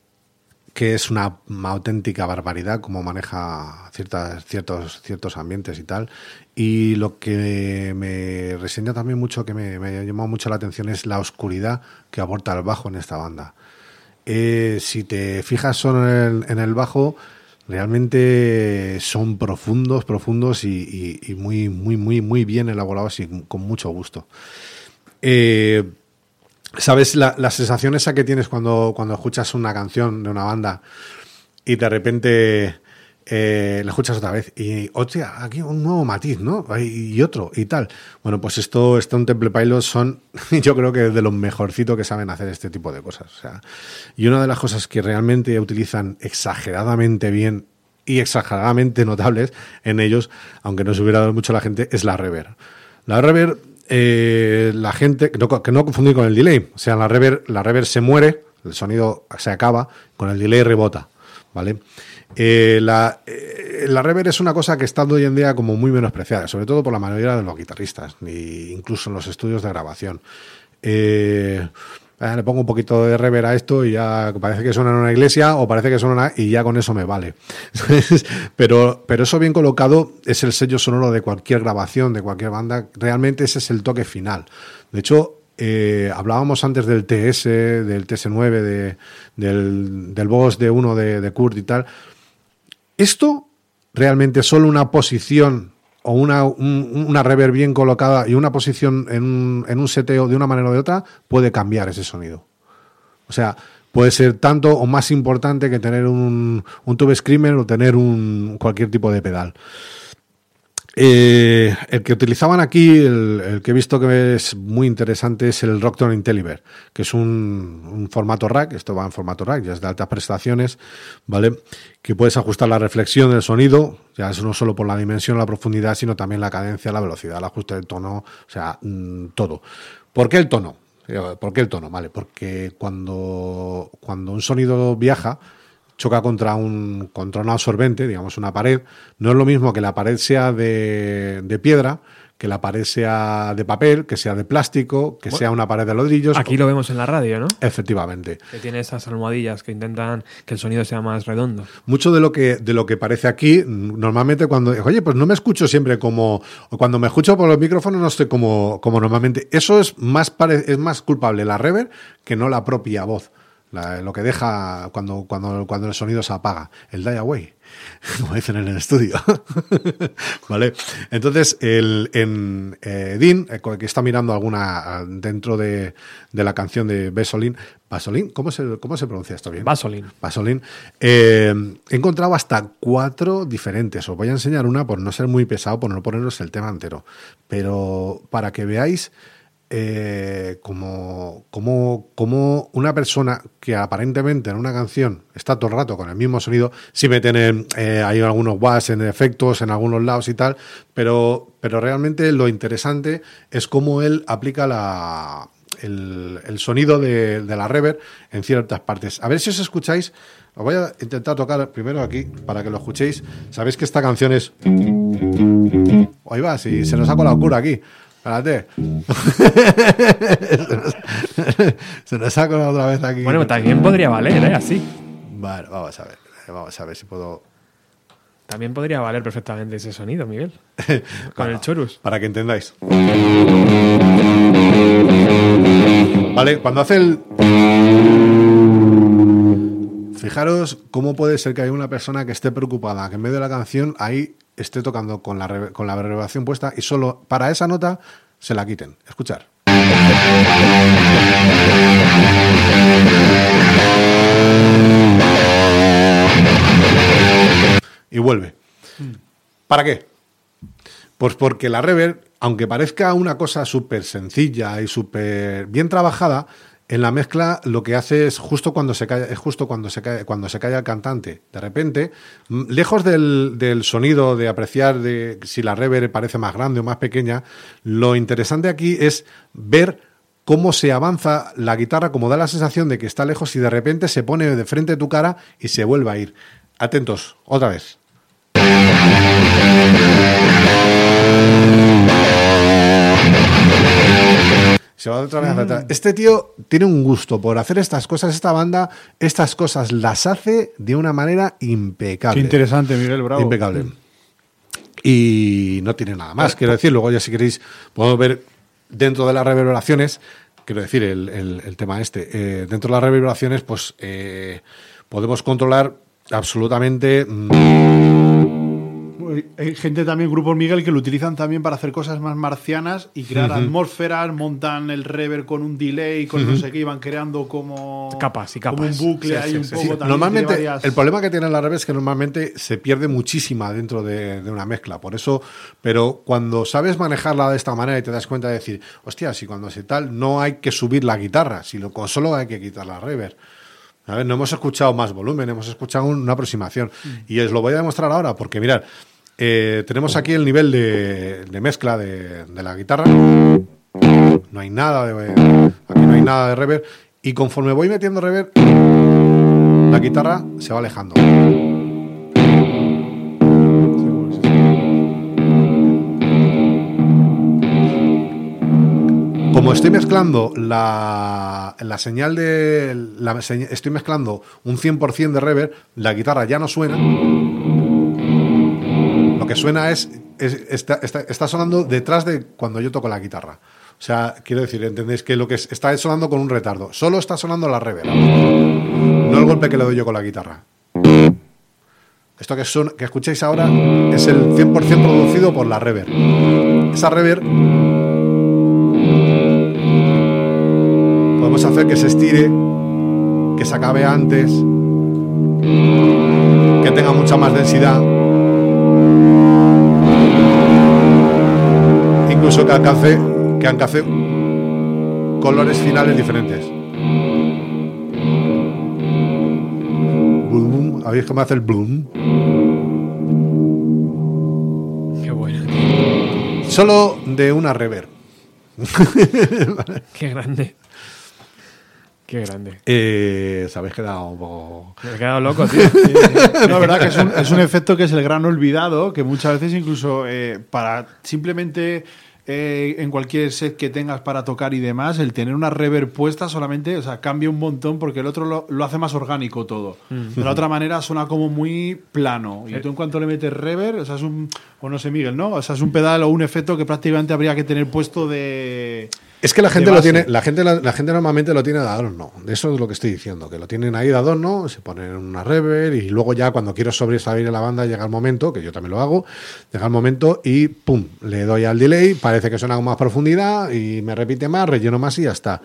que es una, auténtica barbaridad como maneja ciertas, ciertos, ciertos ambientes y tal. Y lo que me reseña también mucho, que me, me ha llamado mucho la atención, es la oscuridad que aporta el bajo en esta banda. Eh, si te fijas solo en el, bajo, realmente son profundos, profundos y muy, muy, muy, muy bien elaborados y con mucho gusto. Eh, ¿Sabes la, la sensación esa que tienes cuando, cuando escuchas una canción de una banda y de repente eh, la escuchas otra vez y, hostia, aquí un nuevo matiz, ¿no? Y, otro, y tal. Bueno, pues esto, Stone Temple Pilots son, <laughs> yo creo que de los mejorcitos que saben hacer este tipo de cosas. Y una de las cosas que realmente utilizan exageradamente bien y exageradamente notables en ellos, aunque no se hubiera dado mucho a la gente, es la reverb. La reverb, eh, la gente, que no, confundir con el delay, o sea, la reverb, la se muere, el sonido se acaba, con el delay rebota, ¿vale? Eh, la, eh, la es una cosa que está hoy en día como muy menospreciada, sobre todo por la mayoría de los guitarristas, incluso en los estudios de grabación. Eh, le pongo un poquito de reverb a esto y ya parece que suena en una iglesia o parece que suena y ya con eso me vale. <laughs> pero, pero eso bien colocado es el sello sonoro de cualquier grabación, de cualquier banda. Realmente ese es el toque final. De hecho, eh, hablábamos antes del TS, del TS9, de, del, del Boss de uno de, de Kurt y tal. Esto realmente solo una posición o una, un- una reverb bien colocada y una posición en un, en un seteo de una manera o de otra puede cambiar ese sonido. O sea, puede ser tanto o más importante que tener un, un tube screamer o tener un, cualquier tipo de pedal. Eh, el que utilizaban aquí, el, que he visto que es muy interesante, es el Rockton Intelliver, que es un, un formato rack, esto va en formato rack, ya es de altas prestaciones, ¿vale? Que puedes ajustar la reflexión del sonido, ya es no solo por la dimensión, la profundidad, sino también la cadencia, la velocidad, el ajuste del tono, o sea, mm, todo. ¿Por qué el tono? Eh, ¿Por qué el tono? Vale, porque cuando, cuando un sonido viaja, choca contra un, contra un absorbente, digamos una pared, no es lo mismo que la pared sea de, de piedra, que la pared sea de papel, que sea de plástico, que sea una pared de ladrillos. Aquí lo vemos en la radio, ¿no? Efectivamente. Que tiene esas almohadillas que intentan que el sonido sea más redondo. Mucho de lo que de lo que parece aquí, normalmente cuando, oye, pues no me escucho siempre como, o cuando me escucho por los micrófonos no estoy como, como normalmente. Eso es más, pare- es más culpable la reverb que no la propia voz. La- lo que deja cuando, cuando, cuando el sonido se apaga, el die away, <laughs> como dicen en el estudio. <laughs> ¿Vale? Entonces, el, en eh, Dean, eh, que está mirando alguna ah, dentro de, de la canción de Besolin, Basolin, ¿cómo se, ¿cómo se pronuncia esto bien? Basolin. Basolin. Eh, he encontrado hasta cuatro diferentes. Os voy a enseñar una por no ser muy pesado, por no poneros el tema entero. Pero para que veáis eh, como, como, como una persona que aparentemente en una canción está todo el rato con el mismo sonido, sí meten eh, hay algunos watts en efectos en algunos lados y tal, pero, pero realmente lo interesante es cómo él aplica la, el, el sonido de, de la reverb en ciertas partes. A ver si os escucháis. Os voy a intentar tocar primero aquí para que lo escuchéis. Sabéis que esta canción es. Ahí va, si se nos ha colado cura aquí. Espérate. se, nos, <laughs> se nos ha colado otra vez aquí. Bueno, también podría valer, ¿eh? Así. Vale, vamos a ver. Vamos a ver si puedo. También podría valer perfectamente ese sonido, Miguel. <laughs> Con el chorus. Para que entendáis. Vale, cuando hace el... Fijaros cómo puede ser que haya una persona que esté preocupada, que en medio de la canción ahí esté tocando con la, con la reverberación puesta y solo para esa nota se la quiten. Escuchar. Y vuelve. ¿Para qué? Pues porque la reverb, aunque parezca una cosa súper sencilla y súper bien trabajada, en la mezcla lo que hace es justo cuando se calla, es justo cuando se calla, cuando se calla el cantante. De repente, lejos del, del sonido, de apreciar de si la reverb parece más grande o más pequeña, lo interesante aquí es ver cómo se avanza la guitarra, como da la sensación de que está lejos y de repente se pone de frente a tu cara y se vuelve a ir. Atentos, otra vez. Se va otra vez hacia atrás. Este tío tiene un gusto por hacer estas cosas. Esta banda, estas cosas las hace de una manera impecable. Qué interesante, Miguel, bravo. Impecable. Y no tiene nada más. Quiero decir, luego ya si queréis, podemos ver dentro de las reverberaciones, quiero decir, el, el- el tema este, eh, dentro de las reverberaciones, pues eh, podemos controlar absolutamente... mm, Hay gente también, grupos Miguel, que lo utilizan también para hacer cosas más marcianas y crear atmósferas, montan el reverb con un delay, con no sé qué, y van creando como Capas y como capas. un bucle Sí, ahí sí, un sí, poco. sí. también Normalmente, varias- el problema que tiene la reverb es que normalmente se pierde muchísima dentro de, de una mezcla. Por eso, pero cuando sabes manejarla de esta manera y te das cuenta de decir, hostia, si cuando se tal, no hay que subir la guitarra, sino con solo hay que quitar la reverb. A ver, no hemos escuchado más volumen, hemos escuchado una aproximación. Y os lo voy a demostrar ahora, porque mirad, eh, tenemos aquí el nivel de, mezcla de, la guitarra. No hay nada de. Aquí no hay nada de reverb. Y conforme voy metiendo reverb, la guitarra se va alejando. Como estoy mezclando la, la señal de. La, estoy mezclando un 100% de reverb, la guitarra ya no suena. Suena es. es- está, está- está sonando detrás de cuando yo toco la guitarra. O sea, quiero decir, entendéis que lo que es- está sonando con un retardo. Solo está sonando la reverb. No el golpe que le doy yo con la guitarra. Esto que, son, que escucháis ahora es el 100% producido por la reverb. Esa reverb podemos hacer que se estire, que se acabe antes, que tenga mucha más densidad, incluso que alcance, que alcance colores finales diferentes. Boom, ¿Habéis cómo hace el boom? Qué bueno. Solo de una reverb. Qué grande. Qué grande. Eh, os habéis quedado un poco... Me he quedado loco, tío. <laughs> No, verdad que es un, es un efecto que es el gran olvidado, que muchas veces incluso eh, para simplemente eh, en cualquier set que tengas para tocar y demás, el tener una reverb puesta solamente, o sea, cambia un montón porque el otro lo, lo hace más orgánico todo. De la otra manera suena como muy plano. Y tú en cuanto le metes reverb, o sea, es un, o no sé, Miguel, ¿no? O sea, es un pedal o un efecto que prácticamente habría que tener puesto de... Es que la gente lo tiene, la gente, la, la gente normalmente lo tiene de adorno. Eso es lo que estoy diciendo, que lo tienen ahí de adorno, se ponen una reverb y luego ya cuando quiero sobresalir en la banda llega el momento, que yo también lo hago, llega el momento y pum, le doy al delay, parece que suena con más profundidad y me repite más, relleno más y ya está.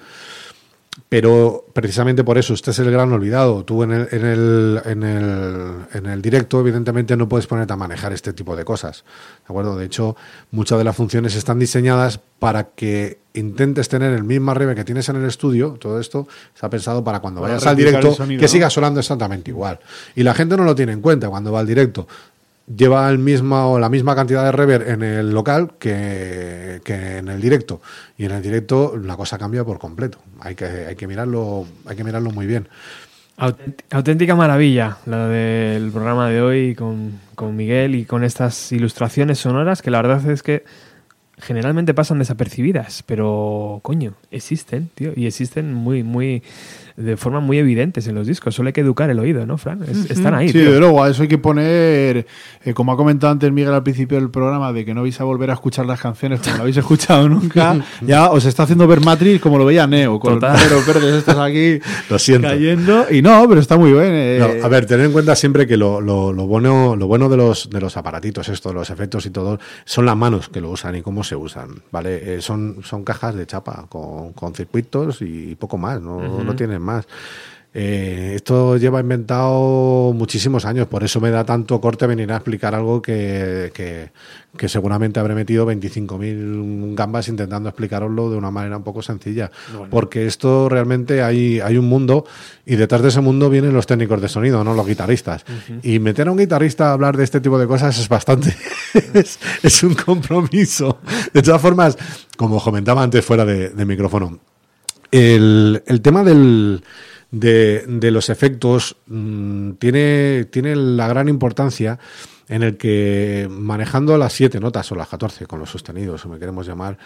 Pero precisamente por eso, este es el gran olvidado. Tú en el, en el, en el, en el directo, evidentemente, no puedes ponerte a manejar este tipo de cosas. ¿De acuerdo? De hecho, muchas de las funciones están diseñadas para que intentes tener el mismo reverb que tienes en el estudio. Todo esto está pensado para cuando Para vayas al directo sonido, que ¿no? siga sonando exactamente igual. Y la gente no lo tiene en cuenta cuando va al directo. Lleva el mismo, la misma cantidad de reverb en el local que, que en el directo. Y en el directo la cosa cambia por completo. Hay que, hay que, mirarlo, hay que mirarlo muy bien. Autént- Auténtica maravilla la del programa de hoy con, con Miguel y con estas ilustraciones sonoras que la verdad es que generalmente pasan desapercibidas, pero coño, existen, tío, y existen muy, muy de forma muy evidentes en los discos. Solo hay que educar el oído, ¿no, Fran? Es- Están ahí. Sí, tío. desde luego, a eso hay que poner, eh, como ha comentado antes Miguel al principio del programa, de que no vais a volver a escuchar las canciones como lo habéis escuchado nunca, <laughs> ya os está haciendo ver Matrix como lo veía Neo, con Total. los números verdes estos aquí <laughs> Lo siento. cayendo. Y no, pero está muy bien. eh. No, a ver, tener en cuenta siempre que lo, lo- lo bueno, lo bueno de los, de los aparatitos, esto, los efectos y todo, son las manos que lo usan y cómo se usan, ¿vale? Eh, son, son cajas de chapa con, con circuitos y poco más, no, no tienen más. Eh, esto lleva inventado muchísimos años, por eso me da tanto corte venir a explicar algo que, que, que seguramente habré metido 25.000 gambas intentando explicaroslo de una manera un poco sencilla. Porque esto realmente hay, hay un mundo y detrás de ese mundo vienen los técnicos de sonido, no los guitarristas. Y meter a un guitarrista a hablar de este tipo de cosas es bastante. <laughs> es, es un compromiso. De todas formas, como comentaba antes fuera de, de micrófono, el, tema del, de, los efectos mm, tiene, la gran importancia en el que manejando las siete notas o las 14 con los sostenidos, como queremos llamar,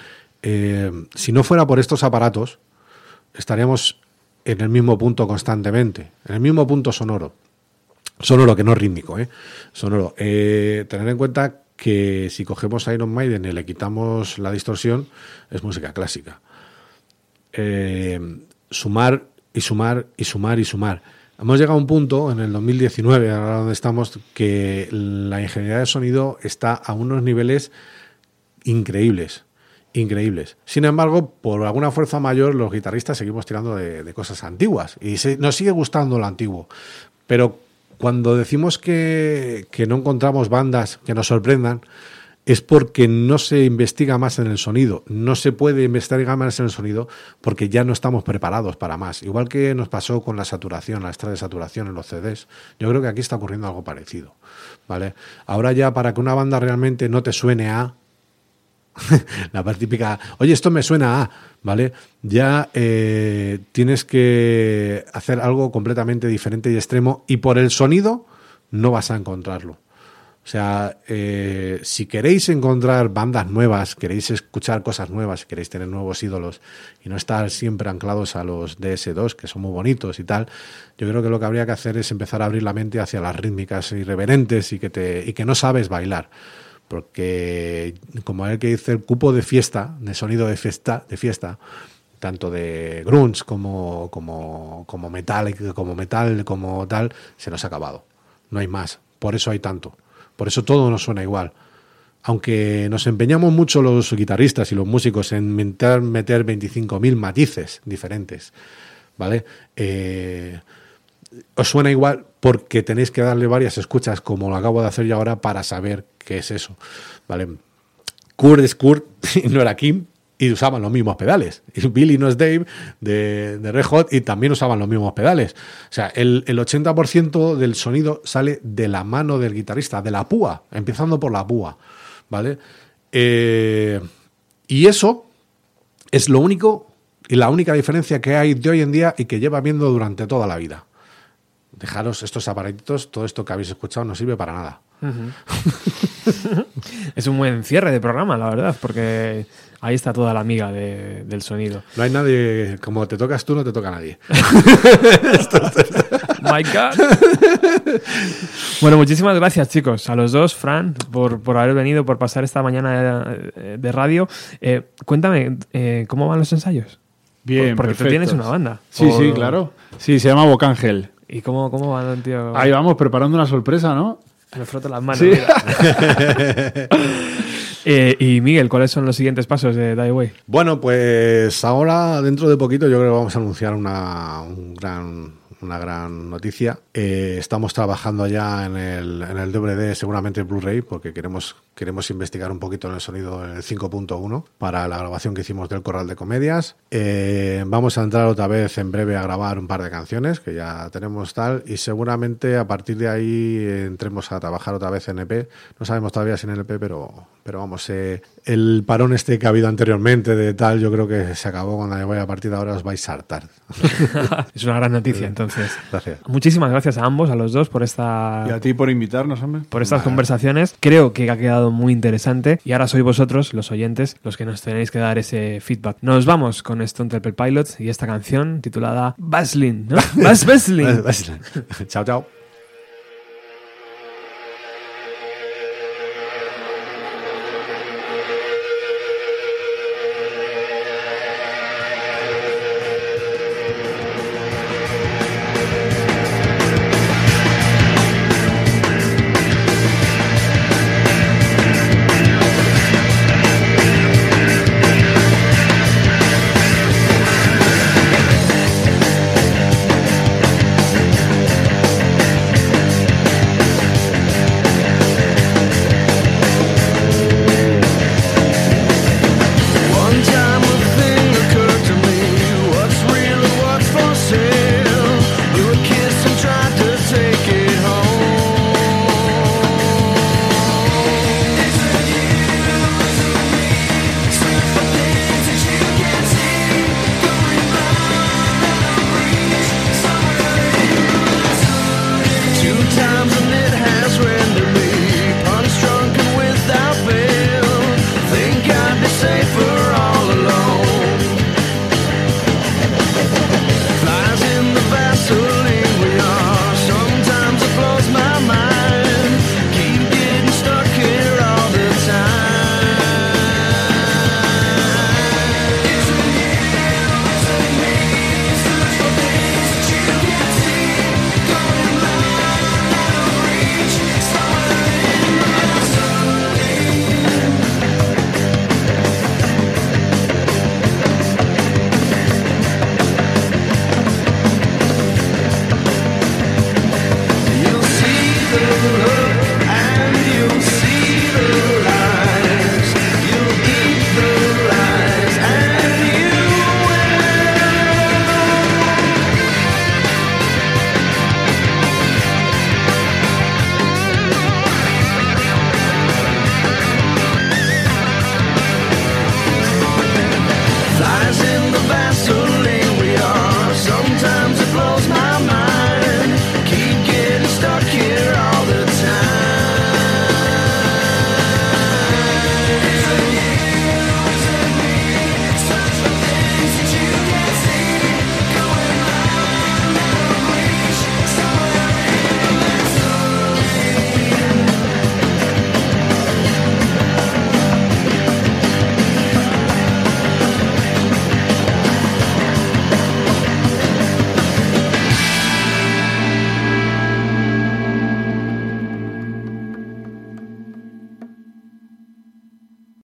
eh, si no fuera por estos aparatos, estaríamos en el mismo punto constantemente, en el mismo punto sonoro. Sonoro, que no rítmico, ¿eh? Sonoro. Eh, tener en cuenta que si cogemos Iron Maiden y le quitamos la distorsión, es música clásica eh, sumar y sumar y sumar y sumar. Hemos llegado a un punto en el 2019, ahora donde estamos, que la ingeniería de sonido está a unos niveles increíbles. Increíbles. Sin embargo, por alguna fuerza mayor, los guitarristas seguimos tirando de, cosas antiguas. Y nos sigue gustando lo antiguo. Pero cuando decimos que, que no encontramos bandas que nos sorprendan, es porque no se investiga más en el sonido. No se puede investigar más en el sonido porque ya no estamos preparados para más. Igual que nos pasó con la saturación, la extra de saturación en los CDs. Yo creo que aquí está ocurriendo algo parecido. ¿vale? Ahora ya para que una banda realmente no te suene a <laughs> la parte típica, oye, esto me suena a, ¿vale? Ya eh, tienes que hacer algo completamente diferente y extremo y por el sonido no vas a encontrarlo. O sea, eh, si queréis encontrar bandas nuevas, queréis escuchar cosas nuevas, queréis tener nuevos ídolos y no estar siempre anclados a los DS2, que son muy bonitos y tal, yo creo que lo que habría que hacer es empezar a abrir la mente hacia las rítmicas irreverentes y que, te, y que no sabes bailar. Porque, como el que dice, el cupo de fiesta, de sonido de fiesta, de fiesta tanto de grunge como, como, como metal, como metal, como tal, se nos ha acabado. No hay más. Por eso hay tanto. Por eso todo nos suena igual. Aunque nos empeñamos mucho los guitarristas y los músicos en meter, meter 25.000 matices diferentes, ¿vale? Eh, os suena igual porque tenéis que darle varias escuchas, como lo acabo de hacer yo ahora, para saber qué es eso, ¿vale? Kurt es Kurt <laughs> no era Kim y usaban los mismos pedales. Y Billy no es Dave de, de Red Hot y también usaban los mismos pedales. O sea, el, el 80% del sonido sale de la mano del guitarrista, de la púa, empezando por la púa, ¿vale? Eh, y eso es lo único y la única diferencia que hay de hoy en día y que lleva viendo durante toda la vida. Dejaros estos aparatitos, todo esto que habéis escuchado no sirve para nada. <laughs> Es un buen cierre de programa, la verdad, porque ahí está toda la amiga de- del sonido. No hay nadie, como te tocas tú, no te toca nadie. <laughs> My God. bueno, muchísimas gracias, chicos, a los dos, Fran, por, por haber venido, por pasar esta mañana de, de radio. Eh, cuéntame, eh, ¿cómo van los ensayos? Bien, Porque tú tienes una banda. Sí, sí, claro. Sí, se llama Bocángel. ¿Y cómo, cómo van, tío? Ahí vamos, preparando una sorpresa, ¿no? <laughs> Me froto las manos. Sí. <laughs> Eh, y Miguel, ¿cuáles son los siguientes pasos de Die Way? Bueno, pues ahora, dentro de poquito, yo creo que vamos a anunciar una, un gran, una gran noticia. Eh, estamos trabajando ya en el, en el DVD, seguramente Blu-ray, porque queremos, queremos investigar un poquito en el sonido en el 5.1 para la grabación que hicimos del Corral de Comedias. Eh, vamos a entrar otra vez en breve a grabar un par de canciones, que ya tenemos tal, y seguramente a partir de ahí entremos a trabajar otra vez en EP. No sabemos todavía si en el EP, pero, Pero vamos, eh, el parón este que ha habido anteriormente de tal, yo creo que se acabó cuando yo voy a partir de ahora os vais a hartar. <laughs> es una gran noticia, entonces. Gracias. Muchísimas gracias a ambos, a los dos, por esta Y a ti por invitarnos, hombre. por estas conversaciones. Creo que ha quedado muy interesante y ahora sois vosotros, los oyentes, los que nos tenéis que dar ese feedback. Nos vamos con Stone Temple Pilots y esta canción titulada Baslin, ¿no? <laughs> Bas Baslin. <laughs> chao, chao.